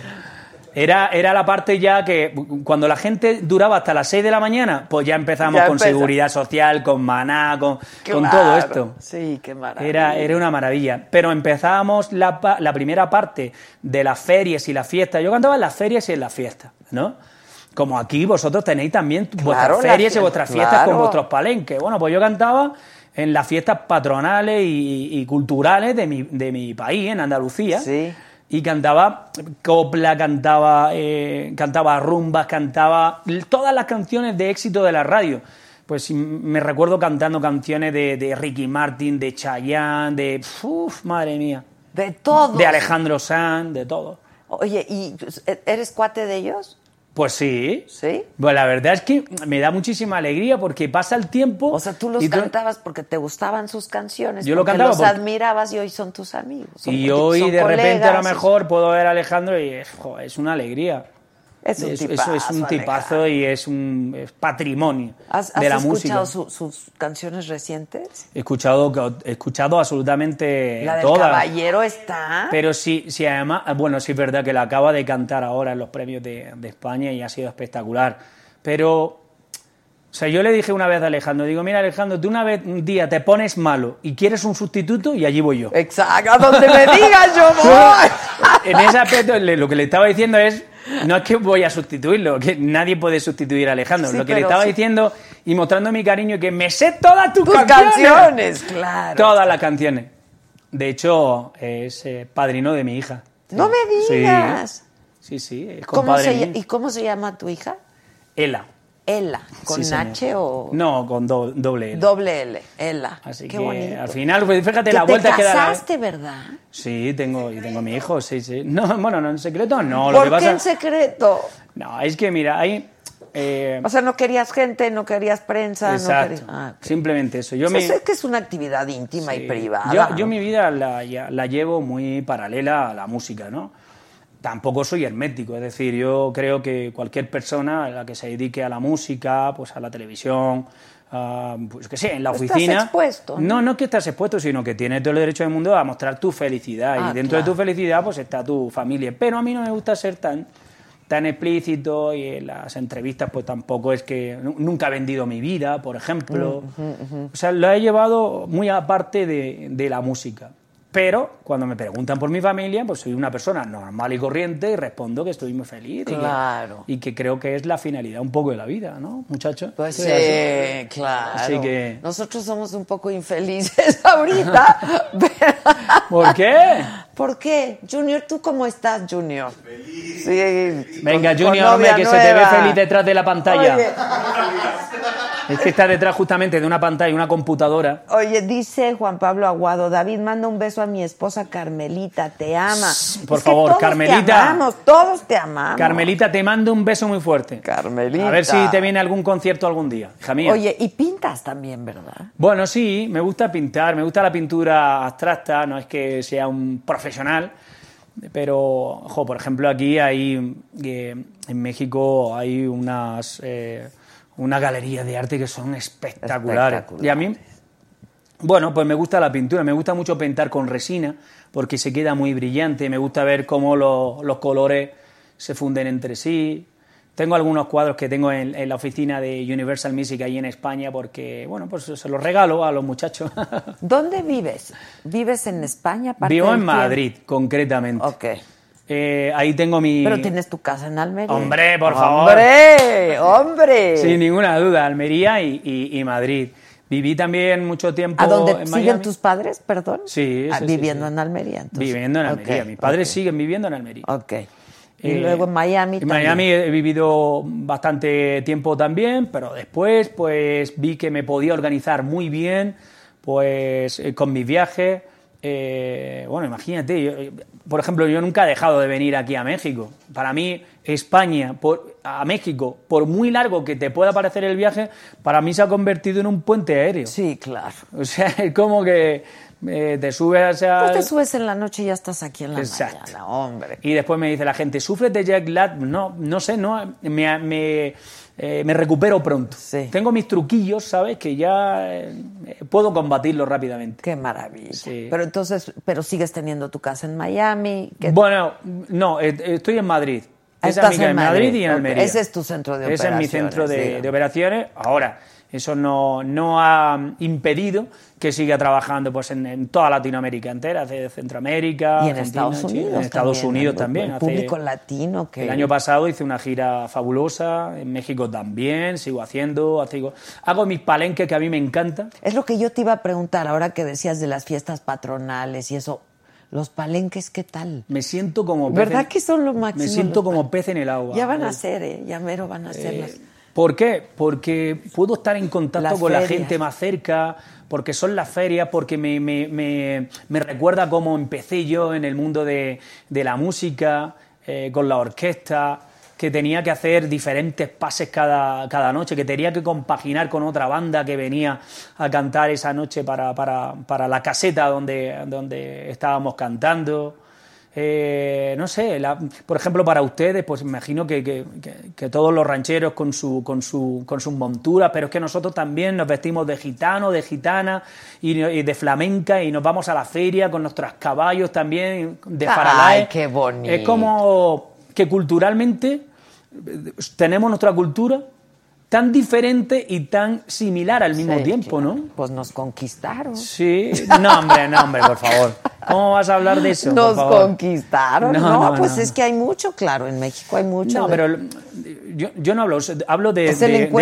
Era, era la parte ya que cuando la gente duraba hasta las 6 de la mañana, pues ya empezamos Ya con seguridad social, con maná, con, con todo esto. Sí, qué maravilla. Era, era una maravilla. Pero empezábamos la, la primera parte de las ferias y las fiestas. Yo cantaba en las ferias y en las fiestas, ¿no? Como aquí vosotros tenéis también Claro, vuestras ferias y vuestras fiestas claro. con vuestros palenques. Bueno, pues yo cantaba en las fiestas patronales y, y culturales de mi, de mi país, en Andalucía. Sí. Y cantaba copla, cantaba, eh, cantaba rumbas, cantaba todas las canciones de éxito de la radio. Pues me recuerdo cantando canciones de, de Ricky Martin, de Chayanne, de... Uf, madre mía. De todo. De Alejandro Sanz, de todo. Oye, ¿y eres cuate de ellos? Pues sí. ¿Sí? Pues la verdad es que me da muchísima alegría porque pasa el tiempo... O sea, tú los cantabas porque te gustaban sus canciones. Yo lo cantaba los porque- admirabas y hoy son tus amigos. son- Y hoy de repente a lo mejor puedo ver a Alejandro y jo, es una alegría. Es un eso, tipazo, es un tipazo y es un es patrimonio ¿Has, de has la música. escuchado su- sus canciones recientes? He escuchado, he escuchado absolutamente La del todas. caballero está. Pero sí, sí, además, bueno, sí es verdad que la acaba de cantar ahora en los premios de, de España y ha sido espectacular. Pero, o sea, yo le dije una vez a Alejandro, digo, mira Alejandro, tú una vez, un día te pones malo y quieres un sustituto y allí voy yo. Exacto, a donde me digas yo <laughs> voy. En ese aspecto, lo que le estaba diciendo es, no es que voy a sustituirlo, que nadie puede sustituir a Alejandro. Sí, lo que le estaba sí. diciendo y mostrando mi cariño, que me sé todas tus, Tus canciones, claro. Todas las canciones. De hecho, es eh, padrino de mi hija. No me Sí. digas. Sí, sí, es ¿Cómo se, ¿Y cómo se llama tu hija? Ela. Ela. ¿Con Sí. H o No, con do- doble L. doble L? Ela. Así Qué que bonito. al final, pues fíjate la te vuelta que da la- casaste, ¿verdad? Sí, tengo, y tengo mi hijo, sí, sí. No, <laughs> bueno, no en secreto, no. Lo ¿Por que qué pasa... en secreto? No, es que mira, hay... eh, O sea, no querías gente, no querías prensa, no Exacto. querías... Ah, ok. Simplemente eso. Yo O sea, me- es que es una actividad íntima y Sí. privada. Yo, ¿no? yo mi vida la, la llevo muy paralela a la música, ¿no? Tampoco soy hermético, es decir, yo creo que cualquier persona a la que se dedique a la música, pues a la televisión, a, pues que sé, en la Estás oficina. expuesto, ¿no? No, no es que estás expuesto, sino que tienes todo el derecho del mundo a mostrar tu felicidad. Ah, y dentro de tu felicidad, pues está tu familia. Pero a mí no me gusta ser tan tan explícito y en las entrevistas pues tampoco es que nu- nunca he vendido mi vida, por ejemplo. O sea, lo he llevado muy aparte de, de la música. Pero cuando me preguntan por mi familia, pues soy una persona normal y corriente y respondo que estoy muy feliz. y que- Claro. Y que, creo que es la finalidad un poco de la vida, ¿no, muchachos? Pues Sí, así. claro. Así que... Nosotros somos un poco infelices <laughs> ahorita. <laughs> ¿Por qué? ¿Por qué? Junior, ¿tú cómo estás, Junior? Feliz. Sí. Venga, con- con Junior, hombre, que se te ve feliz detrás de la pantalla. Oye, Es que está detrás justamente de una pantalla, una computadora. Oye, dice Juan Pablo Aguado, David, manda un beso a mi esposa Carmelita, te ama. Por Es que favor, todos Carmelita. Te amamos, todos te amamos. Carmelita, te mando un beso muy fuerte. Carmelita. A ver si te viene algún concierto algún día, hija mía. Oye, y pintas también, ¿verdad? Bueno, sí, me gusta pintar, me gusta la pintura abstracta, no es que sea un profesional, pero, ojo, por ejemplo, aquí hay, eh, en México hay unas, eh, Una galería de arte que son espectaculares. Y a mí, bueno, pues me gusta la pintura, me gusta mucho pintar con resina porque se queda muy brillante, me gusta ver cómo los, los colores se funden entre sí. Tengo algunos cuadros que tengo en, en, la oficina de Universal Music ahí en España porque, bueno, pues se los regalo a los muchachos. <laughs> ¿Dónde vives? ¿Vives en España? Vivo en Madrid, concretamente. Ok. Eh, ahí tengo mi... Pero tienes tu casa en Almería. Hombre, por favor. ¡Hombre! ¡Hombre! <laughs> Sin ninguna duda, Almería y, y, y Madrid. Viví también mucho tiempo ¿A dónde en siguen Miami. tus padres, perdón? Sí, Ah, sí, viviendo sí, en Almería. Entonces. Viviendo en Almería. Mis padres siguen viviendo en Almería. Ok. Y Eh, luego en Miami En también. Miami he vivido bastante tiempo también, pero después pues vi que me podía organizar muy bien pues eh, con mis viajes. Eh, bueno, imagínate, yo, eh, por ejemplo, yo nunca he dejado de venir aquí a México. Para mí, España por, a México, por muy largo que te pueda parecer el viaje, para mí se ha convertido en un puente aéreo. Sí, claro. O sea, es como que eh, te subes a... Pues te subes en la noche y ya estás aquí en la Exacto. mañana, hombre. Y después me dice la gente, ¿sufres de jet lag? No, no sé, no, me, me, eh, me recupero pronto. Tengo mis truquillos, ¿sabes? Que ya eh, puedo combatirlos rápidamente. Qué maravilla. Sí. Pero entonces, pero sigues teniendo tu casa en Miami. ¿qué- Bueno, no, estoy en Madrid. Esa estás es mi en Madrid, Madrid, y en. Almería. Ese es tu centro de Ese es mi operaciones, centro de, de operaciones. Ahora, eso no, no ha impedido que siga trabajando pues, en, en toda Latinoamérica entera, de Centroamérica, Y en Argentina, Estados Chile, Unidos en Estados también, Unidos también. el Hace- público latino que- El año pasado hice una gira fabulosa, en México también, sigo haciendo, sigo- hago mis palenques que a mí me encantan. Es lo que yo te iba a preguntar ahora que decías de las fiestas patronales y eso. Los palenques, ¿qué tal? Me siento como pez ¿Verdad en- que son lo máximo? Me siento como pez en el agua. Ya van a ser, ¿eh? Ya mero van a ser Eh, las... ¿Por qué? Porque puedo estar en contacto Las con la gente más cerca, porque son las ferias, porque me, me- me- me recuerda cómo empecé yo en el mundo de, de la música, eh, con la orquesta, que tenía que hacer diferentes pases cada, cada noche, que tenía que compaginar con otra banda que venía a cantar esa noche para, para- para la caseta donde, donde estábamos cantando. Eh, no sé, la- por ejemplo, para ustedes, pues imagino que, que- todos los rancheros con, su, con, su, con sus monturas, pero es que nosotros también nos vestimos de gitano, de gitana y, y de flamenca y nos vamos a la feria con nuestros caballos también, de Ay, faralaes. qué bonito. Es como que culturalmente eh, tenemos nuestra cultura tan diferente y tan similar al mismo Sí, tiempo, ¿no? Pues nos conquistaron. Sí, no hombre, no hombre, por favor. ¿Cómo vas a hablar de eso? por Nos favor? conquistaron. No, No, no, pues no, es que hay mucho, claro, en México hay mucho. No, de- pero yo, yo no hablo, hablo de,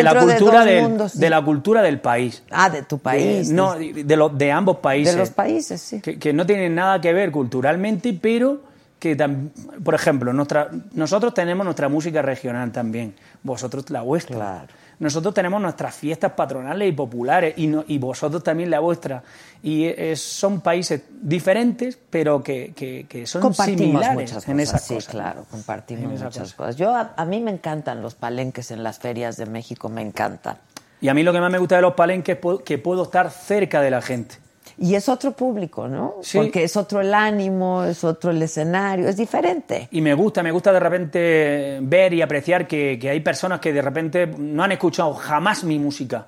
la cultura del, mundos, sí. de la cultura del país. Ah, de tu país. No, de, los- de ambos países. De los países, sí. Que, que no tienen nada que ver culturalmente, pero que, por ejemplo, nuestra, nosotros tenemos nuestra música regional también, vosotros la vuestra. Nosotros tenemos nuestras fiestas patronales y populares y, no- y vosotros también la vuestra. Y es- son países diferentes, pero que, que- que son compartimos similares muchas en cosas, esas sí, cosas. claro, compartimos En muchas cosas. cosas. Yo a, a mí me encantan los palenques en las ferias de México, me encantan. Y a mí lo que más me gusta de los palenques es que puedo estar cerca de la gente. Y es otro público, ¿no? Sí. Porque es otro el ánimo, es otro el escenario, es diferente. Y me gusta, me gusta de repente ver y apreciar que, que hay personas que de repente no han escuchado jamás mi música.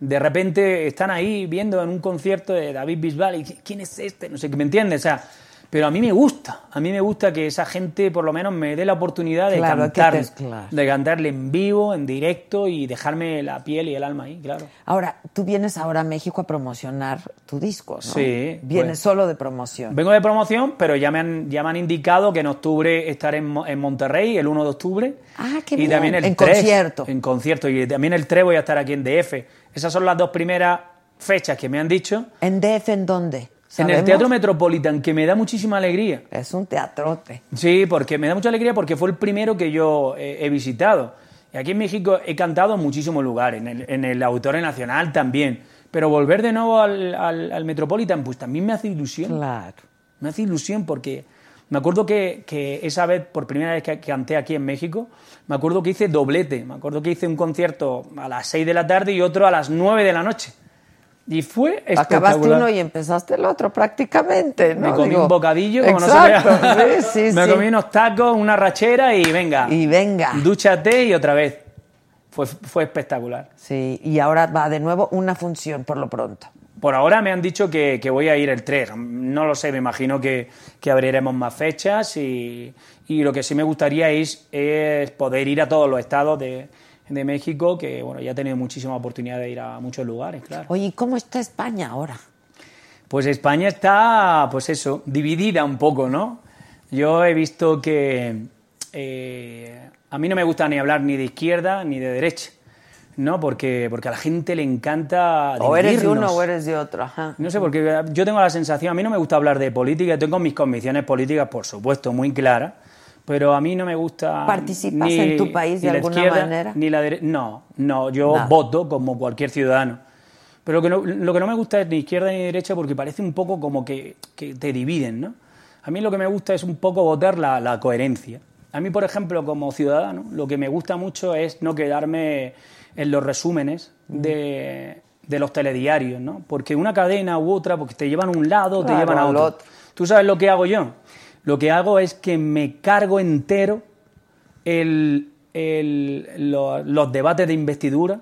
De repente están ahí viendo en un concierto de David Bisbal y ¿quién es este? No sé, ¿me entiendes? O sea, pero a mí me gusta, a mí me gusta que esa gente por lo menos me dé la oportunidad de Claro, cantar, te- claro. de cantarle en vivo, en directo y dejarme la piel y el alma ahí, claro. Ahora, tú vienes ahora a México a promocionar tu disco, ¿no? Sí, Vienes pues. solo de promoción. Vengo de promoción, pero ya me han, ya me han indicado que en octubre estaré en, en Monterrey, el 1 de octubre. Ah, qué y bien. también el En 3, concierto. En concierto. Y también el 3 voy a estar aquí en DF. Esas son las dos primeras fechas que me han dicho. ¿En DF en dónde? En el ¿Sabemos? Teatro Metropolitan, que me da muchísima alegría. Es un teatrote. Sí, porque me da mucha alegría porque fue el primero que yo eh, he visitado. Y aquí en México he cantado en muchísimos lugares, en el, en el Auditorio Nacional también. Pero volver de nuevo al, al- al Metropolitan, pues también me hace ilusión. Claro. Me hace ilusión porque me acuerdo que, que esa vez, por primera vez que que canté aquí en México, me acuerdo que hice doblete. Me acuerdo que hice un concierto a las 6 de la tarde y otro a las 9 de la noche. Y fue Acabaste espectacular. uno y empezaste el otro prácticamente, ¿no? Me comí Digo, un bocadillo, como Exacto, no se <laughs> sí, sí, Me sí. comí unos tacos, una rachera y venga. Y venga. Dúchate y otra vez. Fue, fue espectacular. Sí, y ahora va de nuevo una función por lo pronto. Por ahora me han dicho que, que voy a ir el 3. No lo sé, me imagino que, que abriremos más fechas y, y lo que sí me gustaría es, es poder ir a todos los estados de, de México, que bueno, ya he tenido muchísima oportunidad de ir a muchos lugares, claro. Oye, ¿y cómo está España ahora? Pues España está, pues eso, dividida un poco, ¿no? Yo he visto que eh, a mí no me gusta ni hablar ni de izquierda ni de derecha, ¿no? Porque, porque a la gente le encanta O eres de uno o eres de otro. Ajá. No sé, porque yo tengo la sensación, a mí no me gusta hablar de política, tengo mis convicciones políticas, por supuesto, muy claras, pero a mí no me gusta... ¿Participas ni- en tu país de alguna manera? Ni la dere- No, no, yo voto como cualquier ciudadano. Pero lo que, no, lo que no me gusta es ni izquierda ni derecha porque parece un poco como que, que te dividen, ¿no? A mí lo que me gusta es un poco votar la, la coherencia. A mí, por ejemplo, como ciudadano, lo que me gusta mucho es no quedarme en los resúmenes de, de los telediarios, ¿no? Porque una cadena u otra, porque te llevan a un lado, te Claro, llevan a otro. ¿Tú sabes lo que hago yo? Lo que hago es que me cargo entero el, el- lo- los debates de investidura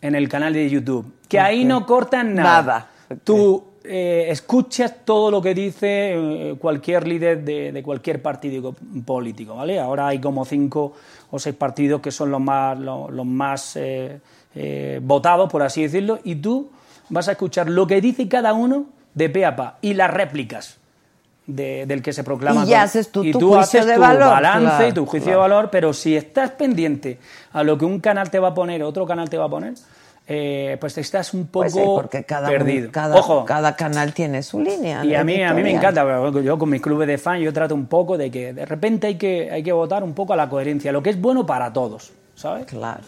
en el canal de YouTube. Que ahí no cortan nada. Nada. Tú eh, escuchas todo lo que dice eh, cualquier líder de, de cualquier partido político, ¿vale? Ahora hay como cinco o seis partidos que son los más, los, los más eh, eh, votados, por así decirlo, y tú vas a escuchar lo que dice cada uno de pe a pa y las réplicas de- del que se proclama. Y ya con- haces tú y haces de tu valor, balance claro, y tu juicio claro. de valor, pero si estás pendiente a lo que un canal te va a poner, otro canal te va a poner, eh, pues estás un poco Pues sí, porque cada, perdido. cada, Ojo, cada canal tiene su línea. y a mí, a mí me encanta, yo con mis clubes de fan yo trato un poco de que de repente hay que, hay que votar un poco a la coherencia, lo que es bueno para todos, ¿sabes? Claro.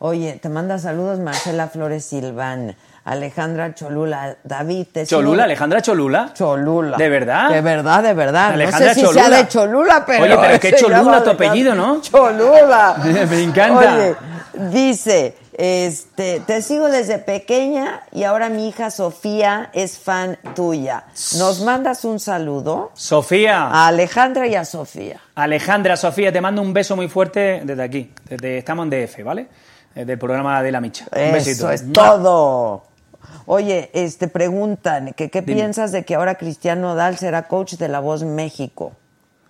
Oye, te manda saludos Marcela Flores Silván, Alejandra Cholula, David. Te sigo- Cholula, Alejandra Cholula. Cholula. ¿De verdad? De verdad, de verdad. Alejandra no sé si Cholula. sea de Cholula, pero. Oye, pero se Cholula tu apellido, ¿no? Cholula. <laughs> Me encanta. Oye, dice, este, te sigo desde pequeña y ahora mi hija Sofía es fan tuya. ¿Nos mandas un saludo? Sofía. A Alejandra y a Sofía. Alejandra, Sofía, te mando un beso muy fuerte desde aquí. Desde, estamos en DF, ¿vale? Desde el programa de La Micha. Un besito. Eso es todo. Oye, este preguntan que qué Dime. piensas de que ahora Cristian Nodal será coach de La Voz México.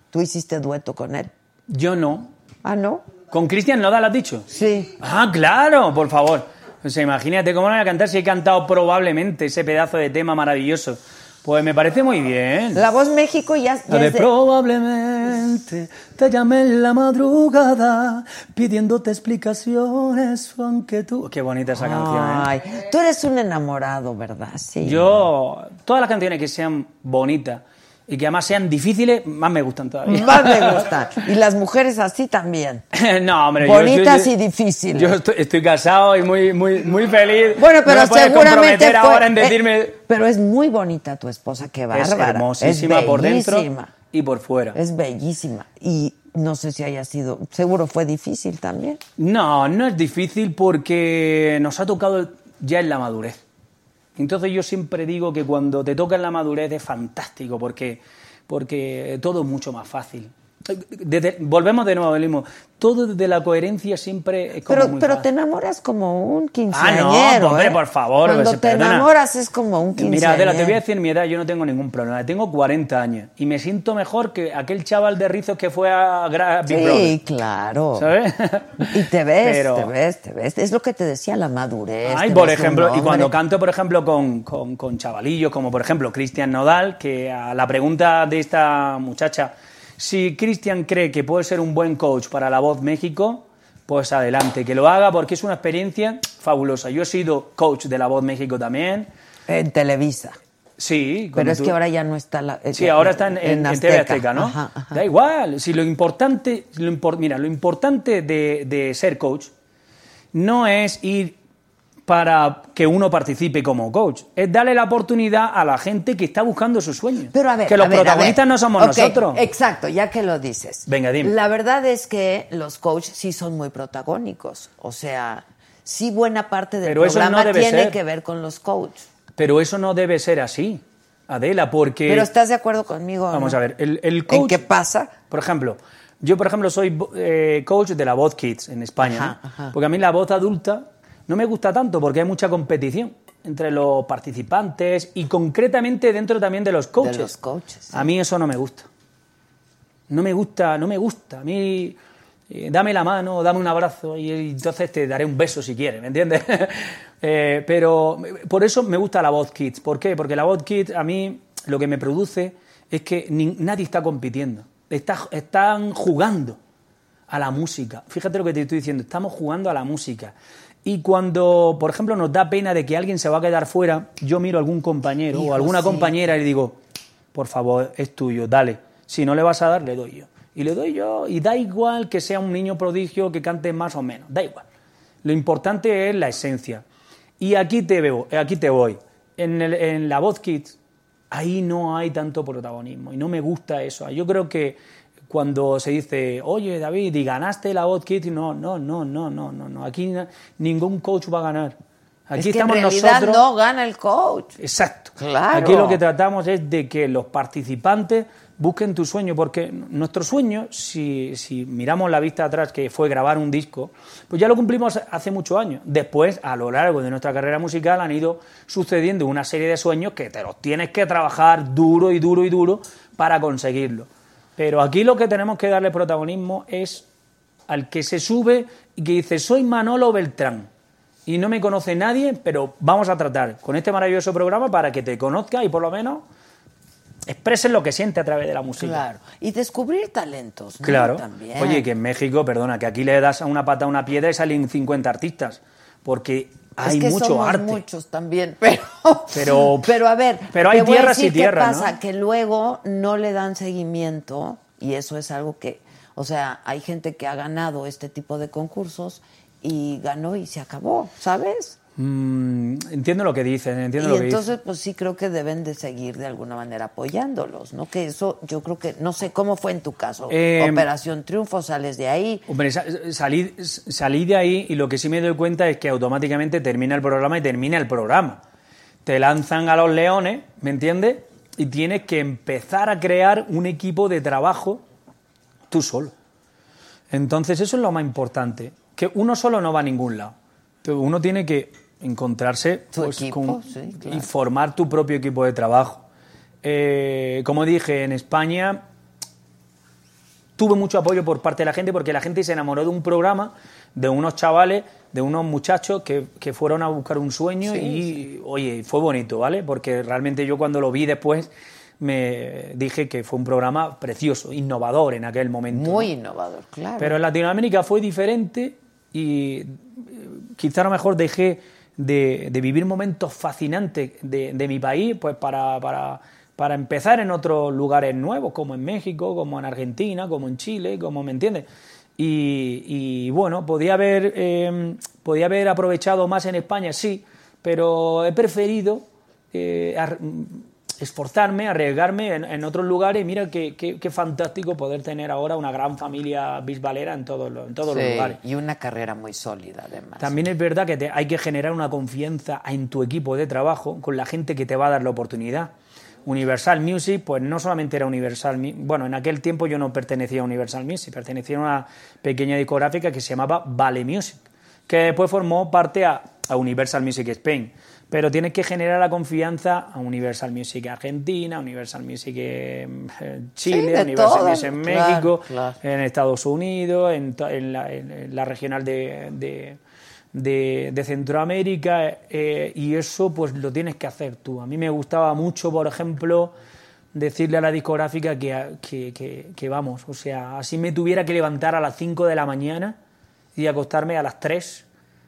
Tú hiciste dueto con él. Yo no. Ah, ¿no? ¿Con Cristian Nodal has dicho? Sí. Ah, claro, por favor. O sea, imagínate cómo no voy a cantar si he cantado probablemente ese pedazo de tema maravilloso. Pues me parece muy bien. La Voz México ya, ya de es de- probablemente te llamé en la madrugada pidiéndote explicaciones aunque tú... Qué bonita esa canción, ¿eh? Ay, tú eres un enamorado, ¿verdad? Sí. Yo, todas las canciones que sean bonitas y que además sean difíciles, más me gustan todavía. Más me <laughs> gustan. Y las mujeres así también. <laughs> no, hombre, yo- Bonitas yo- y difíciles. Yo estoy, estoy casado y muy, muy, muy feliz. Bueno, No pero me seguramente fue- ahora en eh, decirme... pero es muy bonita tu esposa, qué es bárbara. hermosísima Es por dentro y por fuera. Es bellísima. Y no sé si haya sido, seguro fue difícil también. No, no es difícil porque nos ha tocado ya en la madurez. Entonces yo siempre digo que cuando te toca en la madurez es fantástico porque, porque todo es mucho más fácil. Desde- volvemos de nuevo al mismo. Todo desde la coherencia siempre es como Pero, muy pero te enamoras como un Ah, quinceañero. no, hombre, ¿eh? por favor. Cuando pues, te perdona. enamoras es como un quinceañero. Mira, Adela, te voy a decir mi edad, yo no tengo ningún problema. Tengo 40 años y me siento mejor que aquel chaval de rizos que fue a Gra- Big Sí, Brother. claro. ¿Sabes? Y te ves, Pero- te ves, te ves. Es lo que te decía la madurez. Ay, por ejemplo, y cuando canto, por ejemplo, con, con, con chavalillos, como por ejemplo Cristian Nodal, que a la pregunta de esta muchacha, si Cristian cree que puede ser un buen coach para La Voz México, pues adelante, que lo haga porque es una experiencia fabulosa. Yo he sido coach de La Voz México también. En Televisa. Sí, Pero es que ahora ya no está la. Sí, ahora está en, en- en TV Azteca, ¿no? Ajá, ajá. Da igual. Si lo importante, lo impor- mira, lo importante de, de ser coach no es ir para que uno participe como coach, es darle la oportunidad a la gente que está buscando su sueño. Pero a ver, que los ver, protagonistas no somos nosotros. Exacto, ya que lo dices. Venga, dime. La verdad es que los coaches sí son muy protagónicos. O sea, sí buena parte del Pero eso no programa tiene ser. que ver con los coaches. Pero eso no debe ser así, Adela, porque... Pero ¿estás de acuerdo conmigo? Vamos no? a ver, el, el coach... ¿En qué pasa? Por ejemplo, Yo, por ejemplo, soy eh, coach de la voz kids en España, Ajá, ¿no? ajá. porque a mí la voz adulta no me gusta tanto porque hay mucha competición entre los participantes y concretamente dentro también de los coaches. De los coaches. A mí eso no me gusta. No me gusta, no me gusta. A mí, eh, dame la mano, dame un abrazo y, y entonces te daré un beso si quieres, ¿me entiendes? <laughs> Eh, pero eh, por eso me gusta la voz kids. ¿Por qué? Porque la voz kids a mí lo que me produce es que ni- nadie está compitiendo. Está- están jugando a la música. Fíjate lo que te estoy diciendo, estamos jugando a la música. Y cuando, por ejemplo, nos da pena de que alguien se va a quedar fuera, yo miro a algún compañero Hijo, o alguna sí. compañera y le digo, por favor, es tuyo, dale. Si no le vas a dar, le doy yo. Y le doy yo, y da igual que sea un niño prodigio, que cante más o menos, da igual. Lo importante es la esencia. Y aquí te veo, aquí te voy. En, el- en la voz kids, ahí no hay tanto protagonismo y no me gusta eso. Yo creo que cuando se dice, oye David, y ganaste la voz kids, no, no, no, no, no, no, no. Aquí ningún coach va a ganar. Aquí es que estamos en realidad nosotros. no gana el coach. Exacto. Claro. Aquí lo que tratamos es de que los participantes busquen tu sueño, porque nuestro sueño, si, si miramos la vista atrás, que fue grabar un disco, pues ya lo cumplimos hace muchos años. Después, a lo largo de nuestra carrera musical, han ido sucediendo una serie de sueños que te los tienes que trabajar duro y duro y duro para conseguirlo. Pero aquí lo que tenemos que darle protagonismo es al que se sube y que dice, soy Manolo Beltrán y no me conoce nadie, pero vamos a tratar con este maravilloso programa para que te conozca y por lo menos expresen lo que siente a través de la música. Claro. Y descubrir talentos, ¿no? Claro. También. Oye, que en México, perdona, que aquí le das a una pata a una piedra y salen 50 artistas, porque hay es que mucho somos arte. muchos también, <laughs> pero, Pero, pero a ver, pero hay tierras y tierras, pasa, ¿no? que luego no le dan seguimiento y eso es algo que, o sea, hay gente que ha ganado este tipo de concursos y ganó y se acabó, ¿sabes? Mm, entiendo lo que dicen, entiendo y lo que entonces, dicen. pues sí creo que deben de seguir de alguna manera apoyándolos, ¿no? Que eso, yo creo que, no sé cómo fue en tu caso. Eh, Operación Triunfo, sales de ahí. Hombre, sa- salí, salí de ahí y lo que sí me doy cuenta es que automáticamente termina el programa y termina el programa. Te lanzan a los leones, ¿me entiendes? Y tienes que empezar a crear un equipo de trabajo tú solo. Entonces eso es lo más importante, que uno solo no va a ningún lado. Uno tiene que encontrarse pues, equipo, con- sí, claro. y formar tu propio equipo de trabajo. Eh, como dije, en España tuve mucho apoyo por parte de la gente porque la gente se enamoró de un programa, de unos chavales, de unos muchachos que, que fueron a buscar un sueño Sí, y, oye, fue bonito, ¿vale? Porque realmente yo cuando lo vi después me dije que fue un programa precioso, innovador en aquel momento. Muy ¿no? innovador, claro. Pero en Latinoamérica fue diferente y eh, quizá a lo mejor dejé de, vivir momentos fascinantes de, de mi país pues para, para, para empezar en otros lugares nuevos, como en México, como en Argentina, como en Chile, como me entiendes. Y, bueno, podía haber, eh, podía haber aprovechado más en España, sí, pero he preferido eh, esforzarme, arriesgarme en, en otros lugares y mira qué, qué- qué fantástico poder tener ahora una gran familia bisbalera en todos los, en todos los lugares. Y una carrera muy sólida, además. También es verdad que te- hay que generar una confianza en tu equipo de trabajo con la gente que te va a dar la oportunidad. Universal Music, pues no solamente era Universal Music, bueno, en aquel tiempo yo no pertenecía a Universal Music, pertenecía a una pequeña discográfica que se llamaba Vale Music, que después formó parte a, a Universal Music Spain. Pero tienes que generar la confianza a Universal Music Argentina, Universal Music en Chile, Sí, Universal Music en claro, México, claro. en Estados Unidos, en, la, en la regional de, de- de- de Centroamérica, eh, y eso pues lo tienes que hacer tú. A mí me gustaba mucho, por ejemplo, decirle a la discográfica que, que, que- que vamos, o sea, así me tuviera que levantar a las 5 de la mañana y acostarme a las 3,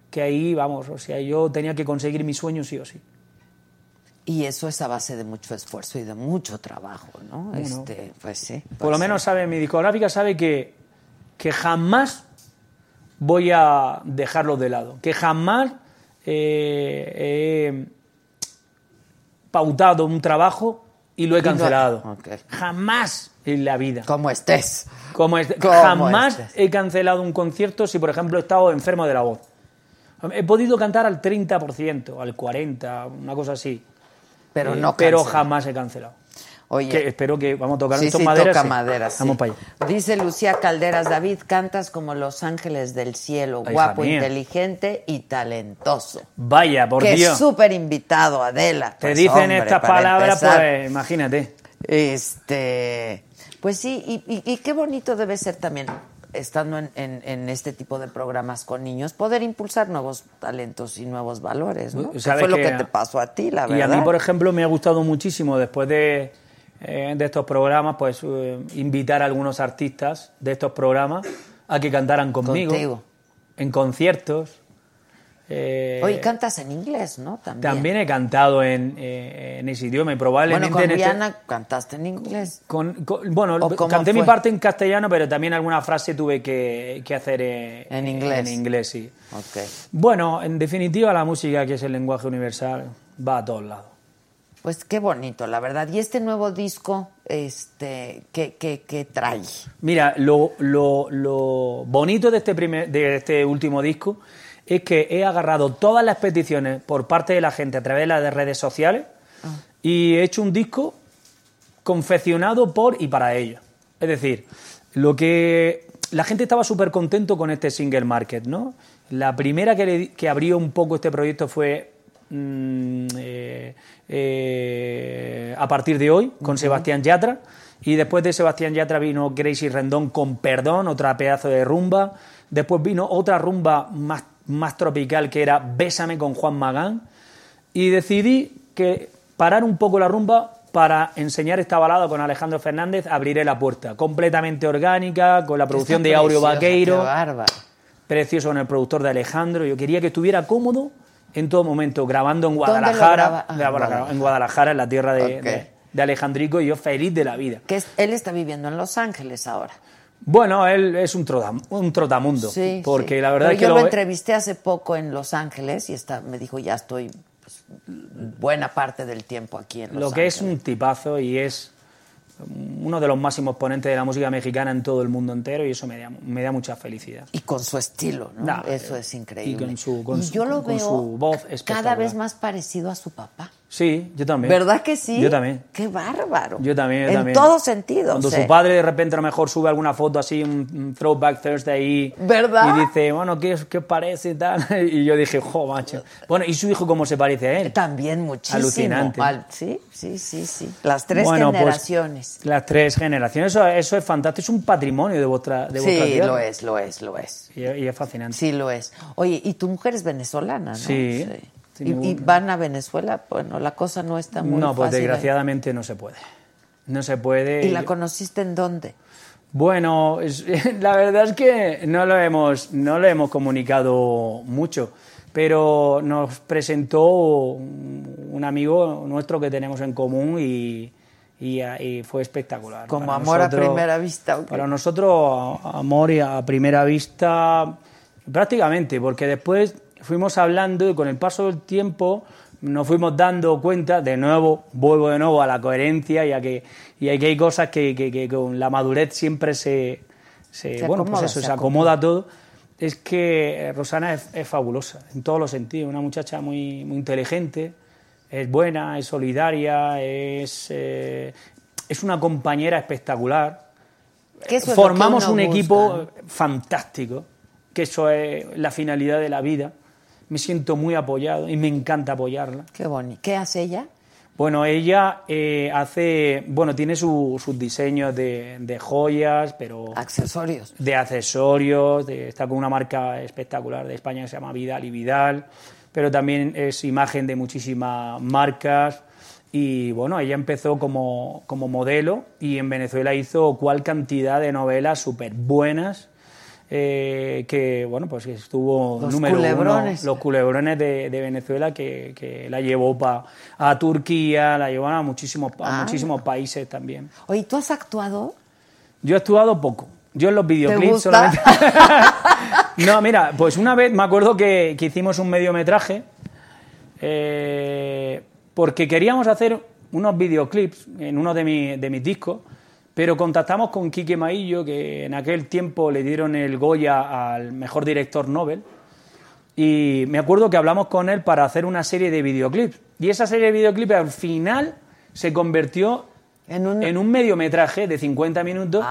que ahí, vamos, o sea, yo tenía que conseguir mi sueño sí o sí. Y eso es a base de mucho esfuerzo y de mucho trabajo, ¿no? Bueno. este, pues sí. Por lo pues menos sabe, mi discográfica sabe que, que jamás voy a dejarlo de lado, que jamás eh, he pautado un trabajo y lo he cancelado. Jamás en la vida. Como estés. Como est- Como jamás estés. he cancelado un concierto si, por ejemplo, he estado enfermo de la voz. He podido cantar al 30%, al 40%, una cosa así. Pero Eh, no Pero cancela. jamás he cancelado. Oye. Que espero que vamos a tocar Sí, sí, maderas. toca sí. madera. Vamos para allá. Dice Lucía Calderas, David, cantas como los ángeles del cielo, Hija guapo, mía. inteligente y talentoso. Vaya, por Qué Dios. súper invitado, Adela. Te Pues, dicen hombre, estas palabras, empezar. pues imagínate. Este, pues sí, y, y- y qué bonito debe ser también, estando en, en- en este tipo de programas con niños, poder impulsar nuevos talentos y nuevos valores, ¿no? Que Sabes fue lo que- te pasó a ti, la Y verdad. a mí, por ejemplo, me ha gustado muchísimo después de, eh, de estos programas, pues eh, invitar a algunos artistas de estos programas a que cantaran conmigo. Contigo. En conciertos. Eh, Oye, cantas en inglés, ¿no? También. también he cantado en, eh, en ese idioma y probablemente Bueno, con en este- cantaste en inglés. con- con- bueno, ¿O cómo canté mi fue? parte en castellano, pero también alguna frase tuve que, que hacer eh, En inglés. En inglés, sí. Ok. Bueno, en definitiva, la música, que es el lenguaje universal, va a todos lados. Pues qué bonito, la verdad. Y este nuevo disco, este, ¿qué, qué, qué trae? Mira, lo, lo- lo bonito de este, primer, de este último disco es que he agarrado todas las peticiones por parte de la gente a través de las redes sociales y he hecho un disco confeccionado por y para ellos. Es decir, lo que la gente estaba súper contento con este single market, ¿no? La primera que, le di- que abrió un poco este proyecto fue mm, eh, eh, a partir de hoy con. Sebastián Yatra y después de Sebastián Yatra vino Gracie Rendón con Perdón, otra pedazo de rumba. Después vino otra rumba más, más tropical que era Bésame con Juan Magán y decidí que parar un poco la rumba para enseñar esta balada con Alejandro Fernández, abriré la puerta, completamente orgánica, con la producción de Aureo Vaqueiro, precioso con el productor de Alejandro, yo quería que estuviera cómodo en todo momento, grabando en ¿Dónde lo Guadalajara? Ah, en Guadalajara, en Guadalajara, en la tierra de, Ok. de- de Alejandrico, y yo feliz de la vida. Que es- él está viviendo en Los Ángeles ahora. Bueno, él es un, trotam- un trotamundo, Sí, porque sí. la verdad Pero es que yo lo, lo entrevisté hace poco en Los Ángeles y está, me dijo, ya estoy pues, buena parte del tiempo aquí en Los lo que es un tipazo y es uno de los máximos ponentes de la música mexicana en todo el mundo entero y eso me da, me da mucha felicidad. Y con su estilo, ¿no? Nah, Eso es increíble. y con su- con Y su- yo lo con veo su voz cada vez más parecido a su papá. Sí, yo también. ¿Verdad que sí? Yo también. Qué bárbaro. Yo también, yo en también. todos sentidos. Cuando ¿eh? su padre de repente a lo mejor sube alguna foto así, un, throwback Thursday y, ¿Verdad? y dice, bueno, ¿qué, ¿qué os parece y tal? <laughs> Y yo dije, jo, macho. Bueno, ¿y su hijo cómo se parece a él? También muchísimo. Alucinante. Al- sí, sí, sí, sí. Las tres Bueno, pues, generaciones. las tres generaciones, eso, eso es fantástico, es un patrimonio de vuestra, de vuestra sí, tierra. lo es, lo es, lo es. Y, y es fascinante. Sí, lo es. Oye, y tu mujer es venezolana, ¿no? Sí. Sí, ¿Y, mi y van a Venezuela? Bueno, la cosa no está muy No, pues fácil. desgraciadamente no se puede. No se puede. ¿Y la conociste en dónde? Bueno, es- <laughs> la verdad es que no lo hemos, no lo hemos comunicado mucho, pero nos presentó un amigo nuestro que tenemos en común y, y, y fue espectacular. Como Para amor a nosotros- primera vista. ¿o qué? Para nosotros, a- amor y a primera vista, prácticamente, porque después fuimos hablando y con el paso del tiempo nos fuimos dando cuenta, de nuevo, vuelvo de nuevo a la coherencia y a que, y a que hay cosas que, que- que con la madurez siempre se, se, Se bueno, pues acomoda, eso, se acomoda todo. Es que eh, Rosana es, es fabulosa, en todos los sentidos, una muchacha muy, muy inteligente, es buena, es solidaria, es, eh, es una compañera espectacular. Formamos un busca, equipo fantástico, que eso es la finalidad de la vida. Me siento muy apoyado y me encanta apoyarla. Qué bonito. ¿Qué hace ella? Bueno, ella eh, hace, bueno, tiene su- sus diseños de, de joyas, pero Accesorios. de accesorios, de- está con una marca espectacular de España que se llama Vidal y Vidal, pero también es imagen de muchísimas marcas. Y bueno, ella empezó como, como modelo y en Venezuela hizo cual cantidad de novelas súper buenas. Eh, que bueno pues estuvo Los número culebrones. uno los culebrones de, de Venezuela que, que la llevó pa, a Turquía la llevó a muchísimos, a Ah. muchísimos países también Oye, ¿tú has actuado? yo he actuado poco. Yo en los videoclips gusta? solamente. <laughs> no, mira, pues una vez me acuerdo que, que hicimos un mediometraje eh, porque queríamos hacer unos videoclips en uno de, mi- de mis discos, pero contactamos con Quique Maillo, que en aquel tiempo le dieron el Goya al mejor director Nobel. Y me acuerdo que hablamos con él para hacer una serie de videoclips. Y esa serie de videoclips al final se convirtió en un, mediometraje de 50 minutos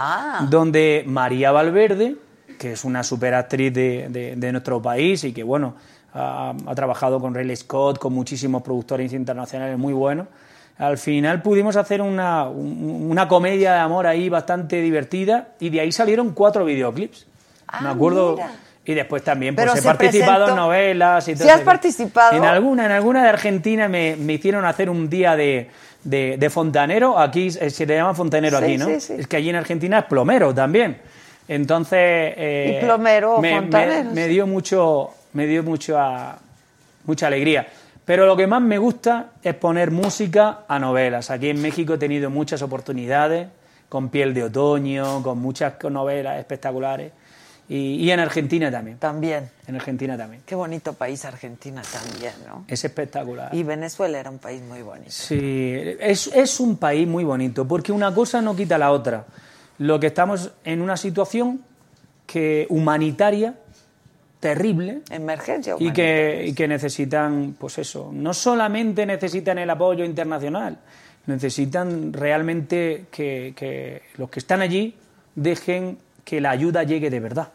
donde María Valverde, que es una superactriz de, de, nuestro país y que, bueno, ha, trabajado con Riley Scott, con muchísimos productores internacionales muy buenos, al final pudimos hacer una, una comedia de amor ahí bastante divertida y de ahí salieron cuatro videoclips. Ah, Me acuerdo... Y después también pues, he participado en novelas y todo. ¿Sí has participado? En alguna, en alguna de Argentina me, me hicieron hacer un día de, de, fontanero. Aquí se le llama fontanero aquí, ¿no? Es que allí en Argentina es plomero también. Entonces. Eh, ¿Y plomero me, fontanero? Me, dio mucho, me dio mucho mucha alegría. Pero lo que más me gusta es poner música a novelas. Aquí en México he tenido muchas oportunidades, con Piel de Otoño, con muchas novelas espectaculares. Y, en Argentina también. También. En Argentina también. Qué bonito país Argentina también, ¿no? Es espectacular. Y Venezuela era un país muy bonito. Sí, es, es un país muy bonito, porque una cosa no quita la otra. Lo que estamos en una situación que humanitaria terrible. Emergencia Y que, y que necesitan, pues eso, no solamente necesitan el apoyo internacional, necesitan realmente que, que los que están allí dejen que la ayuda llegue de verdad.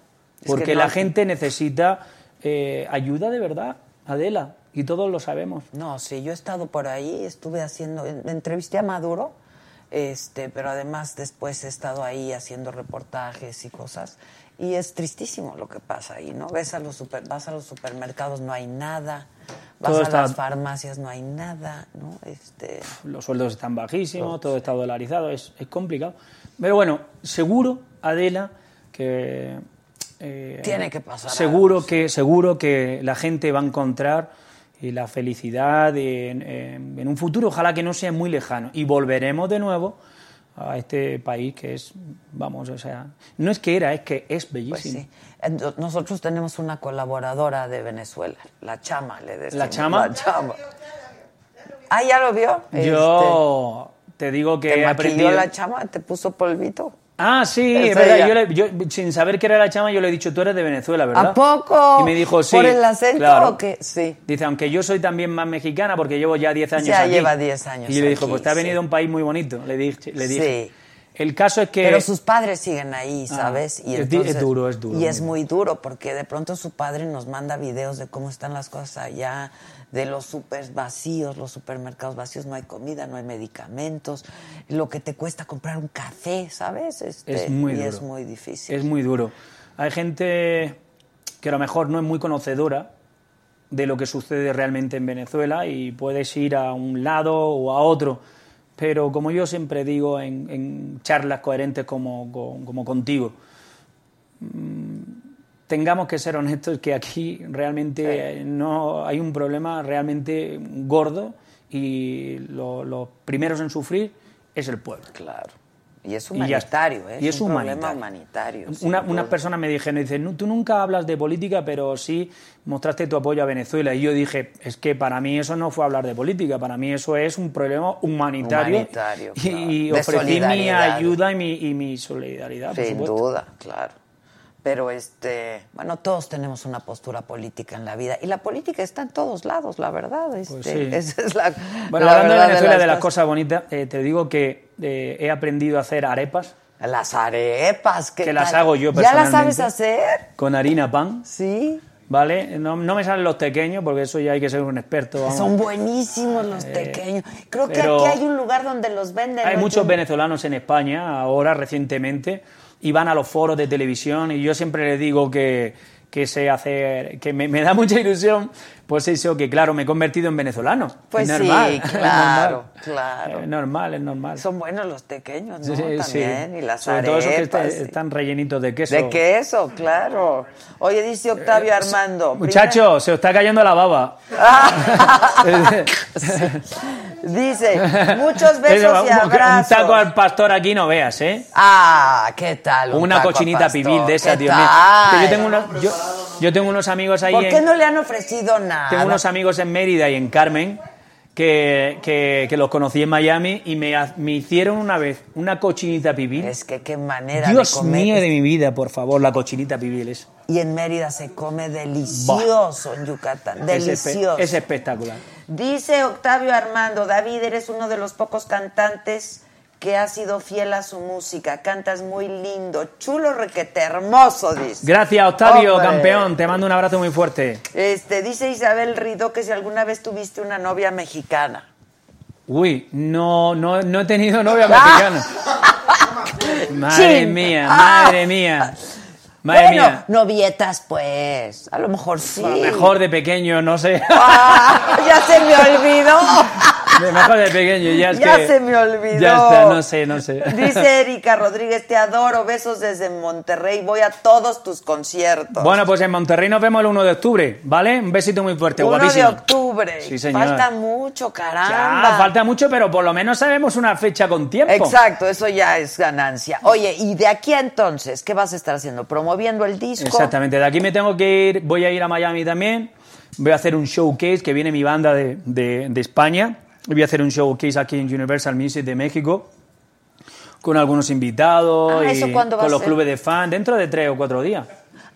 Porque la gente necesita eh, ayuda de verdad, Adela, y todos lo sabemos. No, sí, yo he estado por ahí, estuve haciendo, entrevisté a Maduro, este, pero además después he estado ahí haciendo reportajes y cosas. Y es tristísimo lo que pasa ahí, ¿no? Ves a los super, vas a los supermercados, no hay nada. Vas a las farmacias, no hay nada, ¿no? Este... Los sueldos están bajísimos, todo está dolarizado, es, es complicado. Pero bueno, seguro, Adela, que eh, tiene que pasar seguro que seguro que la gente va a encontrar y la felicidad en, un futuro ojalá que no sea muy lejano y volveremos de nuevo a este país que es vamos o sea no es que era es que es pues bellísimo. Nosotros tenemos una colaboradora de Venezuela la chama le decimos. La chama la chama. Ah ya lo vio yo este, te digo que te aprendió la chama te puso polvito Ah, sí, es verdad. Yo, sin saber que era la chama, yo le he dicho, tú eres de Venezuela, ¿verdad? ¿A poco? Y me dijo, sí. ¿Por el acento o qué? Sí. Dice, aunque yo soy también más mexicana porque llevo ya 10 años ya aquí. lleva 10 años Y yo le dijo, pues te ha venido un país muy bonito. Le dije. Le dije. Sí. El caso es que... Pero sus padres siguen ahí, ah, ¿sabes? y es, es, duro, es duro. Y es muy duro porque de pronto su padre nos manda videos de cómo están las cosas allá de los super vacíos, los supermercados vacíos, no hay comida, no hay medicamentos, lo que te cuesta comprar un café, ¿sabes? Este, es muy y es muy difícil. Es muy duro. Hay gente que a lo mejor no es muy conocedora de lo que sucede realmente en Venezuela y puedes ir a un lado o a otro, pero como yo siempre digo en, charlas coherentes como, como contigo, mm, tengamos que ser honestos que aquí realmente no hay un problema realmente gordo y los primeros en sufrir es el pueblo. Claro. Y es humanitario, ¿eh? y es, un humanitario. problema humanitario. Una, una persona me dijeron, dice, tú nunca hablas de política, pero sí mostraste tu apoyo a Venezuela. Y yo dije, es que para mí eso no fue hablar de política, para mí eso es un problema humanitario. Humanitario, Y, ofrecí mi ayuda y mi, y mi solidaridad, Sin duda, claro. Pero este, bueno, todos tenemos una postura política en la vida y la política está en todos lados, la verdad. Pues este, <laughs> esa es la, bueno, hablando de Venezuela de las, cosas bonitas, eh, te digo que eh, he aprendido a hacer arepas. Las arepas, que las hago yo personalmente. ¿Ya las sabes hacer? Con harina pan. Sí. ¿Vale? No, no, me salen los pequeños porque eso ya hay que ser un experto. Son buenísimos los pequeños. Eh, Creo que aquí hay un lugar donde los venden. Hay muchos venezolanos en España ahora recientemente y van a los foros de televisión y yo siempre les digo que, que sé hacer, que me, da mucha ilusión, pues eso, que claro, me he convertido en venezolano. Pues <laughs> es normal, sí, claro, claro. Es normal, es normal. Son buenos los pequeños, ¿no? También, y las Sobre todo esos que están rellenitos de queso. De queso, claro. Oye, dice Octavio eh, Armando. Muchacho, se os está cayendo la baba. <laughs> Dice, muchos <laughs> besos y abrazos. Un taco al pastor aquí no veas, ¿eh? Ah, ¿qué tal? Una cochinita pibil de esa, tío. Yo tengo, unos, yo, tengo unos amigos ahí. ¿Por qué no le han ofrecido nada? Tengo unos amigos en Mérida y en Carmen que, que, los conocí en Miami y me, me, hicieron una vez una cochinita pibil. Es que qué manera Dios de comer. mío de mi vida, por favor, la cochinita pibil es. Y en Mérida se come delicioso en Yucatán. Delicioso. Es, espectacular. Dice Octavio Armando, David, eres uno de los pocos cantantes que has sido fiel a su música. Cantas muy lindo, chulo, requete, hermoso, dice. Gracias, Octavio, Hombre. campeón. Te mando un abrazo muy fuerte. Este, dice Isabel Rido que si alguna vez tuviste una novia mexicana. Uy, no, no, no he tenido novia Ah. <laughs> mexicana. Madre mía, Ah. madre mía. Madre bueno, mía. novietas, pues. A lo mejor sí. A lo mejor de pequeño, no sé. Ah, ya se me olvidó. <laughs> De mejor de pequeño, ya es <laughs> Ya que- se me olvidó. Ya está, no sé, no sé. <laughs> Dice Erika Rodríguez, te adoro, besos desde Monterrey, voy a todos tus conciertos. Bueno, pues en Monterrey nos vemos el 1 de octubre, ¿vale? Un besito muy fuerte, 1 de guapísimo. octubre. Sí, señor. Falta mucho, Ya, caramba. falta mucho, pero por lo menos sabemos una fecha con tiempo. Exacto, eso ya es ganancia. Oye, y de aquí a entonces, ¿qué vas a estar haciendo? ¿Promoviendo el disco? Exactamente, de aquí me tengo que ir, voy a ir a Miami también, voy a hacer un showcase, que viene mi banda de, de- de España, voy a hacer un showcase aquí en Universal Music de México, con algunos invitados, Ah, y ¿eso cuándo va con los clubes de fan, dentro de tres o cuatro días.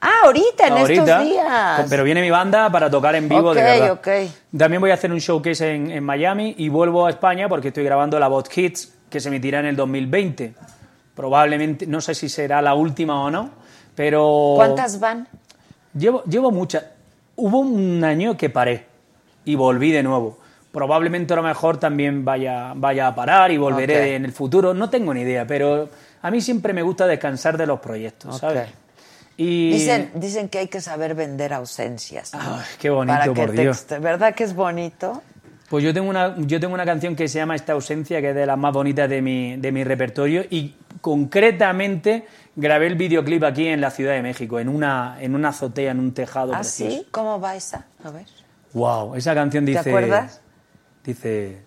Ah, ahorita, en Ahorita, estos días. Pero viene mi banda para tocar en vivo Ok, de verdad. ok. También voy a hacer un showcase en, en Miami y vuelvo a España porque estoy grabando la Bot Hits que se emitirá en el 2020. Probablemente, no sé si será la última o no, pero... ¿Cuántas van? Llevo, llevo muchas. Hubo un año que paré y volví de nuevo. Probablemente a lo mejor también vaya, vaya a parar y volveré en el futuro. No tengo ni idea, pero a mí siempre me gusta descansar de los proyectos, ¿sabes? Ok. Y... Dicen, dicen que hay que saber vender ausencias. ¿no? Ay, qué bonito, Para por te Dios. exte- ¿Verdad que es bonito? Pues yo tengo una, yo tengo una canción que se llama Esta ausencia, que es de las más bonitas de mi, de mi repertorio, y concretamente grabé el videoclip aquí en la Ciudad de México, en una, en una azotea, en un tejado ¿Ah, precioso. sí? ¿Cómo va esa? A ver. Wow, esa canción dice. ¿Te acuerdas? Dice.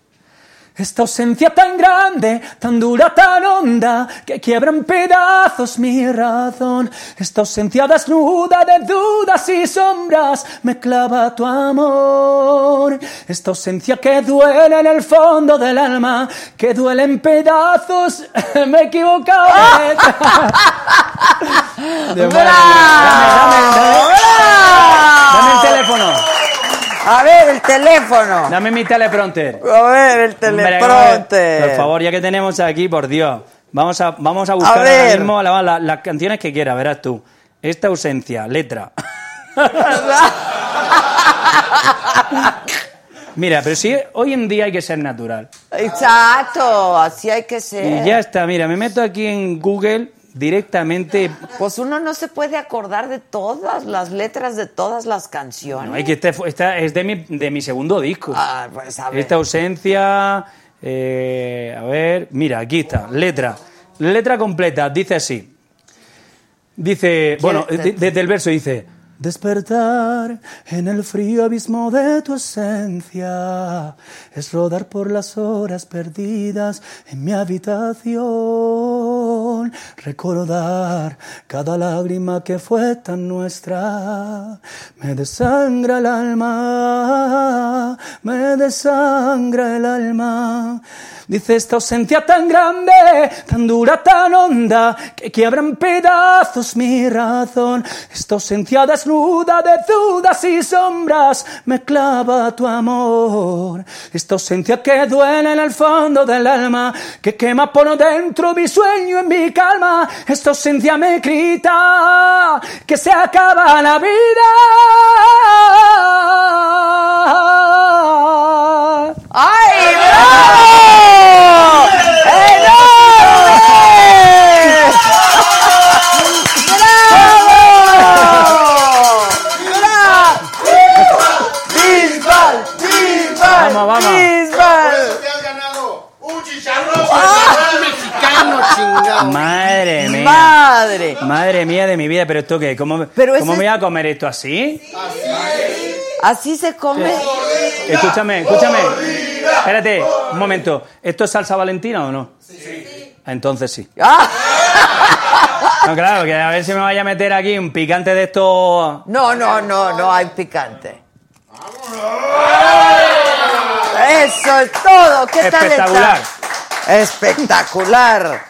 Esta ausencia tan grande, tan dura, tan honda, que quiebra en pedazos mi razón. Esta ausencia desnuda de dudas y sombras me clava tu amor. Esta ausencia que duele en el fondo del alma, que duele en pedazos. <laughs> me he equivocado. <laughs> de. Dame, dame, dame. Dame el teléfono. A ver, el teléfono. Dame mi teleprompter. A ver, el teleprompter. Por favor, ya que tenemos aquí, por Dios. Vamos a, vamos a buscar A ver. ahora mismo la- la- las canciones que quieras, verás tú. Esta ausencia, letra. <laughs> Mira, pero sí, hoy en día hay que ser natural. Exacto, así hay que ser. Y ya está, mira, me meto aquí en Google directamente. Pues uno no se puede acordar de todas las letras de todas las canciones. No, hay que fue- esta es de mi, de mi segundo disco. Ah, pues a ver. Esta ausencia. eh, a ver, mira, aquí está, letra. Letra completa, dice así. Dice, bueno, te- de- desde el verso dice. Despertar en el frío abismo de tu esencia es rodar por las horas perdidas en mi habitación, recordar cada lágrima que fue tan nuestra. Me desangra el alma, me desangra el alma. Dice esta ausencia tan grande, tan dura, tan honda, que quiebra en pedazos mi razón. Esta ausencia desnuda de dudas y sombras me clava tu amor. Esta ausencia que duele en el fondo del alma, que quema por dentro mi sueño y mi calma. Esta ausencia me grita que se acaba la vida. ¡Ay, bravo! ¡Enorme! ¡Bravo! ¡Bisbal! Vamos, vamos. ¡Bisbal! Te has ganado un chicharrón chicharrón mexicano, chingado. Madre mía. ¡Madre! Madre mía de mi vida, pero esto qué, ¿cómo, Pero ¿cómo me voy a comer esto así? Así se come. Escúchame, escúchame. Espérate, un momento. ¿Esto es salsa valentina o no? Sí. Entonces sí. Ah. <laughs> No, claro, que a ver si me vaya a meter aquí un picante de esto. No, no, no, no hay picante. Eso es todo. ¿Qué tal Espectacular. está? Espectacular.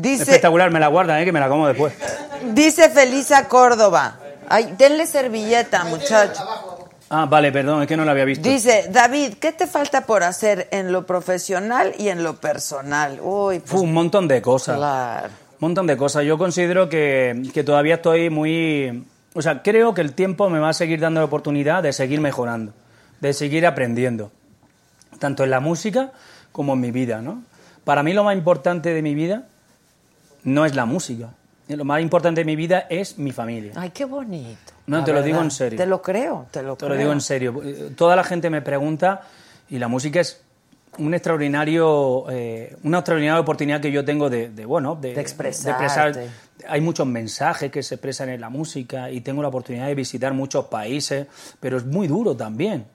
Dice, Espectacular, me la guardan, eh, que me la como después. dice Felisa Córdoba. Ay, denle servilleta, muchacho. Ah, vale, perdón, es que no lo había visto. Dice, David, ¿qué te falta por hacer en lo profesional y en lo personal? Uy, pues, Fu, un montón de cosas. claro. Un montón de cosas. Yo considero que, que todavía estoy muy... O sea, creo que el tiempo me va a seguir dando la oportunidad de seguir mejorando, de seguir aprendiendo, tanto en la música como en mi vida, ¿no? Para mí lo más importante de mi vida no es la música. Lo más importante de mi vida es mi familia. Ay, qué bonito. No, la te lo digo en serio. Te lo creo, te lo Te creo. lo digo en serio. Eh, Toda la gente me pregunta y la música es un extraordinario, eh, una extraordinaria oportunidad que yo tengo de, de, bueno, de, De expresarte. Hay muchos mensajes que se expresan en la música y tengo la oportunidad de visitar muchos países, pero es muy duro también.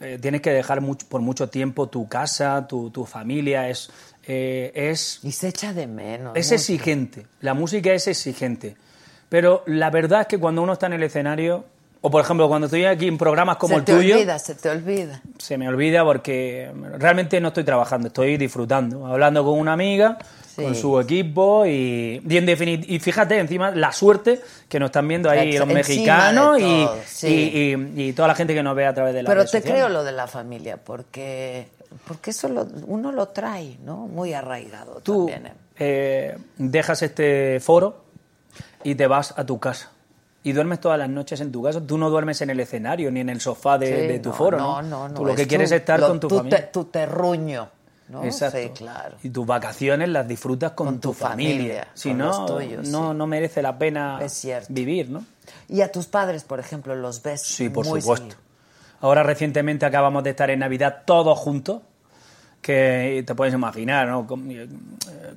Eh, tienes que dejar mucho- por mucho tiempo tu casa, tu, tu familia, es, eh, es Y se echa de menos. es mucho. exigente, la música es exigente. Pero la verdad es que cuando uno está en el escenario, o por ejemplo cuando estoy aquí en programas como se el te tuyo, olvida, se te olvida. se me olvida porque realmente no estoy trabajando, estoy disfrutando, hablando con una amiga, Sí. con su equipo y, y en defini- y fíjate encima la suerte que nos están viendo ahí los mexicanos de y, todo, sí. y- y- toda la gente que nos ve a través de la Pero te creo lo de la familia, porque, porque eso lo- uno lo trae, ¿no? Muy arraigado Tú también. ¿eh? eh, dejas este foro y te vas a tu casa. Y duermes todas las noches en tu casa. Tú no duermes en el escenario ni en el sofá de, Sí, de tu no, foro, no, ¿no? no, Tú lo que es quieres es estar lo- con tu tu familia. te- tu terruño, ¿no? Exacto. Sí, claro. Y tus vacaciones las disfrutas con, tu, tu familia. familia, Si con no, los tuyos, no, no merece la pena vivir, ¿no? Y a tus padres, por ejemplo, los ves Sí, por muy supuesto. seguido. Ahora recientemente acabamos de estar en Navidad todos juntos, que te puedes imaginar, ¿no? Con, mi-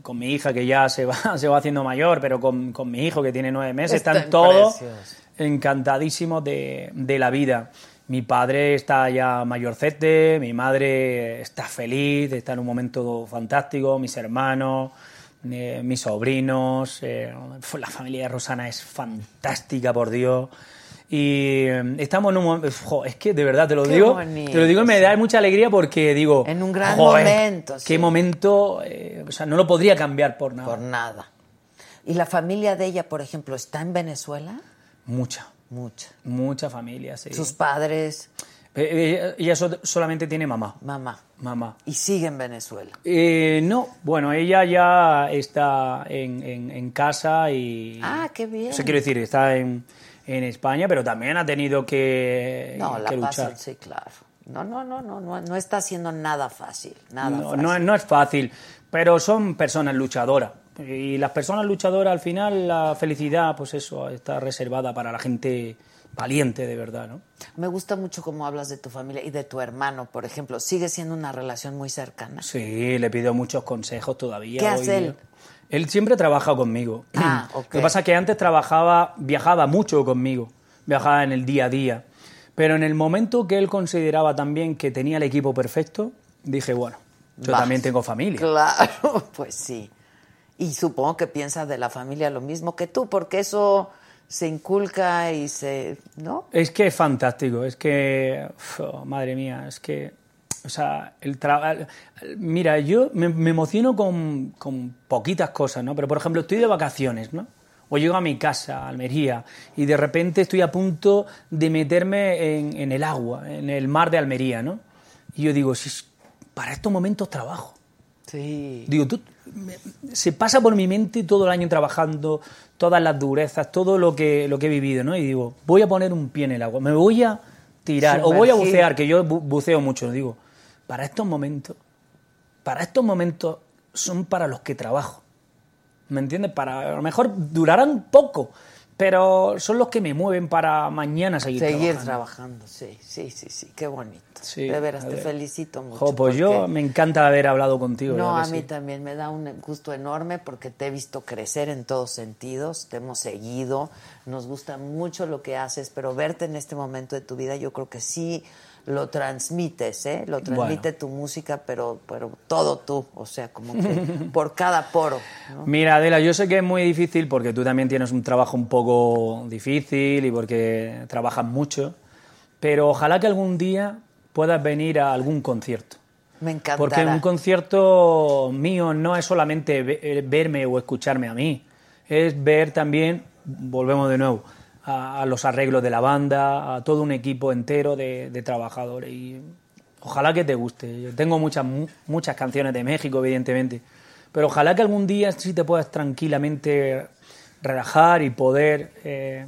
con mi hija que ya se va, <laughs> se va haciendo mayor, pero con, con mi hijo que tiene nueve meses, Están están todos preciosos. encantadísimos de, de la vida. Mi padre está ya mayorcete, mi madre está feliz, está en un momento fantástico, mis hermanos, eh, mis sobrinos, eh, la familia de Rosana es fantástica, por Dios. Y eh, estamos en un momento, jo, es que de verdad te lo Qué digo, bonito, te lo digo y me da mucha alegría porque digo, En un gran joder, momento, sí. qué momento, eh, o sea, no lo podría cambiar por nada. Por nada. ¿Y la familia de ella, por ejemplo, está en Venezuela? Mucha, Mucha. mucha familia, sí. Sus padres, Eh, Ella, ella so- solamente tiene mamá, mamá. mamá. Y sigue en Venezuela. Eh, no, bueno, ella ya está en, en- en casa y... Ah, qué bien. O sea, quiero decir, está en, en España, pero también ha tenido que, No, la luchar. pasa, sí, claro. No, no, no, no, no, no está haciendo nada fácil, nada No, fácil. no, es- no es fácil, pero son personas luchadoras. Y las personas luchadoras, al final, la felicidad, pues eso, está reservada para la gente valiente de verdad, ¿no? Me gusta mucho cómo hablas de tu familia y de tu hermano, por ejemplo. ¿Sigue siendo una relación muy cercana? Sí, le pido muchos consejos todavía. ¿Qué hoy hace él? día. Él siempre trabaja conmigo. Ah. <clears throat> Lo que pasa es que antes trabajaba, viajaba mucho conmigo, viajaba en el día a día. Pero en el momento que él consideraba también que tenía el equipo perfecto, dije, bueno, yo Vas. también tengo familia. Claro, <laughs> pues sí. Y supongo que piensas de la familia lo mismo que tú, porque eso se inculca y se... ¿No? Es que es fantástico, es que, uf, madre mía, es que, o sea, el trabajo... Mira, yo me, me emociono con, con poquitas cosas, ¿no? Pero, por ejemplo, estoy de vacaciones, ¿no? O llego a mi casa, a Almería, y de repente estoy a punto de meterme en, en el agua, en el mar de Almería, ¿no? Y yo digo, si es- para estos momentos trabajo. Sí. Digo, tú, me- se pasa por mi mente todo el año trabajando, todas las durezas, todo lo que, lo que he vivido, ¿no? Y digo, voy a poner un pie en el agua, me voy a tirar, o voy a bucear, que yo bu- buceo mucho, digo, para estos momentos, para estos momentos son para los que trabajo. ¿Me entiendes? Para, a lo mejor durarán poco, pero son los que me mueven para mañana seguir, Seguir trabajando. trabajando, sí, sí, sí, sí, qué bonito. Sí, de veras, te felicito mucho. Jo, pues yo me encanta haber hablado contigo. No, ¿verdad a mí sí? también me da un gusto enorme porque te he visto crecer en todos sentidos, te hemos seguido, nos gusta mucho lo que haces, pero verte en este momento de tu vida yo creo que sí lo transmites, ¿eh? Lo transmite tu música, pero, pero todo tú, o sea, como que <laughs> por cada poro. ¿no? Mira, Adela, yo sé que es muy difícil porque tú también tienes un trabajo un poco difícil y porque trabajas mucho, pero ojalá que algún día puedas venir a algún concierto. Me encantará. Porque un concierto mío no es solamente eh, verme o escucharme a mí, es ver también, volvemos de nuevo, a, a los arreglos de la banda, a todo un equipo entero de, de trabajadores. Y ojalá que te guste. Yo tengo muchas, mu- muchas canciones de México, evidentemente, pero ojalá que algún día sí te puedas tranquilamente relajar y poder eh,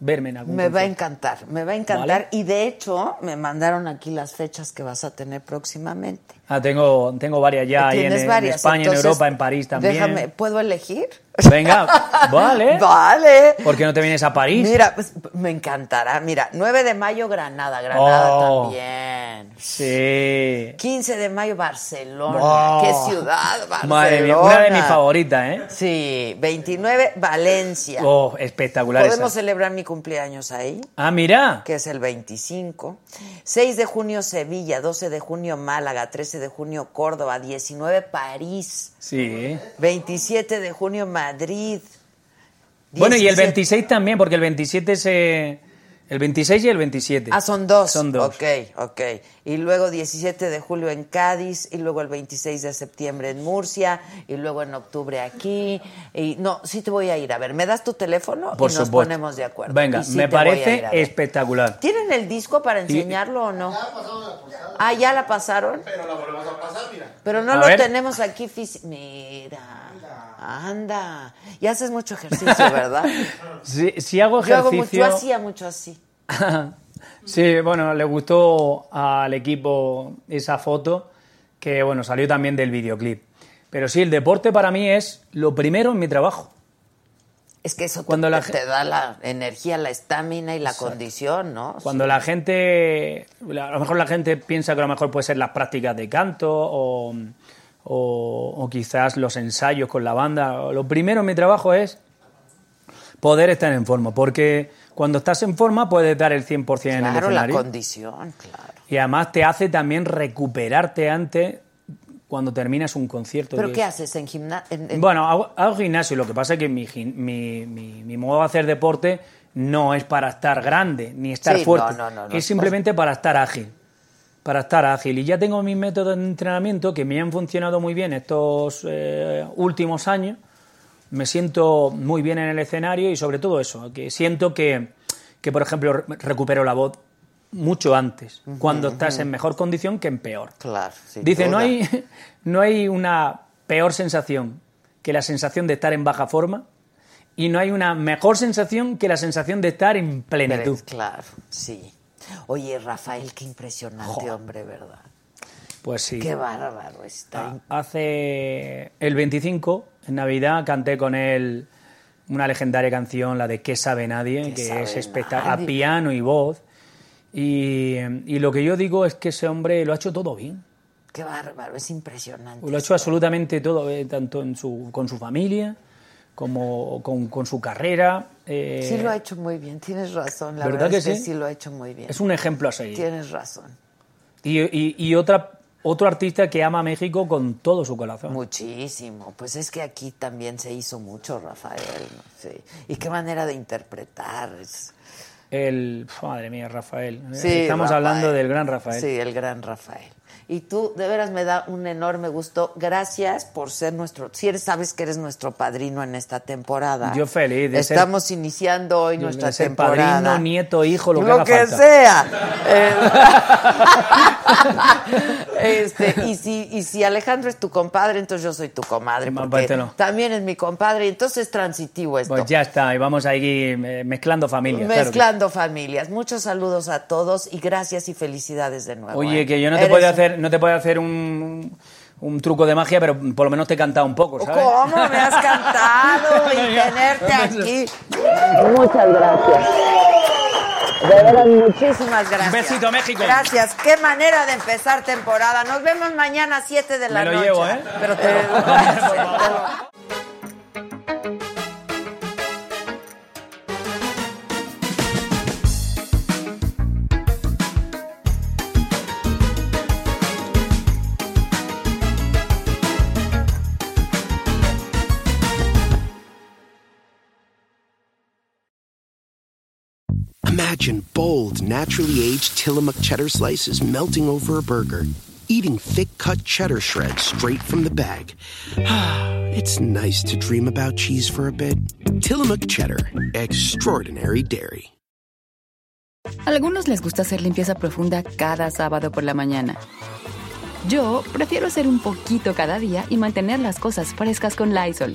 verme en algún Me va a encantar, me va a encantar. Vale. Y de hecho, me mandaron aquí las fechas que vas a tener próximamente. Ah, tengo, tengo varias ya ahí en, Tienes en varias. España, entonces, en Europa, en París también. Déjame, ¿puedo elegir? Venga, <laughs> vale. Vale. ¿Por qué no te vienes a París? Mira, pues, me encantará. Mira, 9 de mayo, Granada. Granada Oh. también. Sí. 15 de mayo, Barcelona. Oh. ¡Qué ciudad, Barcelona! Madre mía, una de mis favoritas, ¿eh? Sí. 29, Valencia. Oh, espectacular ¿Podemos esa. celebrar mi cumpleaños ahí? Ah, mira. que es el 25. 6 de junio Sevilla, 12 de junio Málaga, 13 de junio Córdoba, 19 París, Sí. 27 de junio Madrid. Bueno, y el 17 26 también, porque el 27 se... El 26 y el 27. Ah, son dos. Son dos. Ok, ok. Y luego 17 de julio en Cádiz, y luego el 26 de septiembre en Murcia, y luego en octubre aquí. Y no, sí te voy a ir a ver. ¿Me das tu teléfono? Por y nos supuesto. ponemos de acuerdo. Venga, sí me a parece ir a ver. espectacular. ¿Tienen el disco para enseñarlo o no? Ah, ya la pasaron. Pero la volvemos a pasar, mira. Pero no A lo ver. tenemos aquí físi- Mira. Anda. Y haces mucho ejercicio, <laughs> ¿verdad? Si, si hago Yo hago mucho, ejercicio... yo hacía mucho así. <laughs> sí, bueno, le gustó al equipo esa foto, que bueno, salió también del videoclip. Pero sí, el deporte para mí es lo primero en mi trabajo. Es que eso te, Cuando la te- te da la energía, la estamina y la condición, ¿no? Cuando la gente, a lo mejor la gente piensa que a lo mejor puede ser las prácticas de canto o, o- o quizás los ensayos con la banda. Lo primero en mi trabajo es poder estar en forma, porque cuando estás en forma puedes dar el 100% en el Claro, la escenario. condición, claro. Y además te hace también recuperarte antes cuando terminas un concierto. ¿Pero qué es- haces en gimnasio? Bueno, hago, hago gimnasio, lo que pasa es que mi, mi, mi- mi modo de hacer deporte no es para estar grande ni estar Sí, fuerte, no, no, no, no. es simplemente para estar ágil. Para estar ágil. Y ya tengo mis métodos de entrenamiento que me han funcionado muy bien estos eh, últimos años. Me siento muy bien en el escenario y sobre todo eso, que siento que, que por ejemplo, re- recupero la voz mucho antes, cuando estás en mejor condición que en peor. Claro, Dice, no hay, <laughs> no hay una peor sensación que la sensación de estar en baja forma y no hay una mejor sensación que la sensación de estar en plenitud. Claro, sí. Oye, Rafael, qué impresionante hombre, ¿verdad? Pues sí. Qué bárbaro está. Ah, Hace el 25, en Navidad, canté con él una legendaria canción, la de ¿Qué sabe nadie?, que sabe es espectacular, a piano y voz. Y, y lo que yo digo es que ese hombre lo ha hecho todo bien. Qué bárbaro, es impresionante. Lo ha hecho absolutamente todo, eh, tanto en su, con su familia como con, con su carrera. eh, Sí lo ha hecho muy bien, tienes razón. La ¿Verdad verdad, que es que sí? sí lo ha hecho muy bien. Es un ejemplo a seguir. Tienes razón. Y, y- y otra, otro artista que ama a México con todo su corazón. Muchísimo. Pues es que aquí también se hizo mucho, Rafael. ¿no? Sí. Y qué manera de interpretar. es- El, madre mía, Rafael. Sí, Estamos Rafael. hablando del gran Rafael. Sí, el gran Rafael. Y tú, de veras, me da un enorme gusto. Gracias por ser nuestro. Si eres, sabes que eres nuestro padrino en esta temporada. Yo feliz de ser- Estamos iniciando hoy de nuestra ser temporada. padrino, nieto, hijo, lo que lo haga que falta. sea. <laughs> <laughs> Este, <laughs> y, si, y si Alejandro es tu compadre, entonces yo soy tu comadre. Porque también es mi compadre, y entonces es transitivo esto. Pues ya está, y vamos ahí eh, mezclando familias. claro que sí. Mezclando familias. Muchos saludos a todos y gracias y felicidades de nuevo. Oye, ¿eh? que yo no te Eres puedo hacer, no te puedo hacer un, un truco de magia, pero por lo menos te he cantado un poco, ¿sabes? ¿Cómo me has <laughs> cantado y tenerte aquí? Muchas gracias. De verdad, Muchísimas gracias. Un besito, México. Gracias. Qué manera de empezar temporada. Nos vemos mañana a 7 de la Me lo noche. llevo, ¿eh? Pero te- <laughs> <laughs> Imagine bold, naturally aged Tillamook cheddar slices melting over a burger, eating thick cut cheddar shreds straight from the bag. <sighs> it's nice to dream about cheese for a bit. Tillamook Cheddar. Extraordinary Dairy. Algunos les gusta hacer limpieza profunda cada sábado por la mañana. Yo prefiero hacer un poquito cada día y mantener las cosas frescas con Lysol.